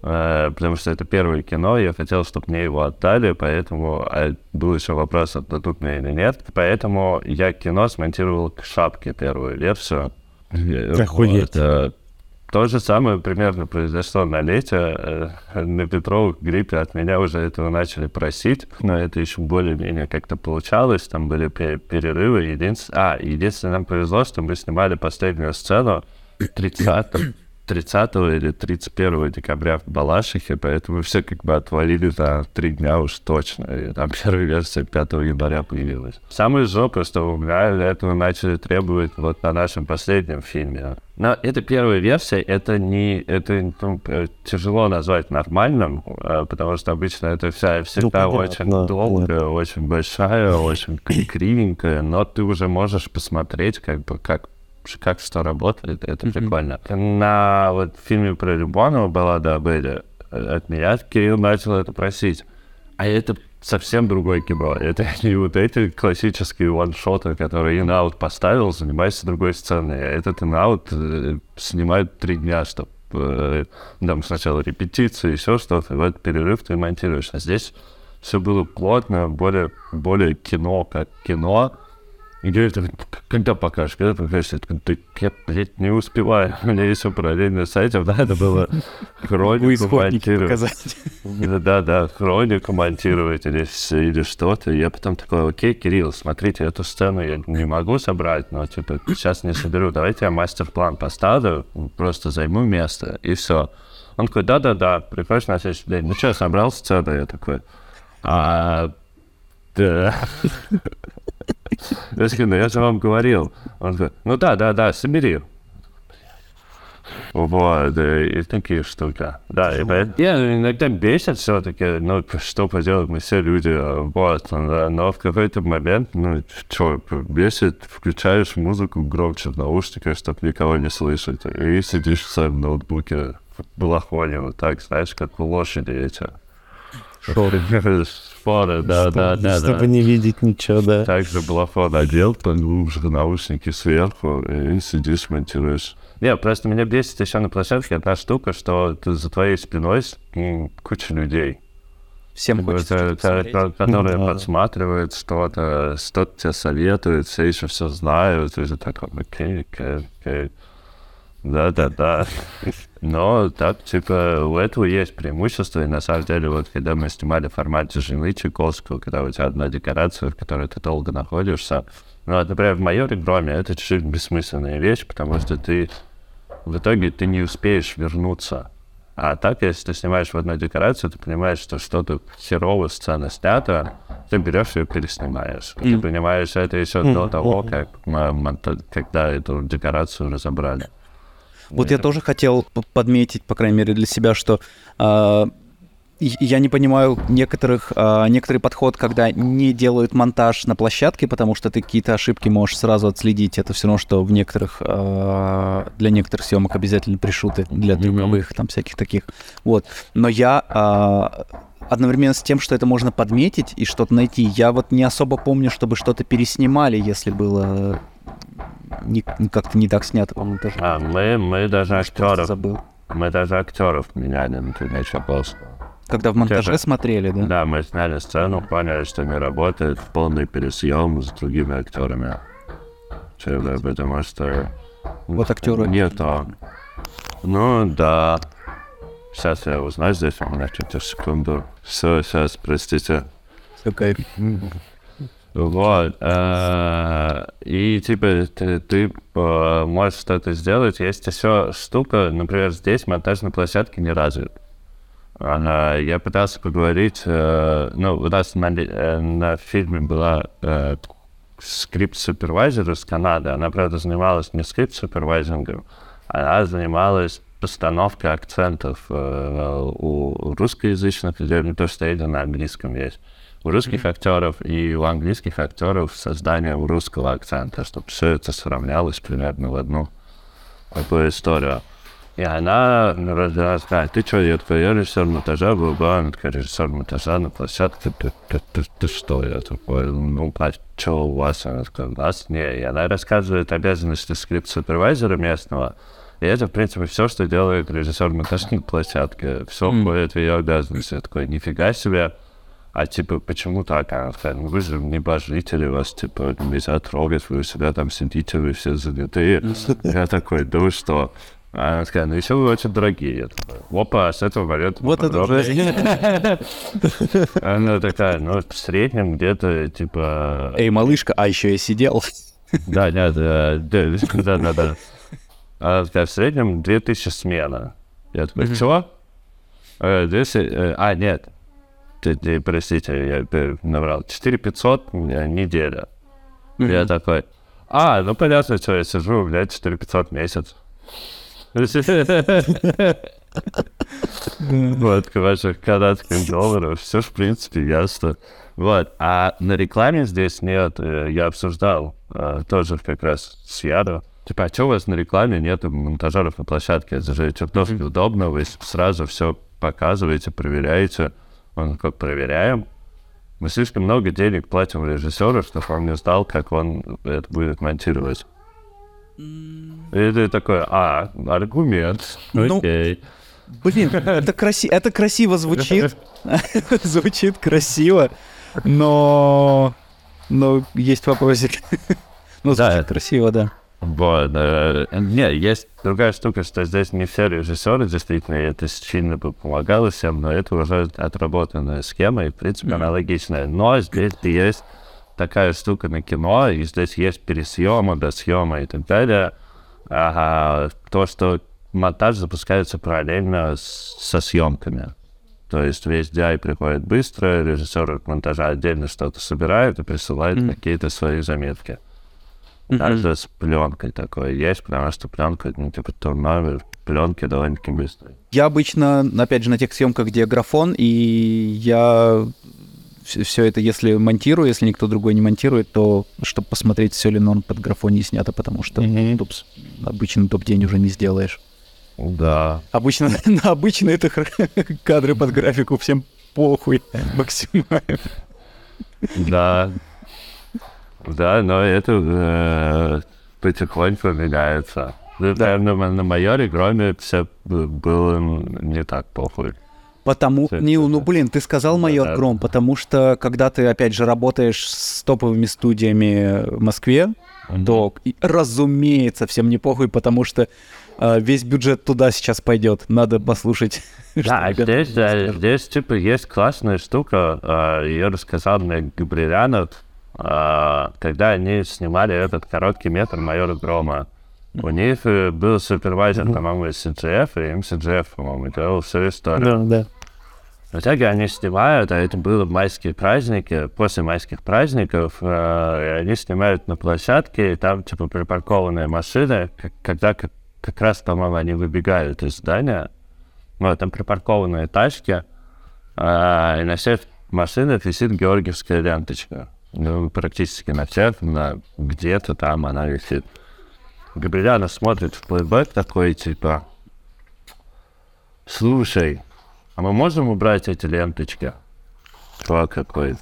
потому что это первое кино, я хотел, чтобы мне его отдали, поэтому а был еще вопрос, отдадут мне или нет. Поэтому я кино смонтировал к шапке первую версию. Охуеть. Вот, э, то же самое примерно произошло на лете. Э, На Петровых гриппе от меня уже этого начали просить, но это еще более-менее как-то получалось. Там были пе- перерывы. Единс- А, единственное, нам повезло, что мы снимали последнюю сцену 30 30 или 31 декабря в Балашихе, поэтому все как бы отвалили за три дня уж точно. И там первая версия 5 января появилась. Самое жопа, что у меня для этого начали требовать вот на нашем последнем фильме. Но это первая версия, это не, это ну, э, тяжело назвать нормальным, э, потому что обычно это вся всегда понятно, очень да, долгая, очень большая, очень кри- кривенькая, но ты уже можешь посмотреть, как бы, как как что работает, это прикольно. На вот фильме про Любонова «Баллада об Эле» э, от меня Кирилл начал это просить. А это совсем другой кино. Это не вот эти классические ваншоты, которые in-out поставил, занимайся другой сценой. А этот in-out э, снимают три дня, чтобы там сначала репетиции, еще что-то, и в этот перерыв ты монтируешь. А здесь все было плотно, более, более кино, как кино. И говорит, «К- когда покажешь, когда покажешь? Я «Да я, блядь, не успеваю. У меня еще параллельно с этим, да, это было хронику монтировать. Да, да, хронику монтировать или, или что-то. Я потом такой, окей, Кирилл, смотрите, эту сцену я не могу собрать, но типа сейчас не соберу. Давайте я мастер-план поставлю, просто займу место, и все. Он такой, да-да-да, приходишь на следующий день. Ну что, собрал сцену? Я такой, а, да. Я ну я же вам говорил. Он такой, ну да, да, да, собери. Вот, и такие штуки. Да, и поэтому я иногда бесит все-таки, ну, что поделать, мы все люди, вот, но в какой-то момент, ну, что, бесит, включаешь музыку громче в наушниках, чтобы никого не слышать, и сидишь в своем ноутбуке в балахоне, вот так, знаешь, как у лошади эти. Шоры. Шоры, да, да, да. Чтобы не видеть ничего, да. Также балахон одел, поглубже наушники сверху, и сидишь, монтируешь. Не, просто меня бесит еще на площадке одна штука, что ты за твоей спиной куча людей. Всем хочется Которые подсматривают что-то, что-то тебе советуют, все еще все знают, и ты такой, окей, окей, окей. Да-да-да. Но так, типа, у этого есть преимущество, и на самом деле, вот когда мы снимали в формате жены Чайковского, когда у тебя одна декорация, в которой ты долго находишься, ну, вот, например, в майоре Громе это чуть-чуть бессмысленная вещь, потому что ты в итоге ты не успеешь вернуться. А так, если ты снимаешь в одной декорации, ты понимаешь, что что-то херово сцена снята, ты берешь ее и переснимаешь. Ты понимаешь, это еще до того, как мы, когда эту декорацию разобрали. Вот я тоже хотел подметить, по крайней мере, для себя, что э, я не понимаю некоторых, э, некоторый подход, когда не делают монтаж на площадке, потому что ты какие-то ошибки можешь сразу отследить. Это все равно, что в некоторых, э, для некоторых съемок обязательно пришуты, для других там всяких таких. Вот. Но я одновременно с тем, что это можно подметить и что-то найти, я вот не особо помню, чтобы что-то переснимали, если было не, как-то не так снято по монтажу. А, мы, мы даже актеров... Забыл. Мы даже актеров меняли на Чаповского. Когда в монтаже Типа, смотрели, да? Да, мы сняли сцену, поняли, что не работает, полный пересъем с другими актерами. Типа, потому что... Вот актеры. Не то. Ну, да. Сейчас я узнаю здесь, у меня секунду. Все, сейчас, простите. Все кайф. Вот. Э, и типа ты, ты э, можешь что-то сделать. Есть еще штука, например, здесь монтаж на площадке не развит. Я пытался поговорить, э, ну, нас на, на фильме была скрипт-супервайзер из Канады. Она, правда, занималась не скрипт-супервайзингом, она занималась постановкой акцентов у русскоязычных людей, не то, что это на английском есть у русских актеров и у английских актеров создание русского акцента, чтобы все это сравнялось примерно в одну такую историю. И она рассказывает, ты что, я такой, я режиссер монтажа был, она такая, режиссер монтажа на площадке, ты, ты, ты, ты что, я такой, ну, а что у вас? Она такая, у нас не. И она рассказывает обязанности скрипт-супервайзера местного, и это, в принципе, все, что делает режиссер монтажа на площадке. Все входит в ее обязанности. Я такой, нифига себе. А типа, почему так? Она сказала, ну вы же небожители, вас типа нельзя трогать, вы себя там сидите, вы все занятые. Я такой, да вы что? А она сказала, ну еще вы очень дорогие. Я такой, опа, с этого момента Вот это Она такая, ну в среднем где-то типа... Эй, малышка, а еще я сидел. Да, нет, да, да, да. Она такая, в среднем 2000 смена. Я такой, чего? Э, э, а, нет, простите, я набрал 4 500 неделя. Mm-hmm. Я такой, а, ну понятно, что я сижу, блядь, 4 500 месяц. Вот, короче, канадских долларов, все, в принципе, ясно. Вот, а на рекламе здесь нет, э, я обсуждал э, тоже как раз с Ядо. Типа, а что у вас на рекламе нет монтажеров на площадке? Это же чертовски удобно, вы сразу все показываете, проверяете. Он как проверяем. Мы слишком много денег платим режиссеру, чтобы он не знал, как он это будет монтировать. И ты такой, а, аргумент, ну, окей. Блин, это, краси это красиво звучит. звучит красиво, но... Но есть вопросик. ну, да, это красиво, да. Вот. Э, не, есть другая штука, что здесь не все режиссеры действительно, и это сильно бы помогало всем, но это уже отработанная схема, и, в принципе, аналогичная. Но здесь есть такая штука на кино, и здесь есть пересъемы, досъемы и так далее. Ага, то, что монтаж запускается параллельно с, со съемками. То есть весь DI приходит быстро, режиссер монтажа отдельно что-то собирает и присылает mm-hmm. какие-то свои заметки. Даже с пленкой такое есть, потому что пленка, ну, типа, турнамент пленки довольно-таки быстрый. Я обычно, опять же, на тех съемках, где графон, и я все это, если монтирую, если никто другой не монтирует, то чтобы посмотреть, все ли норм под графоне снято, потому что mm-hmm. тупс, обычно топ-день уже не сделаешь. Да. Обычно на обычные это кадры под графику всем похуй максимально. Да. Да, но это э, потихоньку меняется. Да. Наверное, на майоре Громе все было не так похуй. Потому, все не, ну блин, ты сказал майор да, Гром, потому что когда ты опять же работаешь с топовыми студиями в Москве, mm-hmm. то, разумеется, всем не похуй, потому что э, весь бюджет туда сейчас пойдет. Надо послушать. Да, здесь, да, здесь типа есть классная штука, э, ее рассказал мне Габрилянов, э, когда они снимали этот короткий метр майора Грома. У них э, был супервайзер, по-моему, из CGF, и им CGF, по-моему, делал всю историю. Да, да. В итоге они снимают, а это было майские праздники, после майских праздников, э, они снимают на площадке, и там, типа, припаркованные машины, как, когда как, как раз, по-моему, они выбегают из здания, вот, там припаркованные тачки, э, и на всех машинах висит георгиевская ленточка. Ну, практически на всех, на где-то там она висит. Габриляна смотрит в плейбэк такой, типа, слушай, а мы можем убрать эти ленточки? Чувак какой,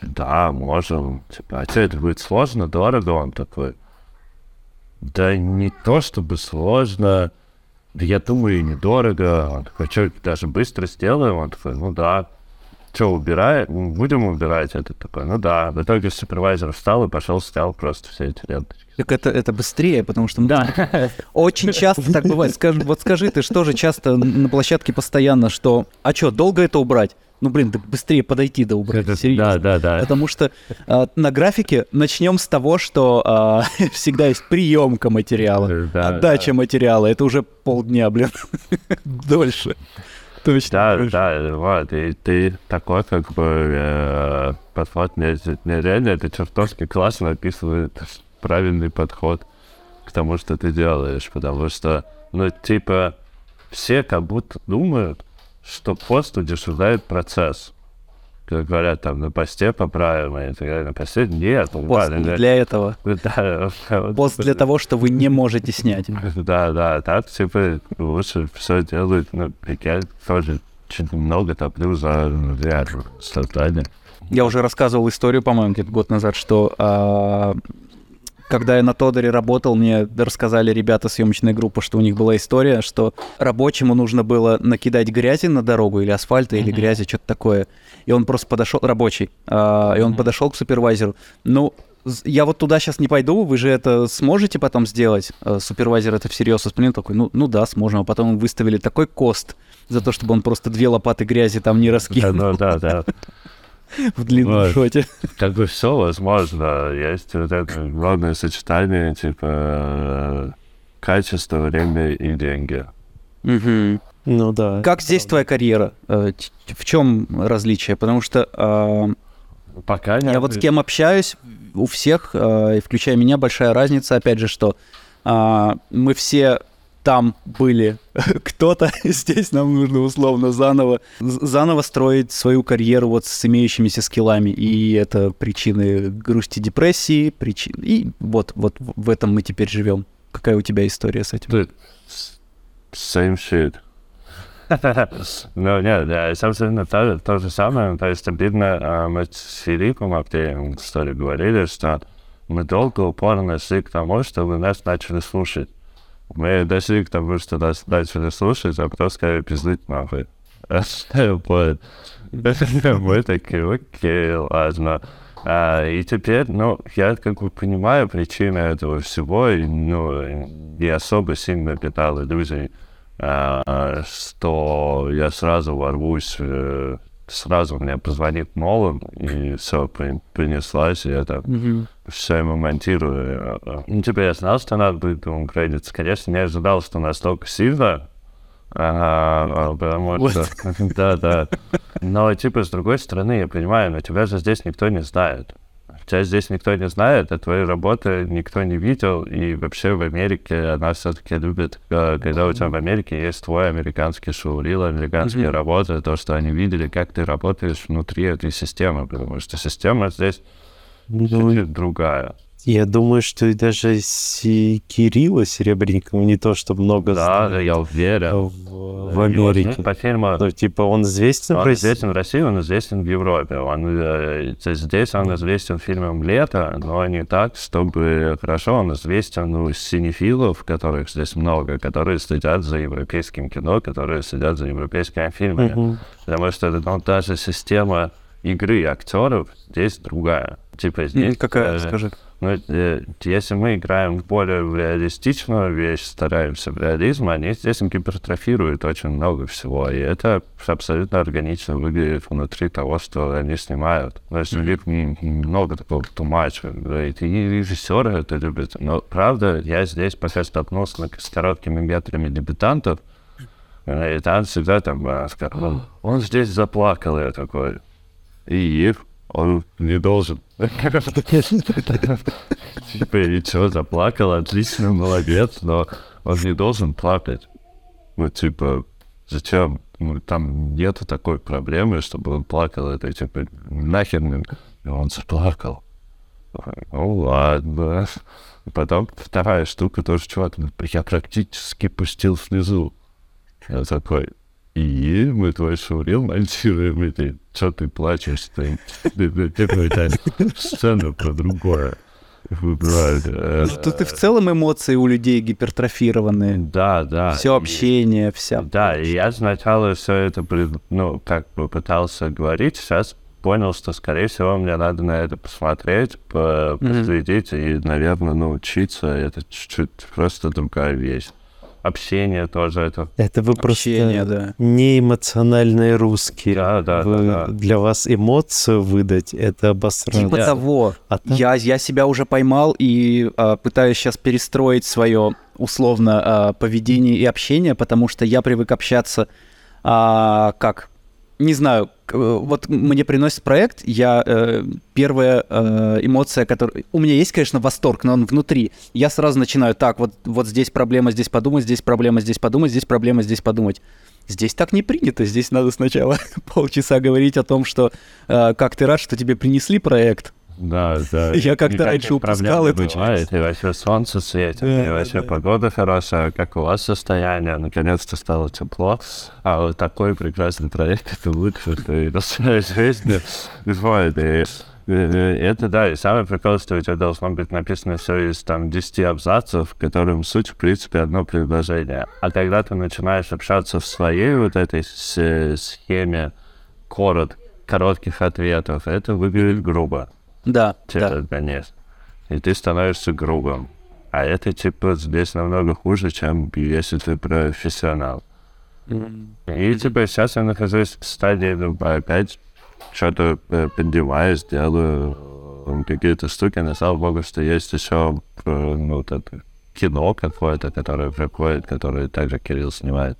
да, можем. Типа, а что, это будет сложно, дорого? Он такой, да не то чтобы сложно, да я думаю, недорого. Он такой, что, даже быстро сделаем? Он такой, ну да что, убираем? Будем убирать это такое? Ну да. В итоге супервайзер встал и пошел, снял просто все эти ленточки. Так это, это быстрее, потому что... Да. Очень часто так бывает. Скажи, вот скажи, ты что же часто на площадке постоянно, что... А что, долго это убрать? Ну, блин, да быстрее подойти до убрать, это, серьезно. Да, да, да. Потому что э, на графике начнем с того, что э, всегда есть приемка материала, да, отдача да. материала. Это уже полдня, блин, дольше. Точно. Да, да, вот, и ты такой, как бы, э, подход, мне, мне реально это чертовски классно описывает правильный подход к тому, что ты делаешь, потому что, ну, типа, все как будто думают, что пост удешевляет процесс как говорят, там на посте поправим, и так далее. На посте нет. Ну, Пост не для этого. Да. Пост для того, что вы не можете снять. Да, да, так, типа, лучше все делают, ну, я тоже чуть много топлю за VR создание. Я уже рассказывал историю, по-моему, где-то год назад, что а, когда я на Тодоре работал, мне рассказали ребята съемочной группы, что у них была история, что рабочему нужно было накидать грязи на дорогу или асфальта, mm-hmm. или грязи, что-то такое. И он просто подошел, рабочий, а, и он mm-hmm. подошел к супервайзеру. Ну, я вот туда сейчас не пойду, вы же это сможете потом сделать? А, супервайзер это всерьез воспринял такой, ну, ну да, сможем. А потом выставили такой кост за то, чтобы он просто две лопаты грязи там не раскинул. Ну да, да в длинном вот. шоте. Как бы все возможно. Есть вот это главное сочетание, типа, э, качество, время и деньги. Угу. Ну да. Как здесь твоя карьера? Э, в чем различие? Потому что э, Пока не я вот с кем общаюсь, у всех, э, включая меня, большая разница, опять же, что э, мы все там были кто-то, здесь нам нужно условно заново, заново строить свою карьеру вот с имеющимися скиллами. И это причины грусти, депрессии, причины... И вот, вот в этом мы теперь живем. Какая у тебя история с этим? Dude, same shit. ну, нет, да, собственно, то, то же самое. То есть, обидно, а, мы с Филиппом Аптеем, что ли, говорили, что мы долго упорно шли к тому, чтобы нас начали слушать. Мы дошли к тому, что нас начали слушать, а потом сказали пиздыть нахуй. Вот. Мы такие, окей, ладно. А, и теперь, ну, я как бы понимаю причины этого всего, и, ну, не особо сильно питал иллюзий, а, что я сразу ворвусь э, сразу мне позвонит Нолан, и все, принеслась, и это mm-hmm. все ему монтирую. Ну, типа, я знал, что надо будет ему кредиться. Конечно, не ожидал, что настолько сильно, а, потому What? что... да, да. Но, типа, с другой стороны, я понимаю, но тебя же здесь никто не знает. Тебя здесь никто не знает, а твои работы никто не видел, и вообще в Америке она все-таки любит, э, когда у тебя в Америке есть твой американский шоурил, американские mm-hmm. работы, то, что они видели, как ты работаешь внутри этой системы, потому что система здесь ну, другая. Я думаю, что и даже с Кирилла Серебренникова не то, что много Да, знает, я уверен. В, в Америке. По фильму... Ну, типа он известен он в России? известен в России, он известен в Европе. Он, э, здесь он известен фильмом «Лето», но не так, чтобы хорошо. Он известен у ну, синефилов, которых здесь много, которые следят за европейским кино, которые следят за европейскими фильмами. Uh-huh. Потому что ну, даже система игры актеров здесь другая. Типа здесь... Какая, э, скажи? Ну, э, если мы играем в более реалистичную вещь, стараемся в реализм, они здесь гипертрофируют очень много всего, и это абсолютно органично выглядит внутри того, что они снимают. То есть mm-hmm. много такого тумача, и режиссеры это любят. Но, правда, я здесь пока столкнулся с короткими метрами дебютантов, и там всегда там, он, он здесь заплакал, я такой, и он не должен. Типа, и что, заплакал, отлично, молодец, но он не должен плакать. Ну, типа, зачем? Ну, там нету такой проблемы, чтобы он плакал, это типа, нахер мне. И он заплакал. Ну, ладно. Потом вторая штука тоже, чувак, я практически пустил слезу. Я такой, и мы твой шоурил монтируем, и ты, что ты плачешь, ты, какую-то сцену про другое. Ну, тут и в целом эмоции у людей гипертрофированные. Да, да. Все общение, вся. Да, и я сначала все это, ну, как бы пытался говорить, сейчас понял, что, скорее всего, мне надо на это посмотреть, последить и, наверное, научиться. Это чуть-чуть просто другая вещь общение тоже это. Это вы Общение, просто да. не эмоциональные русские. Да, да, вы, да, да. Для вас эмоцию выдать это обосрать. Типа да. того. А я, я себя уже поймал и а, пытаюсь сейчас перестроить свое условно а, поведение и общение, потому что я привык общаться а, как не знаю, вот мне приносит проект, я э, первая э, эмоция, которая... У меня есть, конечно, восторг, но он внутри. Я сразу начинаю, так, вот, вот здесь проблема, здесь подумать, здесь проблема, здесь подумать, здесь проблема, здесь подумать. Здесь так не принято, здесь надо сначала полчаса говорить о том, что э, как ты рад, что тебе принесли проект, да, да. Я как-то раньше упускал эту часть. И вообще солнце светит, и вообще погода хорошая. Как у вас состояние? Наконец-то стало тепло. А вот такой прекрасный проект, это лучше, что и на своей жизни бывает. И это да, и самое прикол, что у тебя должно быть написано все из там 10 абзацев, в котором суть, в принципе, одно предложение. А когда ты начинаешь общаться в своей вот этой схеме корот, коротких ответов, это выглядит грубо. Да, типа, да. Конечно. И ты становишься грубым. А это, типа, здесь намного хуже, чем если ты профессионал. Mm-hmm. И, типа, сейчас я нахожусь в стадии, ну, опять что-то э, поддеваюсь, делаю какие-то штуки. На слава богу, что есть еще, э, ну, вот это кино какое-то, которое приходит, которое также Кирилл снимает.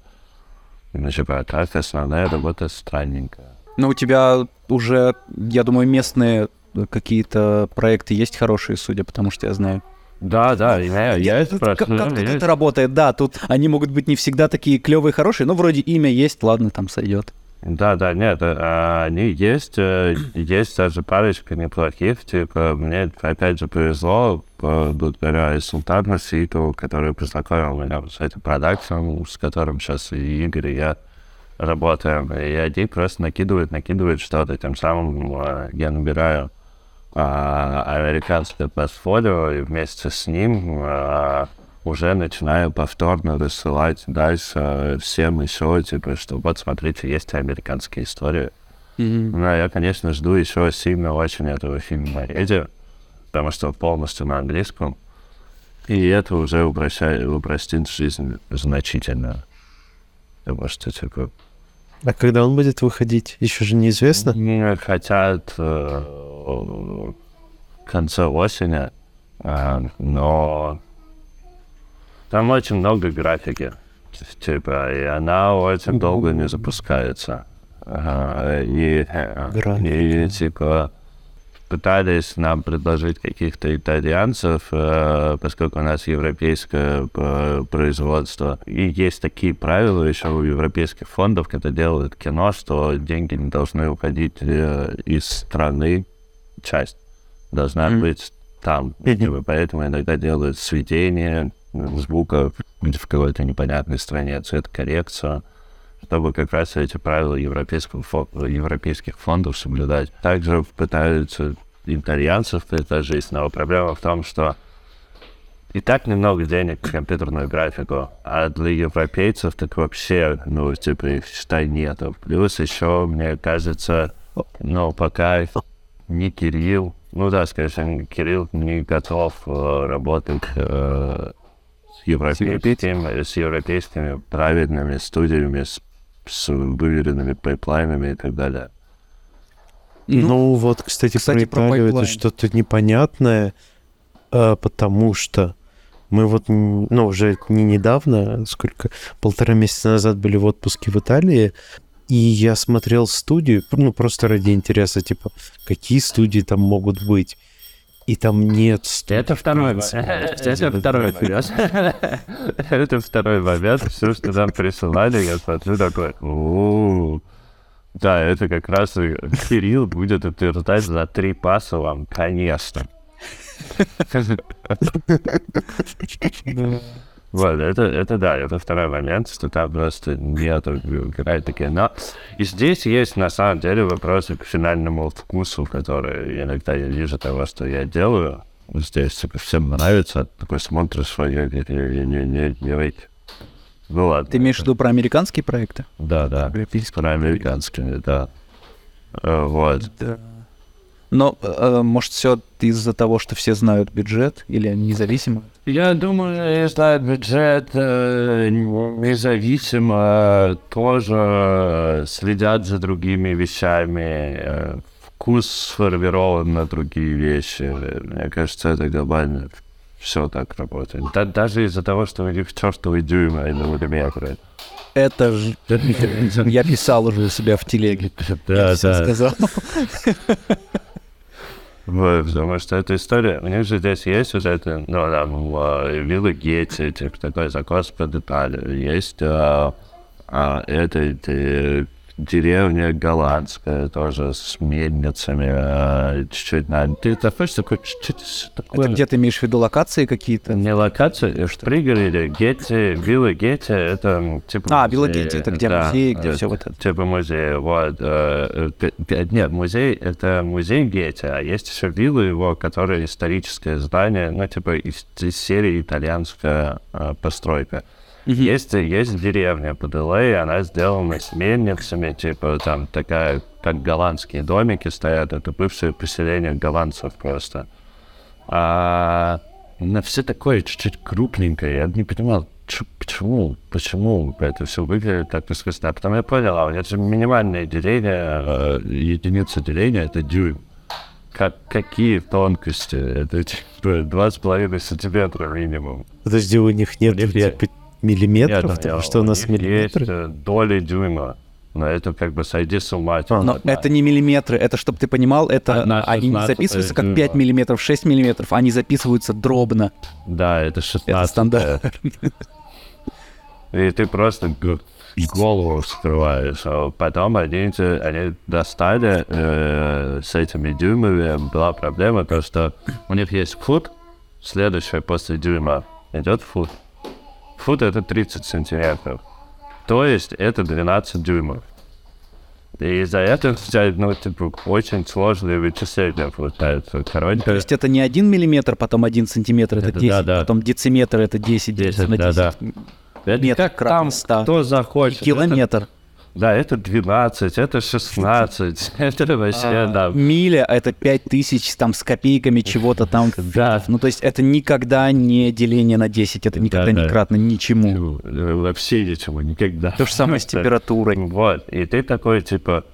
Ну, типа, так основная работа странненькая. Но у тебя уже, я думаю, местные какие-то проекты есть хорошие, судя, потому что я знаю. Да, да, я, я это спрашиваю. Как, как я... это работает? Да, тут они могут быть не всегда такие клевые, хорошие, но вроде имя есть, ладно, там сойдет. Да, да, нет, а, они есть, э, есть даже парочка неплохих, типа, мне опять же повезло, благодаря Султану Ситу, который познакомил меня с этим продакшном, с которым сейчас и Игорь, и я работаем, и они просто накидывают, накидывают что-то, тем самым э, я набираю американское портфолио, и вместе с ним а, уже начинаю повторно рассылать дальше всем еще, типа, что вот, смотрите, есть американские истории. Mm-hmm. Ну, я, конечно, жду еще сильно очень этого фильма «Эдди», потому что полностью на английском. И это уже упрощает, упростит жизнь значительно. Потому что, типа, а когда он будет выходить, еще же неизвестно? Хотят э, в конце осени, э, но там очень много графики, типа, и она очень долго не запускается. и, и, типа, пытались нам предложить каких-то итальянцев, э, поскольку у нас европейское производство. И есть такие правила еще у европейских фондов, когда делают кино, что деньги не должны уходить э, из страны, часть должна mm. быть там. Mm-hmm. Поэтому иногда делают сведения звука в какой-то непонятной стране, цветокоррекцию чтобы как раз эти правила европейского фо- европейских фондов соблюдать. Также пытаются итальянцев предложить, но проблема в том, что и так немного денег в компьютерную графику, а для европейцев так вообще, ну, типа, их, считай, нету. Плюс еще, мне кажется, ну, пока не Кирилл, ну да, скажем, Кирилл не готов э, работать э, с европейскими, с европейскими правильными студиями, с с выверенными пайплайнами и так далее. Ну, ну вот, кстати, кстати про Италию про это что-то непонятное, а, потому что мы вот, ну, уже не недавно, сколько, полтора месяца назад были в отпуске в Италии, и я смотрел студию, ну, просто ради интереса, типа, какие студии там могут быть и там нет... Это второй момент. Это второй момент. Это второй момент. Все, что нам присылали, я смотрю такой, да, это как раз Кирилл будет утверждать за три паса вам, конечно. Вот, это, это да, это второй момент, что там просто нету такие. Но и здесь есть на самом деле вопросы к финальному вкусу, которые иногда я вижу того, что я делаю. Здесь типа, всем нравится, такой смотришь свое, не, не, не, не, не Ну ладно. Ты имеешь в виду про американские проекты? Да, да. Про американские, да. Э, вот. Да. Но, э, может, все из-за того, что все знают бюджет или независимо? Я думаю, знают бюджет э, независимо, тоже следят за другими вещами, э, вкус сформирован на другие вещи. Мне кажется, это глобально все так работает. Да, даже из-за того, что у них чертовый дюйм, а не миллиметры. Это же... Я писал уже у себя в телеге. Да, да. сказал. Потому что эта история, у них же здесь есть вот это, ну, там, виллы Гетти, типа такой закос по детали. Есть а, а, это, это деревня голландская, тоже с мельницами, а, чуть-чуть на... Ты такой, такой, чуть-чуть такое... Это где ты имеешь в виду локации какие-то? Не локации, в пригороде, Гетти, вилла Гетти, это типа А, вилла Гетти, это где да, музей, где все вот это? Типа музей, вот. Э, нет, музей, это музей Гетти, а есть еще вилла его, которая историческое здание, ну, типа из, из серии итальянская э, постройка. Mm-hmm. Есть, есть деревня под Л.А., она сделана с мельницами, типа там такая, как голландские домики стоят, это бывшее поселение голландцев просто. А на все такое чуть-чуть крупненькое, я не понимал, почему, почему это все выглядит так искусственно. А потом я понял, а это же минимальное деление, э, единица деления, это дюйм. Как, какие тонкости? Это типа 2,5 сантиметра минимум. Подожди, у них нет миллиметров? Нет, что у нас миллиметры? Есть э, доли дюйма. Но это как бы сойди с ума. Типа, Но да. это не миллиметры, это, чтобы ты понимал, это Одна они не записываются как 5 миллиметров, 6 миллиметров, они записываются дробно. Да, это 16. Это стандарт. И ты просто голову вскрываешь. А потом они, они достали э, с этими дюймами. Была проблема, то что у них есть фут, следующий после дюйма идет фут. Фут это 30 сантиметров. То есть это 12 дюймов. И из-за этого, ну, типа, очень сложные вычисления получаются. Короче, То есть это не один миллиметр, потом один сантиметр, это, это 10, да, да. потом дециметр, это 10, 10, 10 на 10. Да, да. Это Метр, как там 100. кто захочет. И километр. Это, да, это 12, это 16, это вообще, а, да. Миля — это 5000 там с копейками чего-то там. Да. Ну, то есть это никогда не деление на 10, это никогда да, не кратно ничему. Вообще ничему, никогда. То же самое с температурой. Вот, и ты такой, типа,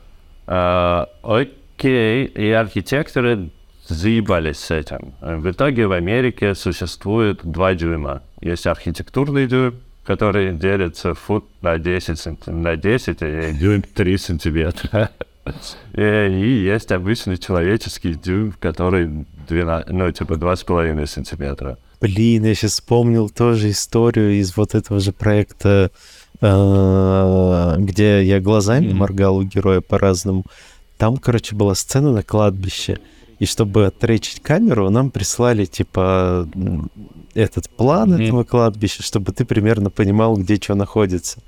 э, окей, и архитекторы заебались с этим. В итоге в Америке существует два дюйма. Есть архитектурный дюйм, который делится фут на 10 сантиметров, на 10 и дюйм 3 сантиметра. И, и есть обычный человеческий дюйм, который 12, ну, типа 2,5 сантиметра. Блин, я сейчас вспомнил тоже историю из вот этого же проекта, э, где я глазами моргал у героя по-разному. Там, короче, была сцена на кладбище. И чтобы отречить камеру, нам прислали, типа, этот план Мгм. этого кладбища, чтобы ты примерно понимал, где что находится.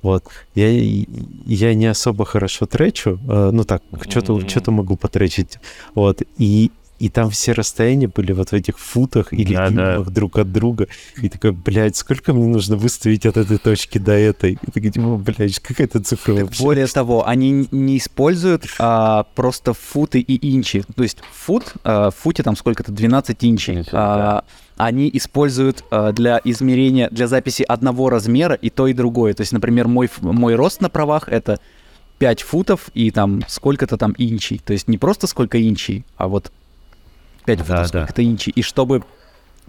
Вот. Я, я не особо хорошо тречу, э, ну так, что-то Мгм. что могу потречить. Вот. И, и там все расстояния были вот в этих футах или Да, да. дюймах друг от друга. И такой, блядь, сколько мне нужно выставить от этой точки до этой? И такой, типа, блядь, какая-то цифра вообще. Более того, они не используют а, просто футы и инчи. То есть фут, а, в футе там сколько-то 12 инчей. Ничего, А, Они используют а, для измерения, для записи одного размера и то, и другое. То есть, например, мой, мой рост на правах это 5 футов и там сколько-то там инчей. То есть не просто сколько инчей, а вот 5 Да, футов да. сколько-то инчей. И чтобы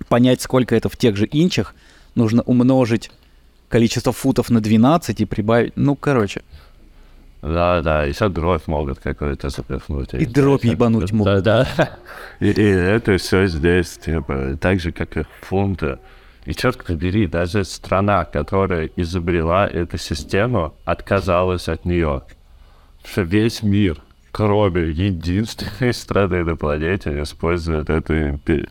понять, сколько это в тех же инчах, нужно умножить количество футов на 12 и прибавить... Ну, короче. Да, да, еще дробь могут какой-то запихнуть. И дробь ебануть могут. Да, да. И, и это все здесь, типа, так же, как и фунты. И черт побери, даже страна, которая изобрела эту систему, отказалась от нее. Что весь мир, кроме единственной страны на планете, использует эту импе-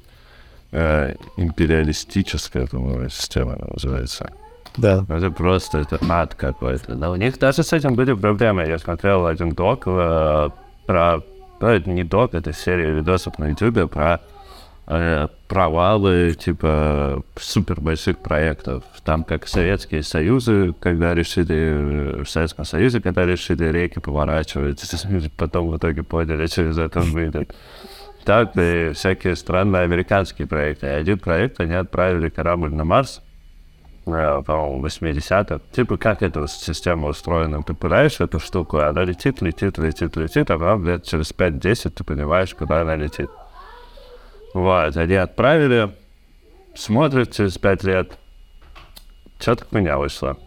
э, империалистическая, по-моему, система она называется. Да. Это просто это ад какой-то. Но у них даже с этим были проблемы. Я смотрел один док э, про... Ну, это не док, это серия видосов на ютубе про провалы, типа, супер больших проектов. Там как Советские Союзы, когда решили, э, в Советском Союзе, когда решили реки поворачивать, потом в итоге поняли, что из этого выйдет. Так и всякие странные американские проекты. И один проект, они отправили корабль на Марс, э, по-моему, в 80-х. Типа, как эта система устроена? Ты пытаешь эту штуку, она летит, летит, летит, летит, а потом лет через 5-10 ты понимаешь, куда она летит. Вот, они отправили, смотрят через 5 лет, что-то меня вышло.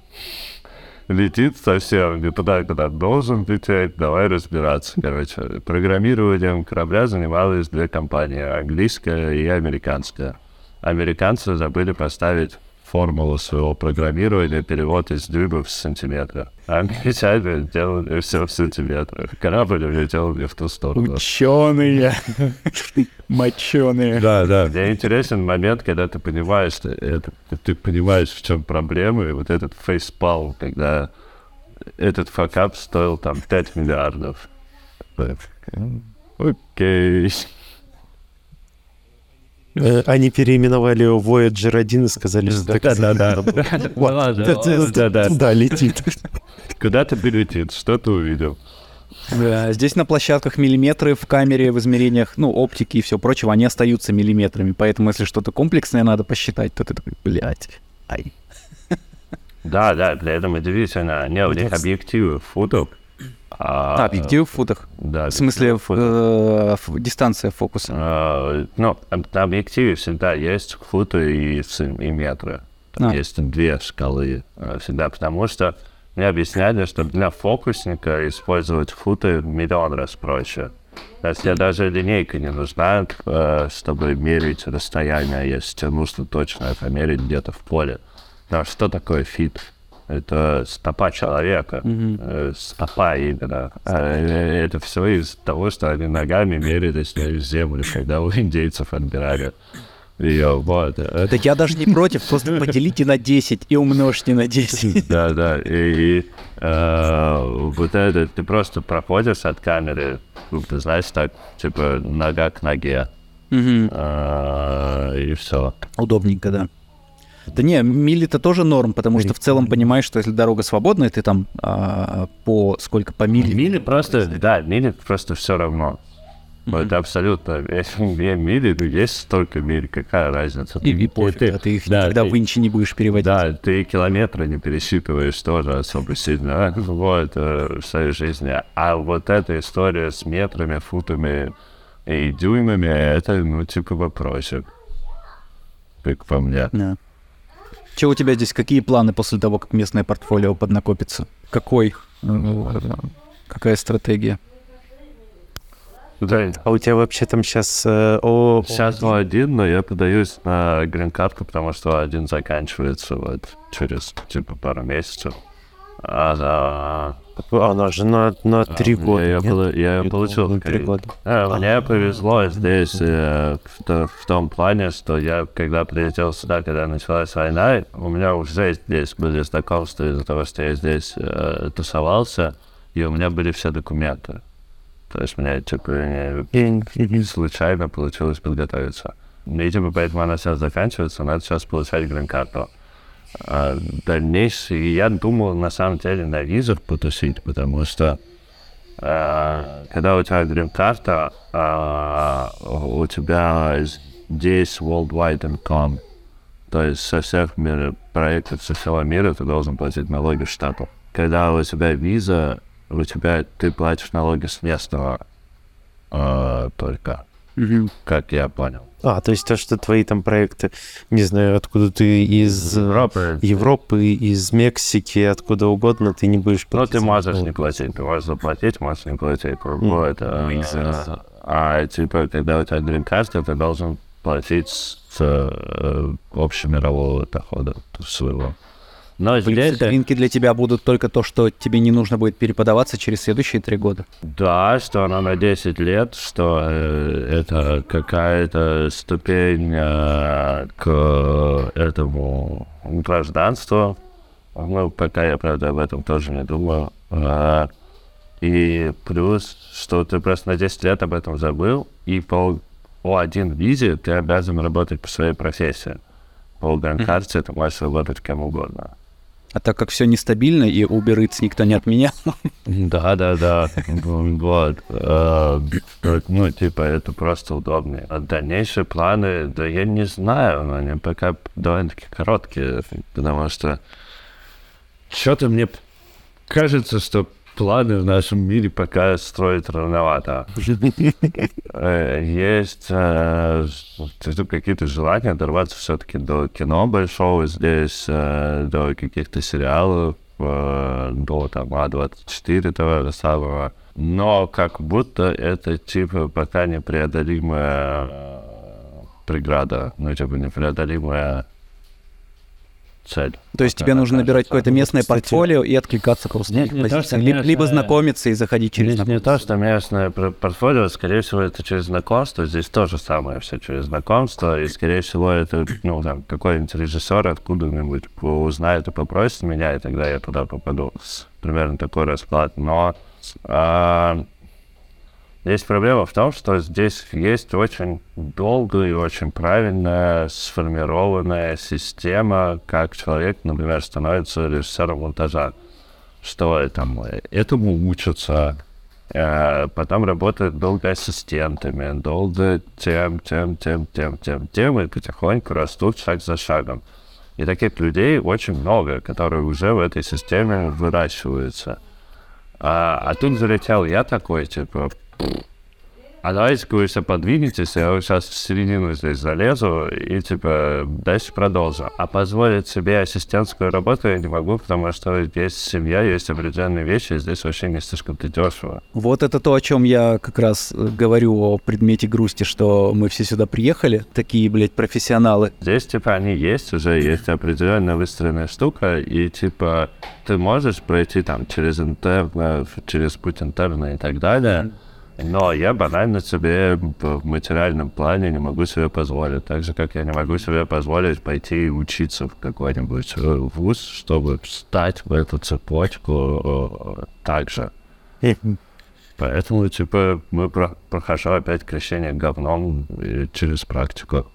Летит совсем не туда, куда должен лететь, давай разбираться. Короче, программированием корабля занималась две компании, английская и американская. Американцы забыли поставить формулу своего программирования, перевод из дюймов в сантиметры. А англичане делали все в сантиметрах. Корабль улетел не в ту сторону. Ученые. Моченые. Да, да. Мне интересен момент, когда ты понимаешь, что это, ты понимаешь, в чем проблема, и вот этот фейспал, когда этот факап стоил там 5 миллиардов. Окей. Э, Они переименовали его Voyager 1 и сказали, что так Да, да, летит. Куда ты прилетит? Что ты увидел? Да, здесь на площадках миллиметры в камере, в измерениях, ну, оптики и все прочего, они остаются миллиметрами. Поэтому, если что-то комплексное надо посчитать, то ты такой, блядь, ай. Да, да, при этом удивительно. Не, у них объективы футов. А, объективы в футах. Да, В смысле, в, э, дистанция фокуса. А, Ну, на объективе всегда есть футы и, и метры. Там А. есть две шкалы э, всегда, потому что мне объясняли, что для фокусника использовать футы в миллион раз проще. То есть тебе даже линейка не нужна, э, чтобы мерить расстояние, если тебе нужно точно померить где-то в поле. Но что такое фит? Это стопа человека, э, стопа именно. А, э, Это все из того, что они ногами мерили с ней в землю, когда у индейцев отбирали ее. Вот. Да я даже не против, просто поделите на 10 и умножьте на 10. да, да. И, и, э, вот это ты просто проходишь от камеры, ну, ты знаешь, так, типа, нога к ноге. Мгм. э, и все. Удобненько, да. Да не, мили-то тоже норм, потому что в целом понимаешь, что если дорога свободная, ты там а, по сколько, по миле? Мили просто, да, мили просто все равно. Вот абсолютно. Если две мили, ну есть столько миль, какая разница? И, и пофиг, Ты- а ты их да, никогда ты- в инчи не будешь переводить. Да, ты километры не пересчитываешь тоже особо сильно, вот, э, в своей жизни. А вот эта история с метрами, футами и дюймами, это, ну, типа вопросик. Как по мне. Да. Че у тебя здесь, какие планы после того, как местное портфолио поднакопится? Какой? э, Какая стратегия? Да. А у тебя вообще там сейчас э, о... Сейчас один, но я подаюсь на грин-карту, потому что один заканчивается вот через типа пару месяцев. А за... Она же на, на три А, года. Я, нет? я Я получил. на три года. А, Мне повезло здесь э, в, то- в том плане, что я, когда прилетел сюда, когда началась война, у меня уже здесь были знакомства из-за того, что я здесь э, тусовался, и у меня были все документы. То есть мне, типа, не- случайно получилось подготовиться. И типа поэтому она сейчас заканчивается, надо сейчас получать грин-карту. А дальнейшее, я думал на самом деле на визах потусить, потому что а, когда у тебя грин-карта, а, у тебя здесь worldwide income, то есть со всех мира, проектов со всего мира ты должен платить налоги штату. Когда у тебя виза, у тебя ты платишь налоги с местного а, только, Мгм. как я понял. А, то есть то, что твои там проекты, не знаю, откуда ты из Европы. Европы, из Мексики, откуда угодно, ты не будешь Ну, ты платить можешь не платить, ты можешь заплатить, можешь не платить. Вот. А, а, типа, когда у тебя грин-карта, ты должен платить с э, общемирового дохода своего. Но здесь, гринки для тебя будут только то, что тебе не нужно будет переподаваться через следующие три года. да, что она на 10 лет, что э, это какая-то ступень э, к этому гражданству. Ну, пока я, правда, об этом тоже не думаю. А, и плюс, что ты просто на 10 лет об этом забыл, и по О1 визе ты обязан работать по своей профессии. По грин-карте ты можешь работать кем угодно. А так как все нестабильно и Uber Eats никто не отменял, Да, да, да. Вот. Э, Ну, типа, это просто удобнее. А дальнейшие планы, да я не знаю, они пока довольно-таки короткие, потому что что-то мне кажется, что планы в нашем мире пока строить рановато. Э, Есть э, какие-то желания дорваться все-таки до кино большого здесь, э, до каких-то сериалов, до там А24 того же самого. Но как будто это типа пока непреодолимая преграда, ну типа непреодолимая цель. то есть тебе нужно набирать какое-то местное Кстати, портфолио и откликаться просто не- не то, что либо, либо местное. знакомиться и заходить через не знакомство. то, что местное портфолио, скорее всего, это через знакомство. Здесь то же самое все через знакомство. И, скорее всего, это, ну, там, какой-нибудь режиссер откуда-нибудь узнает и попросит меня, и тогда я туда попаду. Примерно такой расклад. Но а, есть проблема в том, что здесь есть очень долгая и очень правильная сформированная система, как человек, например, становится режиссером монтажа. Что там, этому учатся, э, потом работают долго ассистентами, долго тем, тем, тем, тем, тем, тем, и потихоньку растут шаг за шагом. И таких людей очень много, которые уже в этой системе выращиваются. А, а тут залетел я такой, типа, а давайте-ка вы все подвинетесь, я вот сейчас в середину здесь залезу и, типа, дальше продолжу. А позволить себе ассистентскую работу я не могу, потому что есть семья, есть определенные вещи, и здесь вообще не слишком-то дешево. Вот это то, о чем я как раз э, говорю о предмете грусти, что мы все сюда приехали, такие, блядь, профессионалы. Здесь, типа, они есть уже, есть определенно выстроенная штука, и, типа, ты можешь пройти там через интерны, через путь интерна и так далее, но я банально себе в материальном плане не могу себе позволить. Так же, как я не могу себе позволить пойти учиться в какой-нибудь э, вуз, чтобы встать в эту цепочку э, так же. Поэтому, типа, мы про- прохожу опять крещение говном и через практику.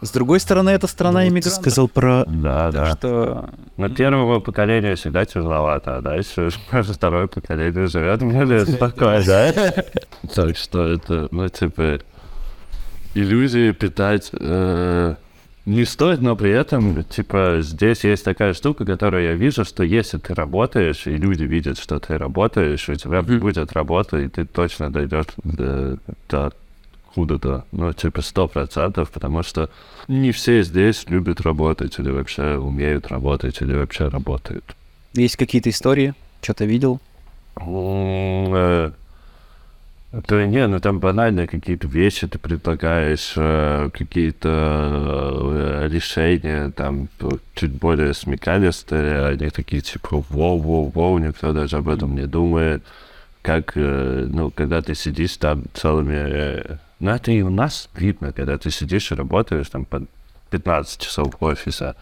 С другой стороны, это страна Ты иммигрантов. сказал про... Да, да. Что Но первому поколению всегда тяжеловато, а дальше уже второе поколение живет более спокойно. Так что это, ну, типа, иллюзии питать э, не стоит, но при этом, типа, здесь есть такая штука, которую я вижу, что если ты работаешь, и люди видят, что ты работаешь, у тебя будет работа, и ты точно дойдешь до, до куда-то, ну, типа, сто процентов, потому что не все здесь любят работать, или вообще умеют работать, или вообще работают. есть какие-то истории, что-то видел? М, э, Да не, ну там банальные какие-то вещи ты предлагаешь, э, какие-то э, решения, там чуть более смекалистые, они такие типа воу-воу-воу, никто даже об этом не думает. Как, ну, когда ты сидишь там целыми... э, ну, это и у нас видно, когда ты сидишь и работаешь там по 15 часов офиса,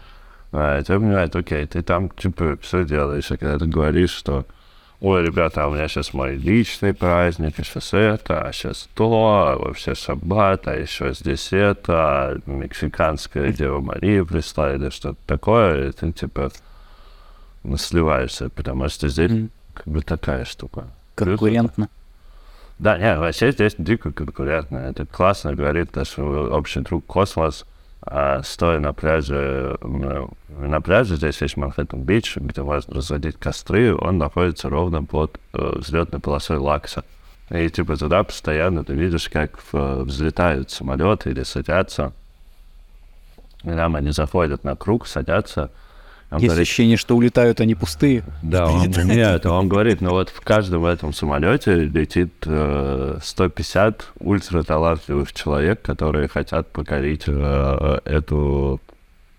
а, тебя понимают, окей, ты там типа все делаешь, а когда ты говоришь, что ой, ребята, а у меня сейчас мой личный праздник, и сейчас это, а сейчас то, а вообще шаббат, а еще здесь это, а мексиканская Дева Мария пришла, или что-то такое, и ты типа сливаешься, потому что здесь Мгм. как бы такая штука. Конкурентно. Да, не, вообще здесь дико конкурентно. Это классно говорит наш общий друг Космос, а, стоя на пляже, на пляже, здесь есть Манхэттен-Бич, где можно разводить костры, он находится ровно под э, взлетной полосой LAX а. И типа туда постоянно ты видишь, как в- взлетают самолеты или садятся. И там они заходят на круг, садятся. Он Есть говорит, ощущение, что улетают они пустые. да, он, нет, он говорит, ну вот в каждом этом самолете летит э, 150 ультраталантливых человек, которые хотят покорить э, эту,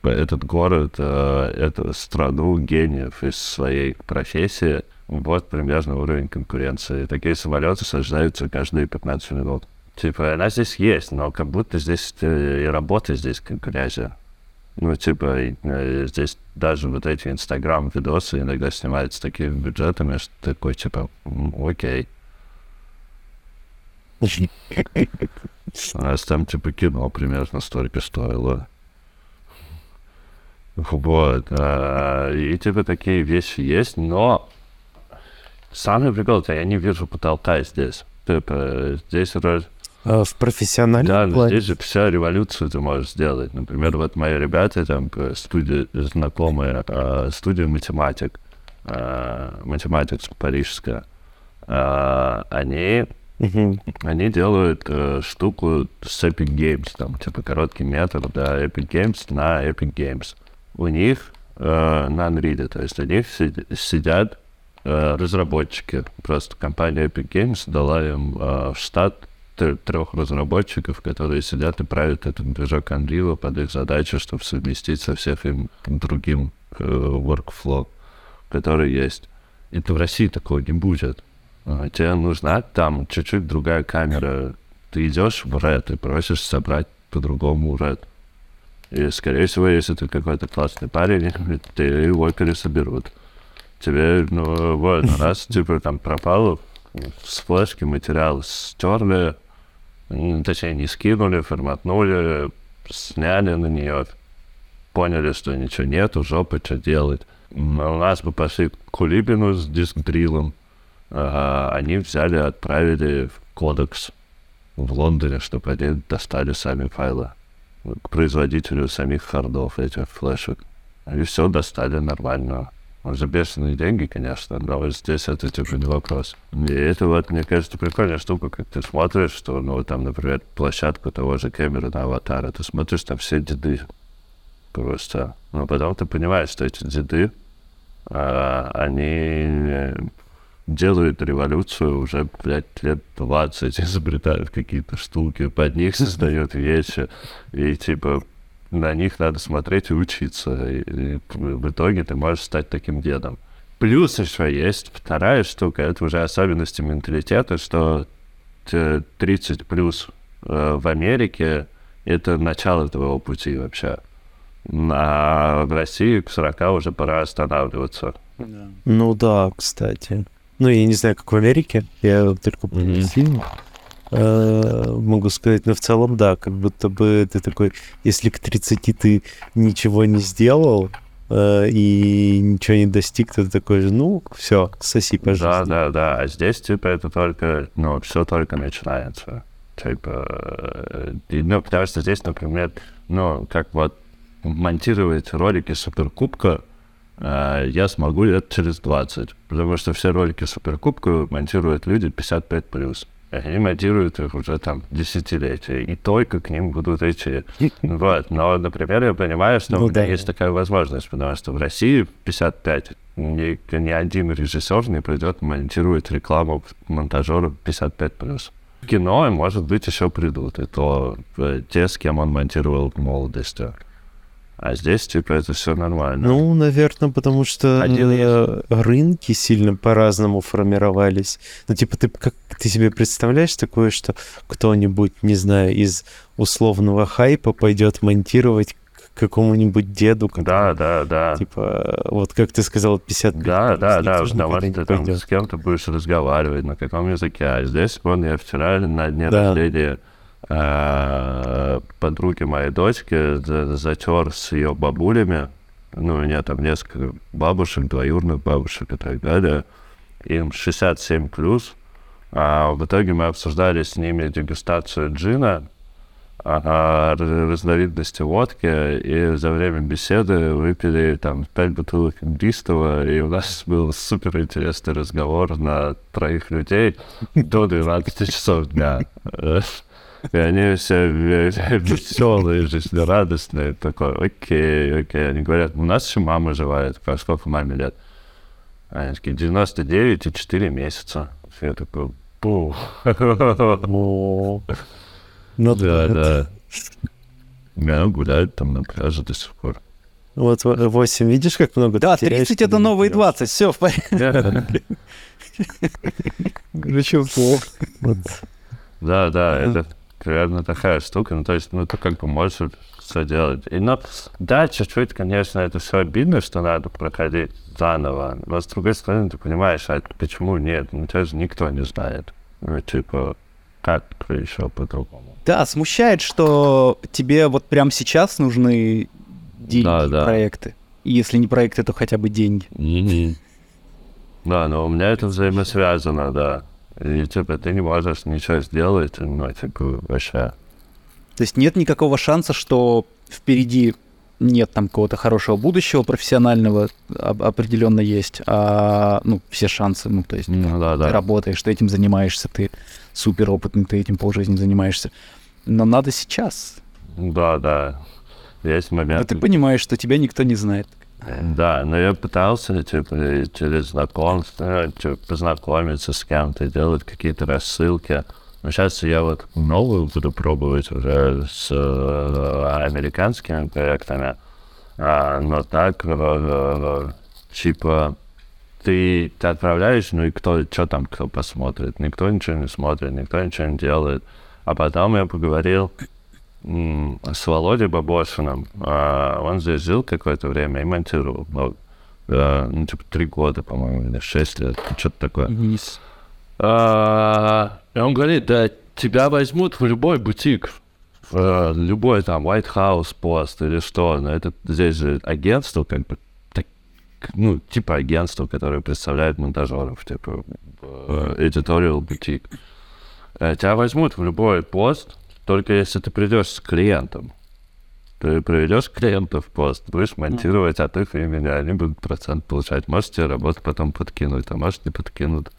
этот город, э, эту страну гениев из своей профессии. Вот примерно уровень конкуренции. Такие самолеты сажаются каждые 15 минут. Типа, она здесь есть, но как будто здесь э, и работа здесь конкуренция. Ну, типа, здесь даже вот эти инстаграм-видосы иногда снимаются такими бюджетами, что такой, типа, «М, окей. У нас там, типа, кино примерно столько стоило. Вот. и, типа, такие вещи есть, но самый прикол, я не вижу потолка здесь. Типа, здесь А в профессиональном да, плане? здесь же вся революцию ты можешь сделать. Например, вот мои ребята, там, э, студия, знакомые, э, студия математик, э, математик парижская, э, они, они делают э, штуку с Epic Games, там, типа, короткий метод, да, Epic Games на Epic Games. У них э, на Unreal, то есть у них си- сидят э, разработчики. Просто компания Epic Games дала им э, в штат трех разработчиков, которые сидят и правят этот движок Unreal под их задачу, чтобы совместить со всех им другим э, workflow, который есть. Это в России такого не будет. А, Тебе нужна там чуть-чуть другая камера. Ты идешь в Red и просишь собрать по-другому Red. И, скорее всего, если ты какой-то классный парень, ты его пересоберут. Тебе, ну, вот, раз, типа, там пропало, с флешки материал стерли, точнее, не скинули, форматнули, сняли на нее, поняли, что ничего нету, жопы, что делать. М, У нас бы пошли к Кулибину с диск-дрилом, а, они взяли, отправили в кодекс в Лондоне, чтобы они достали сами файлы к производителю самих хардов этих флешек. И все достали нормально. За бешеные деньги, конечно, но здесь это типа не вопрос. И это вот, мне кажется, прикольная штука, как ты смотришь, что, ну, там, например, площадку того же Кэмерона Аватара, ты смотришь, там все деды просто. Но потом ты понимаешь, что эти деды, а, они э, делают революцию уже, блядь, лет 20, изобретают какие-то штуки, под них создают вещи, и, типа, на них надо смотреть и учиться, и, и в итоге ты можешь стать таким дедом. Плюс еще есть вторая штука, это уже особенности менталитета, что т- 30 плюс э, в Америке это начало твоего пути вообще. А в России к 40 уже пора останавливаться. Ну да, кстати. Ну, я не знаю, как в Америке. Я только mm фильм э, могу сказать, но в целом, да, как будто бы ты такой, если к 30 ты ничего не сделал э, и ничего не достиг, то ты такой же, ну, все, соси по Да, да, да. А здесь, типа, это только, ну, все только начинается. Типа, э, ну, потому что здесь, например, ну, как вот монтировать ролики Суперкубка э, я смогу лет через 20, потому что все ролики Суперкубка монтируют люди 55+. плюс. Они монтируют их уже там десятилетия, и только к ним будут идти. Вот, но, например, я понимаю, что Ну да. есть такая возможность, потому что в России в 55 ни, ни один режиссер не придет монтировать рекламу монтажеру 55+. кино, может быть, еще придут. И то э, те, с кем он монтировал в молодости. А здесь, типа, это все нормально. Ну, наверное, потому что Один э, рынки сильно по-разному формировались. Ну, типа, ты как ты себе представляешь такое, что кто-нибудь, не знаю, из условного хайпа пойдет монтировать к какому-нибудь деду, Да, да, да. типа, вот как ты сказал, 50 Да, да, да, не ты там пойдет. с кем-то будешь разговаривать, на каком языке. А здесь, вон, я вчера на дне Да. рождения подруги моей дочки за- затер с ее бабулями. Ну, у меня там несколько бабушек, двоюродных бабушек и так далее. Им 67 плюс. А в итоге мы обсуждали с ними дегустацию джина, а, р- разновидности водки, и за время беседы выпили там пять бутылок игристого, и у нас был супер интересный разговор на троих людей до 12 часов дня. И они все веселые, жизнерадостные. Такой, окей, окей. Они говорят, у нас еще мама жива. Я такой, а сколько маме лет? Они такие, 99 и 4 месяца. Я такой, пух. Ну Да, да, да. Гуляют там на пляже до сих пор. Вот 8, видишь, как много Да, ты теряешь, 30 это новые пьёшь? 20, все в порядке. Да, да, это примерно такая штука. Ну, то есть, ну, ты как бы можешь все делать. И, ну, да, чуть-чуть, конечно, это все обидно, что надо проходить заново. Но, с другой стороны, ты понимаешь, а почему нет? Ну, тебя же никто не знает. Ну, типа, как еще по-другому? Да, смущает, что тебе вот прямо сейчас нужны деньги, Да, да. проекты. И если не проекты, то хотя бы деньги. Да, но у меня это взаимосвязано, да. И, типа, ты не можешь ничего сделать, ну, типа, вообще. То есть нет никакого шанса, что впереди нет там какого-то хорошего будущего профессионального, об- определенно есть, а, ну, все шансы, ну, то есть Ну, да, ты да. работаешь, ты этим занимаешься, ты супер опытный, ты этим полжизни занимаешься. Но надо сейчас. Да, да. Есть А момент. ты понимаешь, что тебя никто не знает. Да, но я пытался, типа, через знакомство, типа, познакомиться с кем-то, делать какие-то рассылки. Но сейчас я вот новую буду пробовать уже с э, американскими проектами. А, но так, э, э, типа, ты, ты отправляешь, ну и кто, что там кто посмотрит? Никто ничего не смотрит, никто ничего не делает. А потом я поговорил с Володей Бабошиным. А, он здесь жил какое-то время и монтировал. Ну, э, ну, типа, три года, по-моему, или шесть лет, что-то такое. Вниз. А, И он говорит, да, тебя возьмут в любой бутик, в э, любой там White House пост или что, но это здесь же агентство, как бы, так, ну, типа агентство, которое представляет монтажеров, типа э, editorial бутик. Тебя возьмут в любой пост, только если ты придешь с клиентом. Ты приведешь клиентов в пост, будешь монтировать от их имени, они будут процент получать. Может, тебе работу потом подкинуть, а может, не подкинут.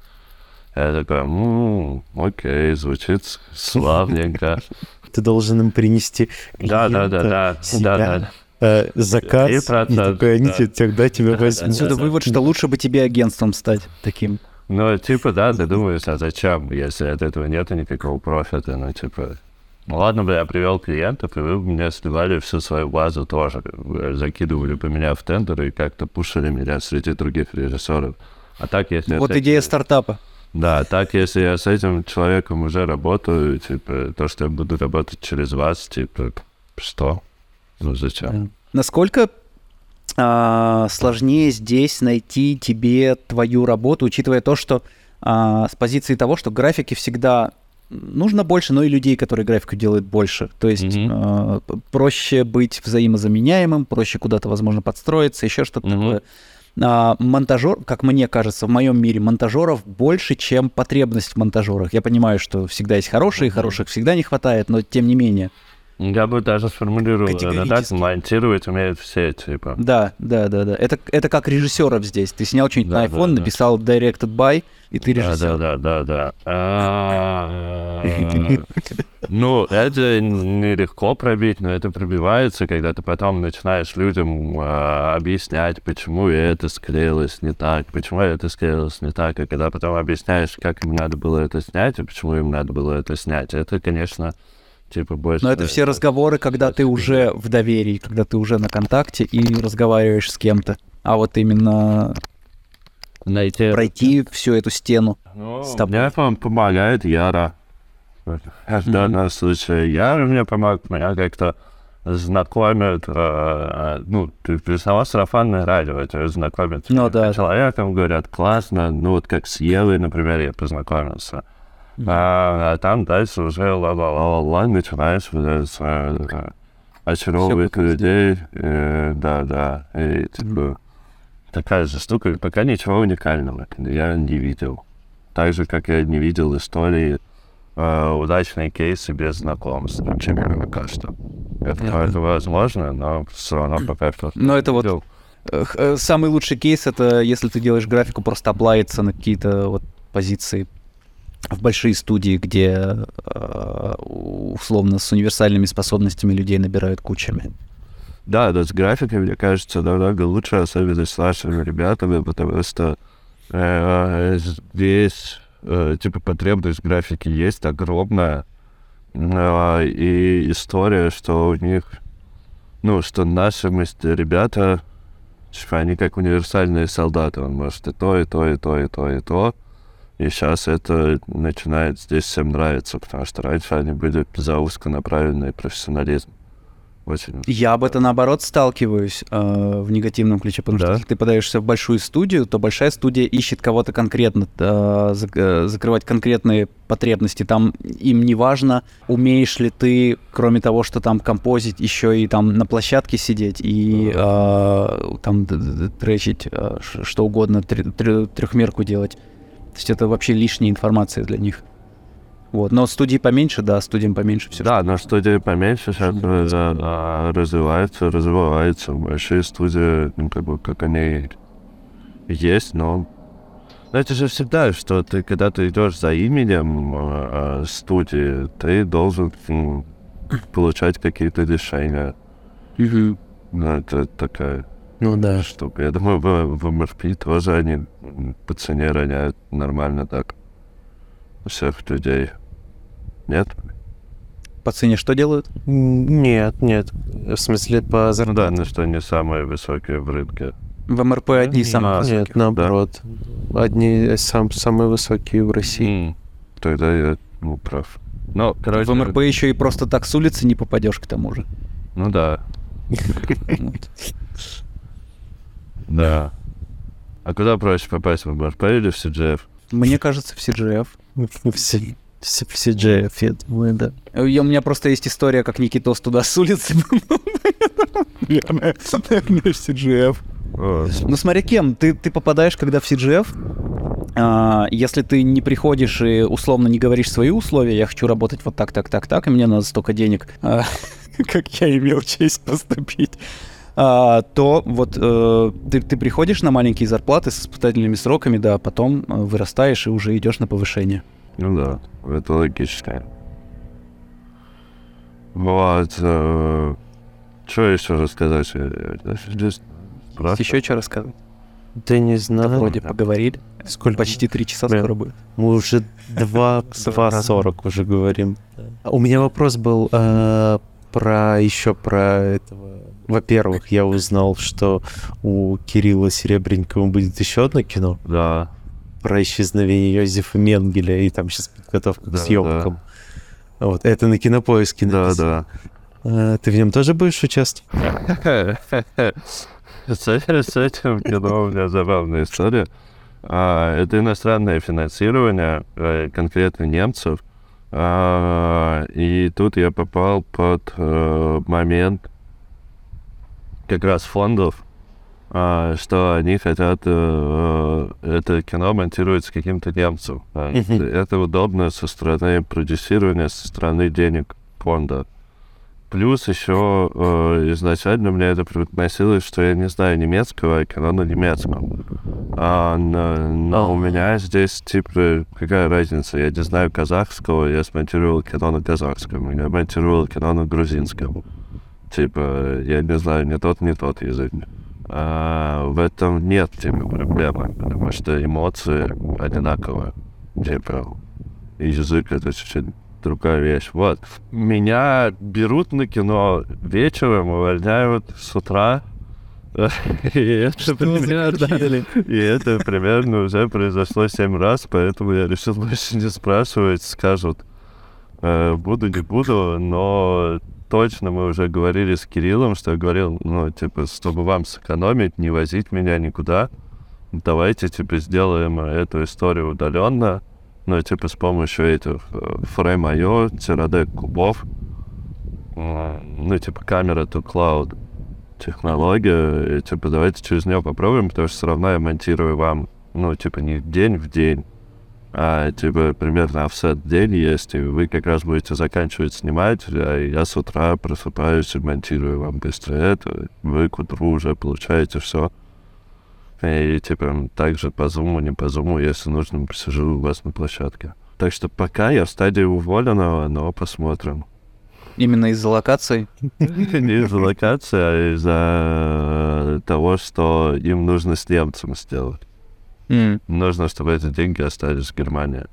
Я такой, «М, окей, звучит славненько. Ты должен им принести Да, да, да, да, да, да. э, заказ, И и процент, такой, они да. тогда тебя Да, возьмут. Отсюда вывод, что лучше бы тебе агентством стать таким. Ну, типа, да, ты думаешь, а зачем, если от этого нет никакого профита, ну, типа... Ну, ладно бы я привел клиентов, и вы мне сливали всю свою базу тоже. Вы Закидывали бы меня в тендеры и как-то пушили меня среди других режиссеров. А так, если... Вот с идея этим- стартапа. Да, так, если я с этим человеком уже работаю, типа, то, что я буду работать через вас, типа, что? Ну, зачем? Насколько а, сложнее здесь найти тебе твою работу, учитывая то, что а, с позиции того, что графики всегда нужно больше, но и людей, которые графику делают больше. То есть а, п- проще быть взаимозаменяемым, проще куда-то, возможно, подстроиться, еще что-то Мгм. такое. А, монтажер, как мне кажется, в моем мире монтажеров больше, чем потребность в монтажерах. Я понимаю, что всегда есть хорошие, Мгм. хороших всегда не хватает, но тем не менее. Я бы даже сформулировал это так, монтировать умеют все, типа. Да, да, да, да. Это, это как режиссеров здесь. Ты снял что-нибудь Да, на да, iPhone, да. написал directed by, и ты Да, режиссер. да, да, да, да. А, Ну, это нелегко пробить, но это пробивается, когда ты потом начинаешь людям а, объяснять, почему это склеилось не так, почему это склеилось не так, и когда потом объясняешь, как им надо было это снять, и почему им надо было это снять, это, конечно, типа больше... Но это все разговоры, когда ты уже в доверии, когда ты уже на контакте и разговариваешь с кем-то. А вот именно найти... пройти всю эту стену. Ну, с тобой. Мне пом- помогает Яра. В данном случае Яра мне помог, меня как-то знакомят, э, ну, ты признавал сарафанное радио, это знакомят Ну да. с человеком, говорят, классно, ну, вот как с Евой, например, я познакомился. А, а там дальше уже ла-ла-ла-ла, начинаешь это, э, очаровывать людей, э, да-да, и типа такая же штука, пока ничего уникального я не видел. Так же, как я не видел истории э, удачные кейсы без знакомств, например, пока что. Это, это возможно, но все равно пока что. Но это вот видел. самый лучший кейс это если ты делаешь графику, просто оплавится на какие-то вот позиции в большие студии, где э, условно с универсальными способностями людей набирают кучами. Да, да, с графикой, мне кажется, намного лучше, особенно с нашими ребятами, потому что э, здесь, э, типа, потребность в графике есть огромная, э, и история, что у них, ну, что наши ребята, типа, они как универсальные солдаты, он может и то, и то, и то, и то, и то, и сейчас это начинает здесь всем нравиться, потому что раньше они были за узконаправленный профессионализм. Очень Я об этом наоборот сталкиваюсь э, в негативном ключе, потому что Да? если ты подаешься в большую студию, то большая студия ищет кого-то конкретно, э, зак- э, закрывать конкретные потребности. Там им не важно, умеешь ли ты, кроме того, что там композить, еще и там на площадке сидеть и э, там тречить э, что угодно, тр- тр- трехмерку делать. То есть это вообще лишняя информация для них. Вот. Но студии поменьше, да, студиям поменьше все. Да, но студии поменьше сейчас э, а, развиваются, развиваются. Большие студии, ну, как бы, как они есть, но... Но это же всегда, что ты, когда ты идешь за именем э, э, студии, ты должен м, получать какие-то решения. Ну, это такая Ну да. штука. Я думаю, в, в МРП тоже они по цене роняют нормально так всех людей. Нет? По цене что делают? Нет, нет. В смысле, по Ну да, зарплате? но что не самые высокие в рынке. В МРП одни из самых А, высоких. Нет, наоборот. Одни из сам, самые высокие в России. Тогда я ну, прав. Ну, короче, В МРП еще и просто так с улицы не попадешь к тому же. Ну да. да. А куда проще попасть, в МРП или в CGF? Мне кажется, в CGF. Все JF, я думаю, да. У меня просто есть история, как Никитос туда с улицы. Наверное, в CGF. Ну смотри, кем? Ты, ты попадаешь, когда в CGF, а, если ты не приходишь и условно не говоришь свои условия, я хочу работать вот так, так, так, так, и мне надо столько денег, а, как я имел честь поступить, а, то вот э, ты, ты приходишь на маленькие зарплаты с испытательными сроками, да, потом э, вырастаешь и уже идешь на повышение. Ну да, это логично. Вот. Что еще рассказать? Э, э, Здесь Еще что рассказать? Да не знаю. Вроде поговорили. Сколько? Почти три часа Блин. скоро будет. Мы уже 2 2.40 уже говорим. А У меня вопрос был э, про еще про этого. Во-первых, я узнал, что у Кирилла Серебренникова будет еще одно кино Да. про исчезновение Йозефа Менгеля, и там сейчас подготовка Да, к съемкам. Вот, это на кинопоиске Да, написано. да. Э, ты в нем тоже будешь участвовать? С этим, с этим кино у меня забавная история. А, это иностранное финансирование, э, конкретно немцев. А, и тут я попал под э, момент как раз фондов, а, что они хотят э, это кино монтировать с каким-то немцем. А. Это удобно со стороны продюсирования, со стороны денег фонда. Плюс еще э, изначально мне это преподносилось, что я не знаю немецкого, а кино на немецком. А, но, но у меня здесь, типа, какая разница? Я не знаю казахского, я смонтировал кино на казахском, я монтировал кино на грузинском. Типа, я не знаю ни тот, ни тот язык. А, в этом нет, типа, проблемы, потому что эмоции одинаковые. Типа, и язык это чуть-чуть другая вещь. Вот. Меня берут на кино вечером, увольняют с утра. И это, примерно, и это примерно уже произошло семь раз, поэтому я решил больше не спрашивать, скажут, э, буду, не буду, но точно мы уже говорили с Кириллом, что я говорил, ну, типа, чтобы вам сэкономить, не возить меня никуда, давайте, типа, сделаем эту историю удаленно, ну, типа, с помощью этих э, Frame.io, тирадек кубов, ну, типа, камера to cloud технология, и, типа, давайте через нее попробуем, потому что все равно я монтирую вам, ну, типа, не день в день, а, типа, примерно офсет день есть, и вы как раз будете заканчивать снимать, а я с утра просыпаюсь и монтирую вам быстро это, вы к утру уже получаете все. И, типа, также по зуму, не по зуму, если нужно, посижу у вас на площадке. Так что пока я в стадии уволенного, но посмотрим. Именно из-за локации? Не из-за локации, а из-за того, что им нужно с немцем сделать. М, Нужно, чтобы эти деньги остались в Германии.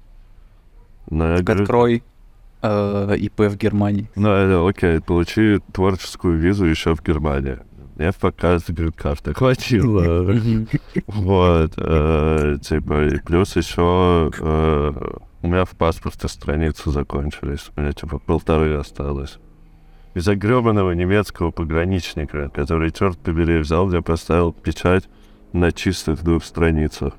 Но я Так говорю, открой э, ИП в Германии. ну, окей, получи творческую визу еще в Германии. Мне пока с карты хватило. Вот, э, типа, и плюс еще э, у меня в паспорте страницы закончились. У меня, типа, полторы осталось. Из-за гребаного немецкого пограничника, который, черт побери, взял, я поставил печать на чистых двух страницах.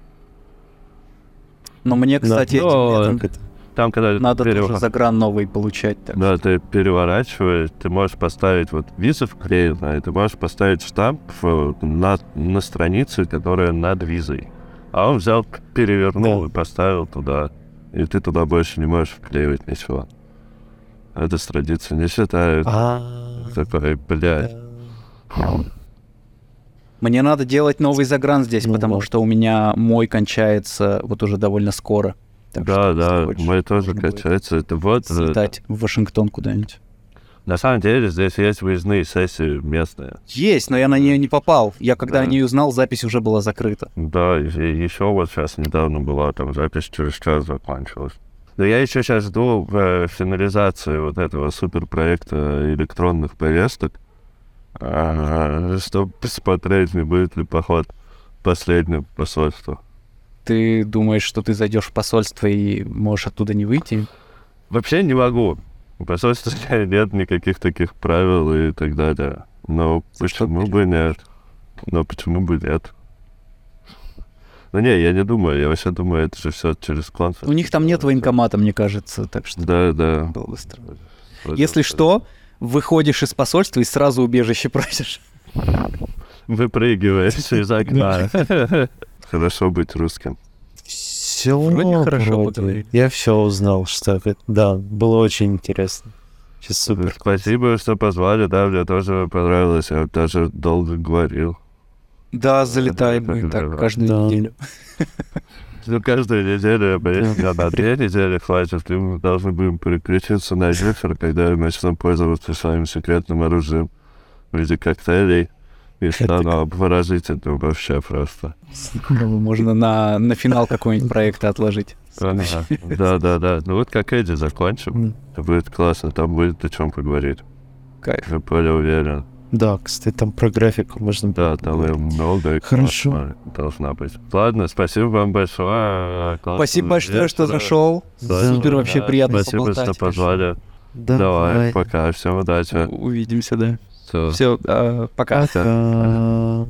Но мне, кстати, Да, этим летом Там, когда надо перев- тоже загран новый получать. так Да, ты переворачиваешь, ты можешь поставить вот виза вклеена, и ты можешь поставить штамп в- на, на странице, которая над визой. А он взял, перевернул и поставил туда. И ты туда больше не можешь вклеивать ничего. Это с традицией не считают. А, Такой, блядь. Мне надо делать новый загран здесь, Ну потому вот. что у меня мой кончается вот уже довольно скоро. Так Да, что, да, мой тоже качается. Это вот... э, Слетать в Вашингтон куда-нибудь. На самом деле здесь есть выездные сессии местные. Есть, но я на нее не попал. Я когда Да. о ней узнал, запись уже была закрыта. Да, и еще вот сейчас недавно была там запись через час закончилась. Но я еще сейчас жду э, финализации вот этого суперпроекта электронных повесток, чтобы посмотреть, не будет ли поход последним посольству. Ты думаешь, что ты зайдешь в посольство и можешь оттуда не выйти? Вообще не могу. У посольства нет никаких таких правил и так далее. Но почему бы нет? Но почему бы нет? Ну не, я не думаю, я вообще думаю, это же все через консульство. У них там нет военкомата, мне кажется, так что Да, да. было бы странно. Если что, выходишь из посольства и сразу убежище просишь. Выпрыгиваешь из окна. Хорошо быть русским. все Вроде хорошо поговорили. Я все узнал, что это. Да, было очень интересно. Сейчас супер. Спасибо, что позвали, да, мне тоже понравилось, я даже долго говорил. Да, залетаем мы так, каждую Да. неделю. Ну, каждую неделю, блин, на две недели хватит, и мы должны будем переключиться на вечер, когда мы начнем пользоваться своим секретным оружием в виде коктейлей. И стану обворожительным вообще просто. Можно на, на финал какой-нибудь проекта отложить. Да, да, да. Ну вот как Эдди закончим. Будет классно, там будет о чем поговорить. Кайф. Я более уверен. Да, кстати, там про график можно... Да, там и много. Хорошо. Классно, должна быть. Ладно, спасибо вам большое. А, Классно. Спасибо большое, что зашел. Да, Супер, вообще да, приятно Спасибо, что позвали. Да, давай, давай, пока, всем удачи. Увидимся, да. Все, Все а, пока. пока.